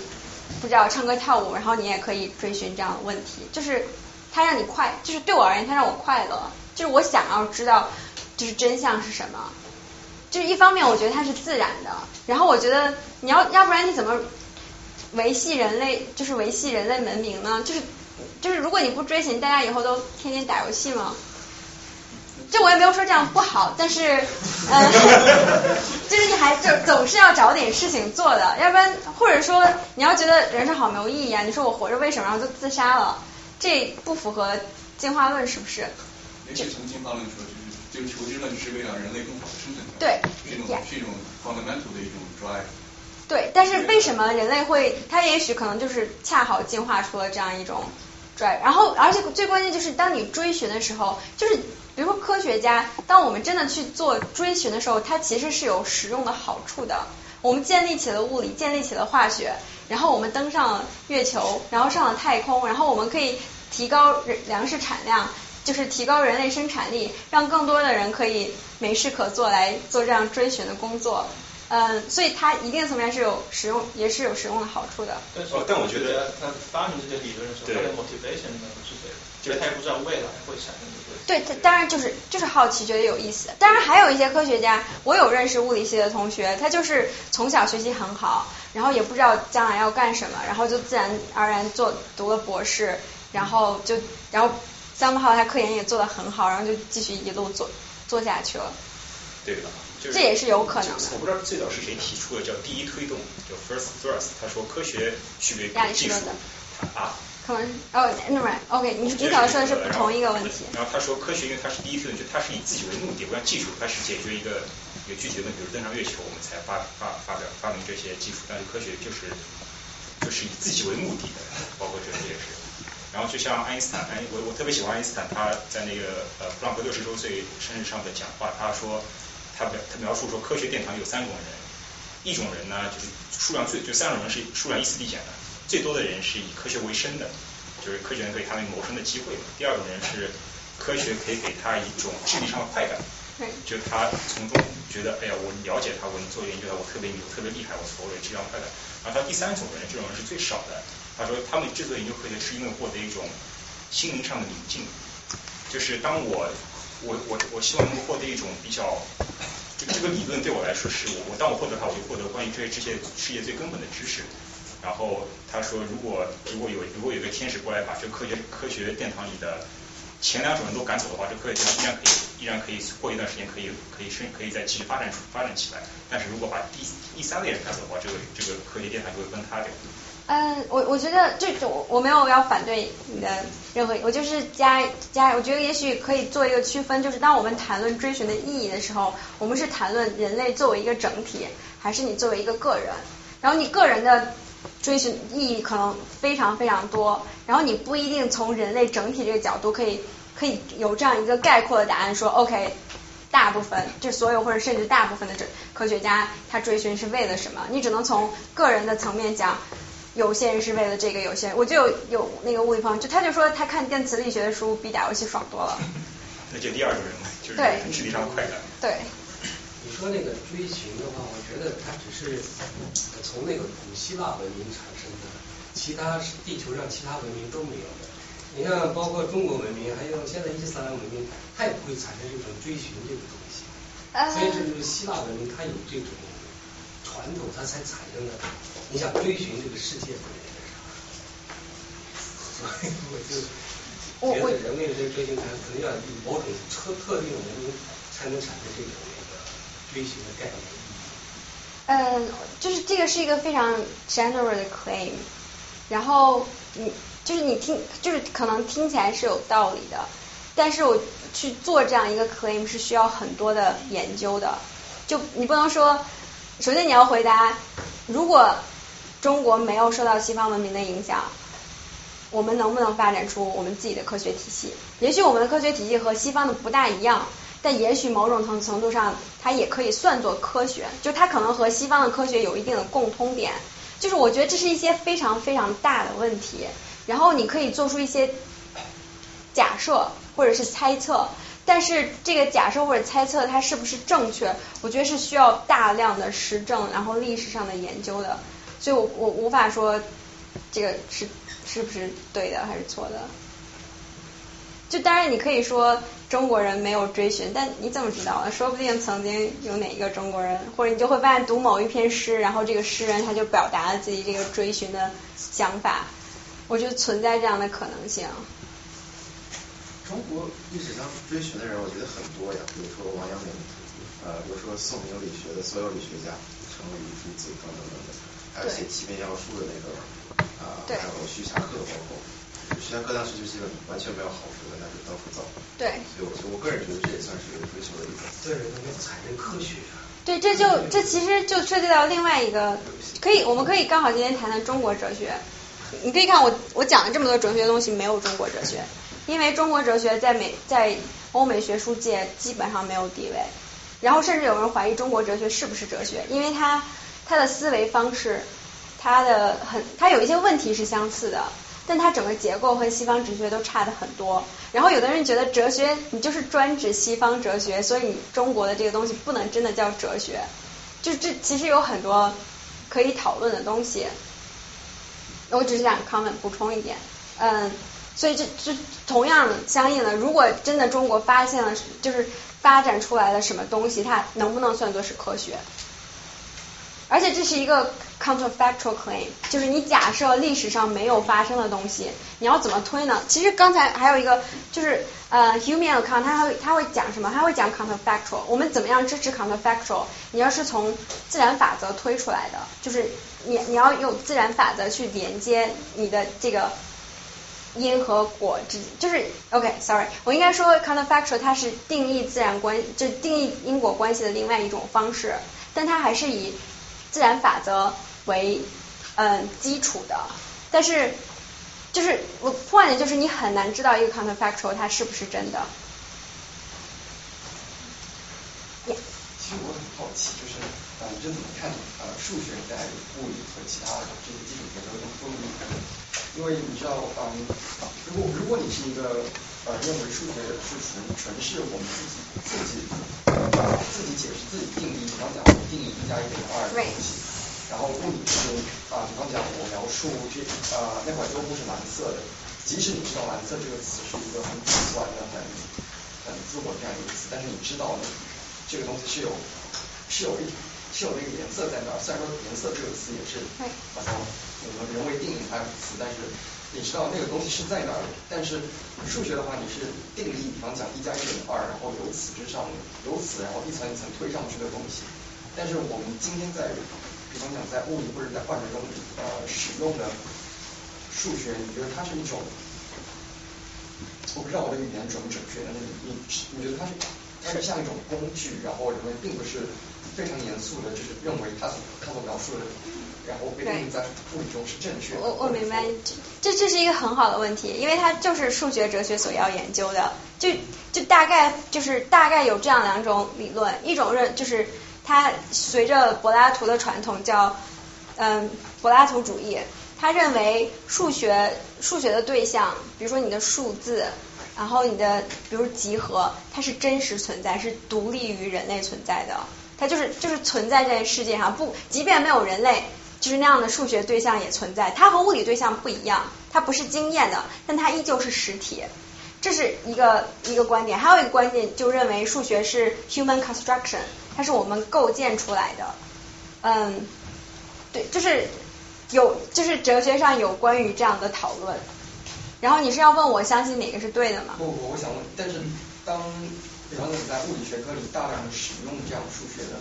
不知道唱歌跳舞，然后你也可以追寻这样的问题。就是它让你快，就是对我而言，它让我快乐。就是我想要知道，就是真相是什么。就是一方面，我觉得它是自然的，然后我觉得你要要不然你怎么维系人类，就是维系人类文明呢？就是就是如果你不追寻，大家以后都天天打游戏吗？这我也没有说这样不好，但是 呃，就是你还就总是要找点事情做的，要不然或者说你要觉得人生好没有意义啊，你说我活着为什么？然后就自杀了，这不符合进化论是不是？也许从进化论说。就是就求知论是为了人类更好的生存，对，是一种是一种 fundamental 的一种 drive。对，但是为什么人类会？它也许可能就是恰好进化出了这样一种 drive。然后，而且最关键就是，当你追寻的时候，就是比如说科学家，当我们真的去做追寻的时候，它其实是有实用的好处的。我们建立起了物理，建立起了化学，然后我们登上了月球，然后上了太空，然后我们可以提高粮食产量。就是提高人类生产力，让更多的人可以没事可做来做这样追寻的工作。嗯，所以它一定层面是有实用，也是有实用的好处的。但是哦但我觉得他发明这些理论的时候，对他的 motivation 呢是谁？就是他也不知道未来会产生这个。对，他当然就是就是好奇，觉得有意思。当然还有一些科学家，我有认识物理系的同学，他就是从小学习很好，然后也不知道将来要干什么，然后就自然而然做读了博士，然后就然后 somehow 他科研也做得很好，然后就继续一路做做下去了。对的，就是这也是有可能的我不知道最早是谁提出的，叫第一推动，叫 first thrust。他说科学区别于技术亚里士啊，哦，那么 OK，你你可能说的是不同一个问题。然后他说科学因为它是第一推动，就它是以自己为目的，不像技术，它是解决一个一个具体的问题，比如登上月球，我们才发发发表发明这些技术。但是科学就是就是以自己为目的的，包括哲学也是。然后就像爱因斯坦，爱我我特别喜欢爱因斯坦，他在那个呃普朗克六十周岁生日上的讲话，他说他表他描述说科学殿堂有三种人，一种人呢就是数量最就三种人是数量依次递减的，最多的人是以科学为生的，就是科学能给他们谋生的机会嘛。第二种人是科学可以给他一种智力上的快感，就他从中觉得哎呀我了解他，我能做研究他，我特别牛，特别厉害，我所谓智商快感。然后他第三种人，这种人是最少的。他说他们之所以研究科学，是因为获得一种心灵上的宁静，就是当我我我我希望能够获得一种比较，这个这个理论对我来说是我我当我获得它，我就获得关于这些这些世界最根本的知识。然后他说，如果如果有如果有个天使过来把这科学科学殿堂里的前两种人都赶走的话，这科学殿堂依然可以依然可以过一段时间可以可以生可以再继续发展发展起来。但是如果把第第三类人赶走的话，这个这个科学殿堂就会崩塌掉。嗯，我我觉得这种我没有要反对你的任何，我就是加加，我觉得也许可以做一个区分，就是当我们谈论追寻的意义的时候，我们是谈论人类作为一个整体，还是你作为一个个人？然后你个人的追寻意义可能非常非常多，然后你不一定从人类整体这个角度可以可以有这样一个概括的答案，说 OK。大部分就所有或者甚至大部分的这科学家，他追寻是为了什么？你只能从个人的层面讲。有些人是为了这个，有些人我就有有那个物理朋友，就他就说他看电磁力学的书比打游戏爽多了。那就第二种人嘛，就是智力上的快感。对。你说那个追寻的话，我觉得它只是从那个古希腊文明产生的，其他地球上其他文明都没有的。你看，包括中国文明，还有现在伊斯兰文明，它也不会产生这种追寻这个东西。所以这就是希腊文明，它有这种传统，它才产生的。你想追寻这个世界的那个啥，所以我就觉得人类的这个追寻，它可能要以某种特特定的文明才能产生这种那个飞行的概念。嗯，就是这个是一个非常 general 的 claim，然后你就是你听，就是可能听起来是有道理的，但是我去做这样一个 claim 是需要很多的研究的，就你不能说，首先你要回答，如果中国没有受到西方文明的影响，我们能不能发展出我们自己的科学体系？也许我们的科学体系和西方的不大一样，但也许某种程程度上，它也可以算作科学，就它可能和西方的科学有一定的共通点。就是我觉得这是一些非常非常大的问题，然后你可以做出一些假设或者是猜测，但是这个假设或者猜测它是不是正确，我觉得是需要大量的实证，然后历史上的研究的。所以我我无法说这个是是不是对的还是错的。就当然你可以说中国人没有追寻，但你怎么知道呢？说不定曾经有哪一个中国人，或者你就会发现读某一篇诗，然后这个诗人他就表达了自己这个追寻的想法。我觉得存在这样的可能性。中国历史上追寻的人，我觉得很多呀，比如说王阳明，呃，比如说宋明理学的所有理学家，程颐、朱子等等等等。还有写《齐民要术》的那个啊，还有徐霞客，包括徐霞客当时就基本完全没有好处的，那就到处造。对。所以我我个人觉得这也算是追求的一种。这人能够产生科学。对，这就这其实就涉及到另外一个，可以我们可以刚好今天谈谈中国哲学。你可以看我我讲了这么多哲学的东西，没有中国哲学，因为中国哲学在美在欧美学术界基本上没有地位，然后甚至有人怀疑中国哲学是不是哲学，因为它。它的思维方式，它的很，它有一些问题是相似的，但它整个结构和西方哲学都差的很多。然后有的人觉得哲学你就是专指西方哲学，所以你中国的这个东西不能真的叫哲学。就这其实有很多可以讨论的东西。我只是想 comment 补充一点，嗯，所以这这同样相应的，如果真的中国发现了，就是发展出来的什么东西，它能不能算作是科学？而且这是一个 counterfactual claim，就是你假设历史上没有发生的东西，你要怎么推呢？其实刚才还有一个就是呃，human account，他会他会讲什么？他会讲 counterfactual。我们怎么样支持 counterfactual？你要是从自然法则推出来的，就是你你要用自然法则去连接你的这个因和果之，就是 OK，sorry，我应该说 counterfactual 它是定义自然关，就定义因果关系的另外一种方式，但它还是以自然法则为嗯基础的，但是就是我换点就是你很难知道一个 counterfactual 它是不是真的。其实我很好奇，就是呃，你是怎么看呃数学在物理和其他的这些基础学科中中的影响？因为你知道，嗯，如果如果你是一个呃认为数学是纯纯是我们自己自己呃自己解释自己定义，比方讲定义一加一等于二的东西，然后物理是啊，比方讲我描述这呃那块桌布是蓝色的，即使你知道蓝色这个词是一个很主观的、很很自我这样一个词，但是你知道呢，这个东西是有是有一是有那个颜色在那儿，虽然说颜色这个词也是好像我们人为定义它的词，但是你知道那个东西是在那儿的。但是数学的话，你是定义，比方讲一加一等于二，然后由此之上，由此然后一层一层推上去的东西。但是我们今天在，比方讲在物理或者在化学中呃使用的数学，你觉得它是一种，我不知道我的语言准不准确，但是你你你觉得它是它是像一种工具，然后人们并不是非常严肃的，就是认为他所他所描述的，然后被定义在物理中是正确的。我我明白，这这是一个很好的问题，因为它就是数学哲学所要研究的，就就大概就是大概有这样两种理论，一种认就是它随着柏拉图的传统叫嗯柏拉图主义，他认为数学数学的对象，比如说你的数字。然后你的比如集合，它是真实存在，是独立于人类存在的，它就是就是存在在世界上，不，即便没有人类，就是那样的数学对象也存在。它和物理对象不一样，它不是经验的，但它依旧是实体。这是一个一个观点，还有一个观点就认为数学是 human construction，它是我们构建出来的。嗯，对，就是有就是哲学上有关于这样的讨论。然后你是要问我相信哪个是对的吗？不不，我想问，但是当比方说你在物理学科里大量的使用这样数学的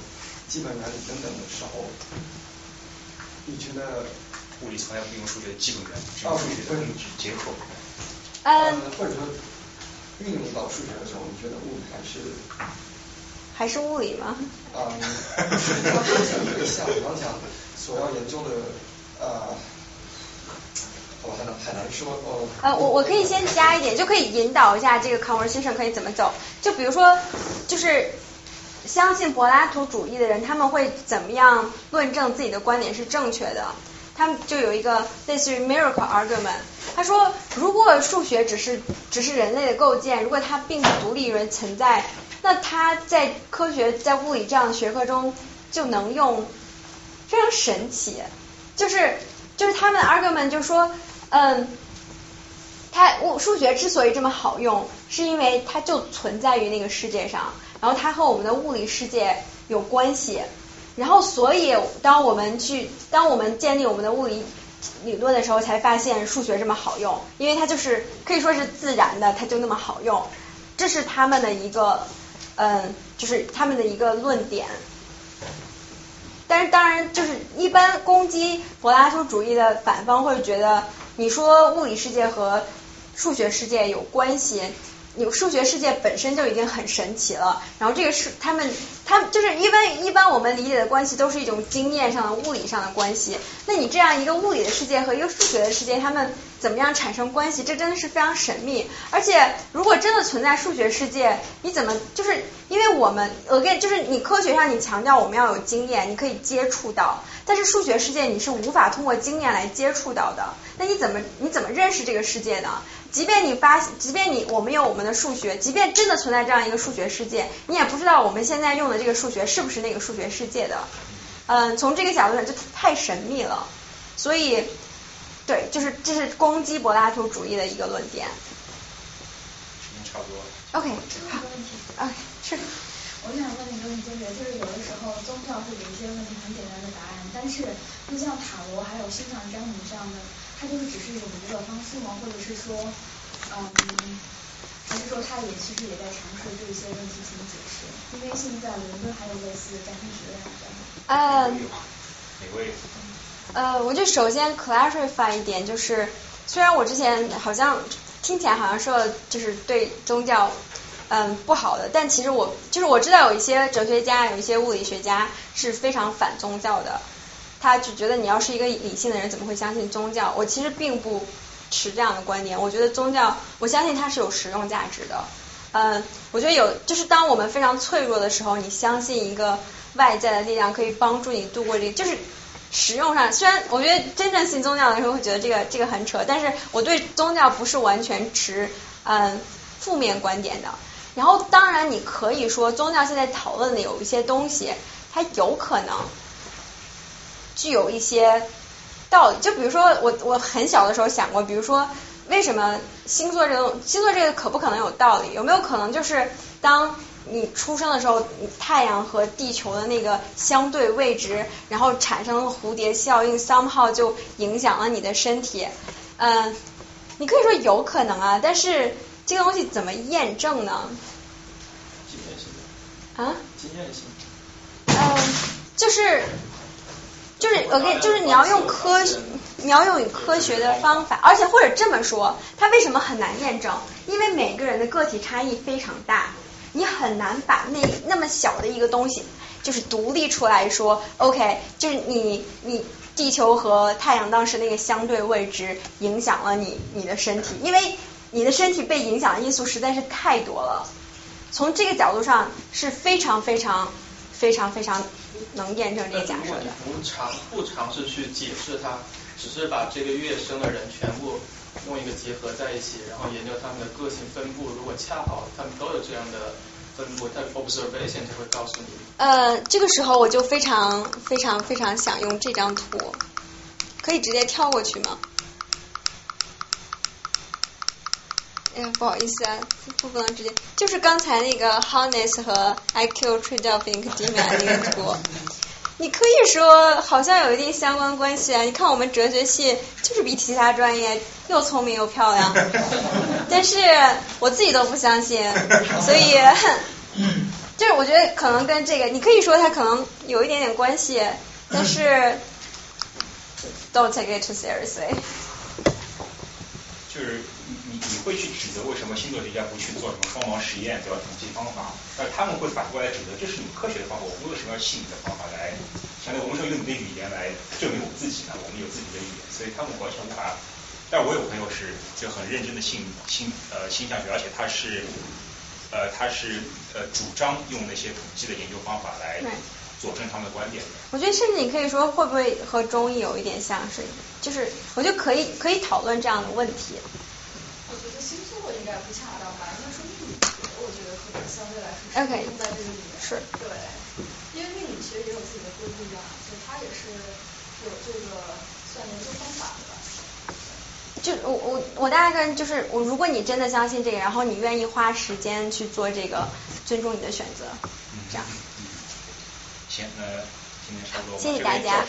基本原理等等的时候，你觉得物理从来不用数学的基本原理，只用数学的结合。嗯，或者说运用到数学的时候，你觉得物理还是还是物理吗？嗯，它构成对象，比方讲所要研究的呃。我很难很难说哦。呃，我我可以先加一点，就可以引导一下这个 conversation 可以怎么走。就比如说，就是相信柏拉图主义的人，他们会怎么样论证自己的观点是正确的？他们就有一个类似于 miracle argument。他说，如果数学只是只是人类的构建，如果它并不独立于存在，那它在科学在物理这样的学科中就能用，非常神奇。就是就是他们的 argument 就说。嗯，它物数学之所以这么好用，是因为它就存在于那个世界上，然后它和我们的物理世界有关系，然后所以当我们去当我们建立我们的物理理论的时候，才发现数学这么好用，因为它就是可以说是自然的，它就那么好用，这是他们的一个嗯，就是他们的一个论点。但是当然，就是一般攻击柏拉图主义的反方会觉得。你说物理世界和数学世界有关系，你数学世界本身就已经很神奇了。然后这个是他们，他们就是一般一般我们理解的关系都是一种经验上的、物理上的关系。那你这样一个物理的世界和一个数学的世界，他们怎么样产生关系？这真的是非常神秘。而且如果真的存在数学世界，你怎么就是因为我们我跟就是你科学上你强调我们要有经验，你可以接触到。但是数学世界你是无法通过经验来接触到的，那你怎么你怎么认识这个世界呢？即便你发，即便你我们有我们的数学，即便真的存在这样一个数学世界，你也不知道我们现在用的这个数学是不是那个数学世界的。嗯，从这个角度上就太神秘了，所以对，就是这是攻击柏拉图主义的一个论点。时间差不多了。OK，好，，OK，，是。我想问一个问题，就是就是有的时候宗教会给一些问题很简单的答案，但是就像塔罗还有星象占卜这样的，它就是只是一种娱乐方式吗？或者是说，嗯，还是说它也其实也在尝试对一些问题进行解释？因为现在伦敦还有类似的占星学院的。呃，哪位？呃，我就首先 clarify 一点，就是虽然我之前好像听起来好像说就是对宗教。嗯，不好的，但其实我就是我知道有一些哲学家，有一些物理学家是非常反宗教的，他只觉得你要是一个理性的人，怎么会相信宗教？我其实并不持这样的观点，我觉得宗教，我相信它是有实用价值的。嗯，我觉得有，就是当我们非常脆弱的时候，你相信一个外在的力量可以帮助你度过这个，就是实用上，虽然我觉得真正信宗教的人会觉得这个这个很扯，但是我对宗教不是完全持嗯负面观点的。然后，当然，你可以说宗教现在讨论的有一些东西，它有可能具有一些道理。就比如说，我我很小的时候想过，比如说，为什么星座这个星座这个可不可能有道理？有没有可能就是当你出生的时候，太阳和地球的那个相对位置，然后产生了蝴蝶效应，somehow 就影响了你的身体？嗯，你可以说有可能啊，但是。这个东西怎么验证呢？啊？经验性。嗯，就是就是我跟就是你要用科你要用科学的方法，而且或者这么说，它为什么很难验证？因为每个人的个体差异非常大，你很难把那那么小的一个东西就是独立出来说，OK，就是你你地球和太阳当时那个相对位置影响了你你的身体，因为。你的身体被影响的因素实在是太多了，从这个角度上是非常非常非常非常能验证这个假设的。不尝不尝试去解释它，只是把这个月生的人全部弄一个结合在一起，然后研究他们的个性分布。如果恰好他们都有这样的分布，它 observation 就会告诉你。呃，这个时候我就非常非常非常想用这张图，可以直接跳过去吗？哎呀，不好意思啊，不不能直接，就是刚才那个 Honest 和 IQ Trade of Ink d e m a 那个图，你可以说好像有一定相关关系啊。你看我们哲学系就是比其他专业又聪明又漂亮，但是我自己都不相信，所以就是我觉得可能跟这个，你可以说它可能有一点点关系，但是 don't take it too seriously。就是你会去指责为什么星座学家不去做什么双盲实验，对吧？统计方法，但他们会反过来指责，这是你们科学的方法，我们为什么要信你的方法来？相当于我们说用你的语言来证明我们自己呢？我们有自己的语言，所以他们完全无法。但我有朋友是就很认真的信信呃倾向学，而且他是呃他是呃主张用那些统计的研究方法来佐证他们的观点。我觉得甚至你可以说会不会和中医有一点像是，就是我觉得可以可以讨论这样的问题。应该不恰当吧，应该说命理学，我觉得可能相对来说是 OK 用在这个里面。是。对，因为命理学也有自己的规律啊，所以它也是有这个算研究方法的吧。就我我我大概就是我，如果你真的相信这个，然后你愿意花时间去做这个，尊重你的选择，这样。嗯行，那今天差不多。谢谢大家。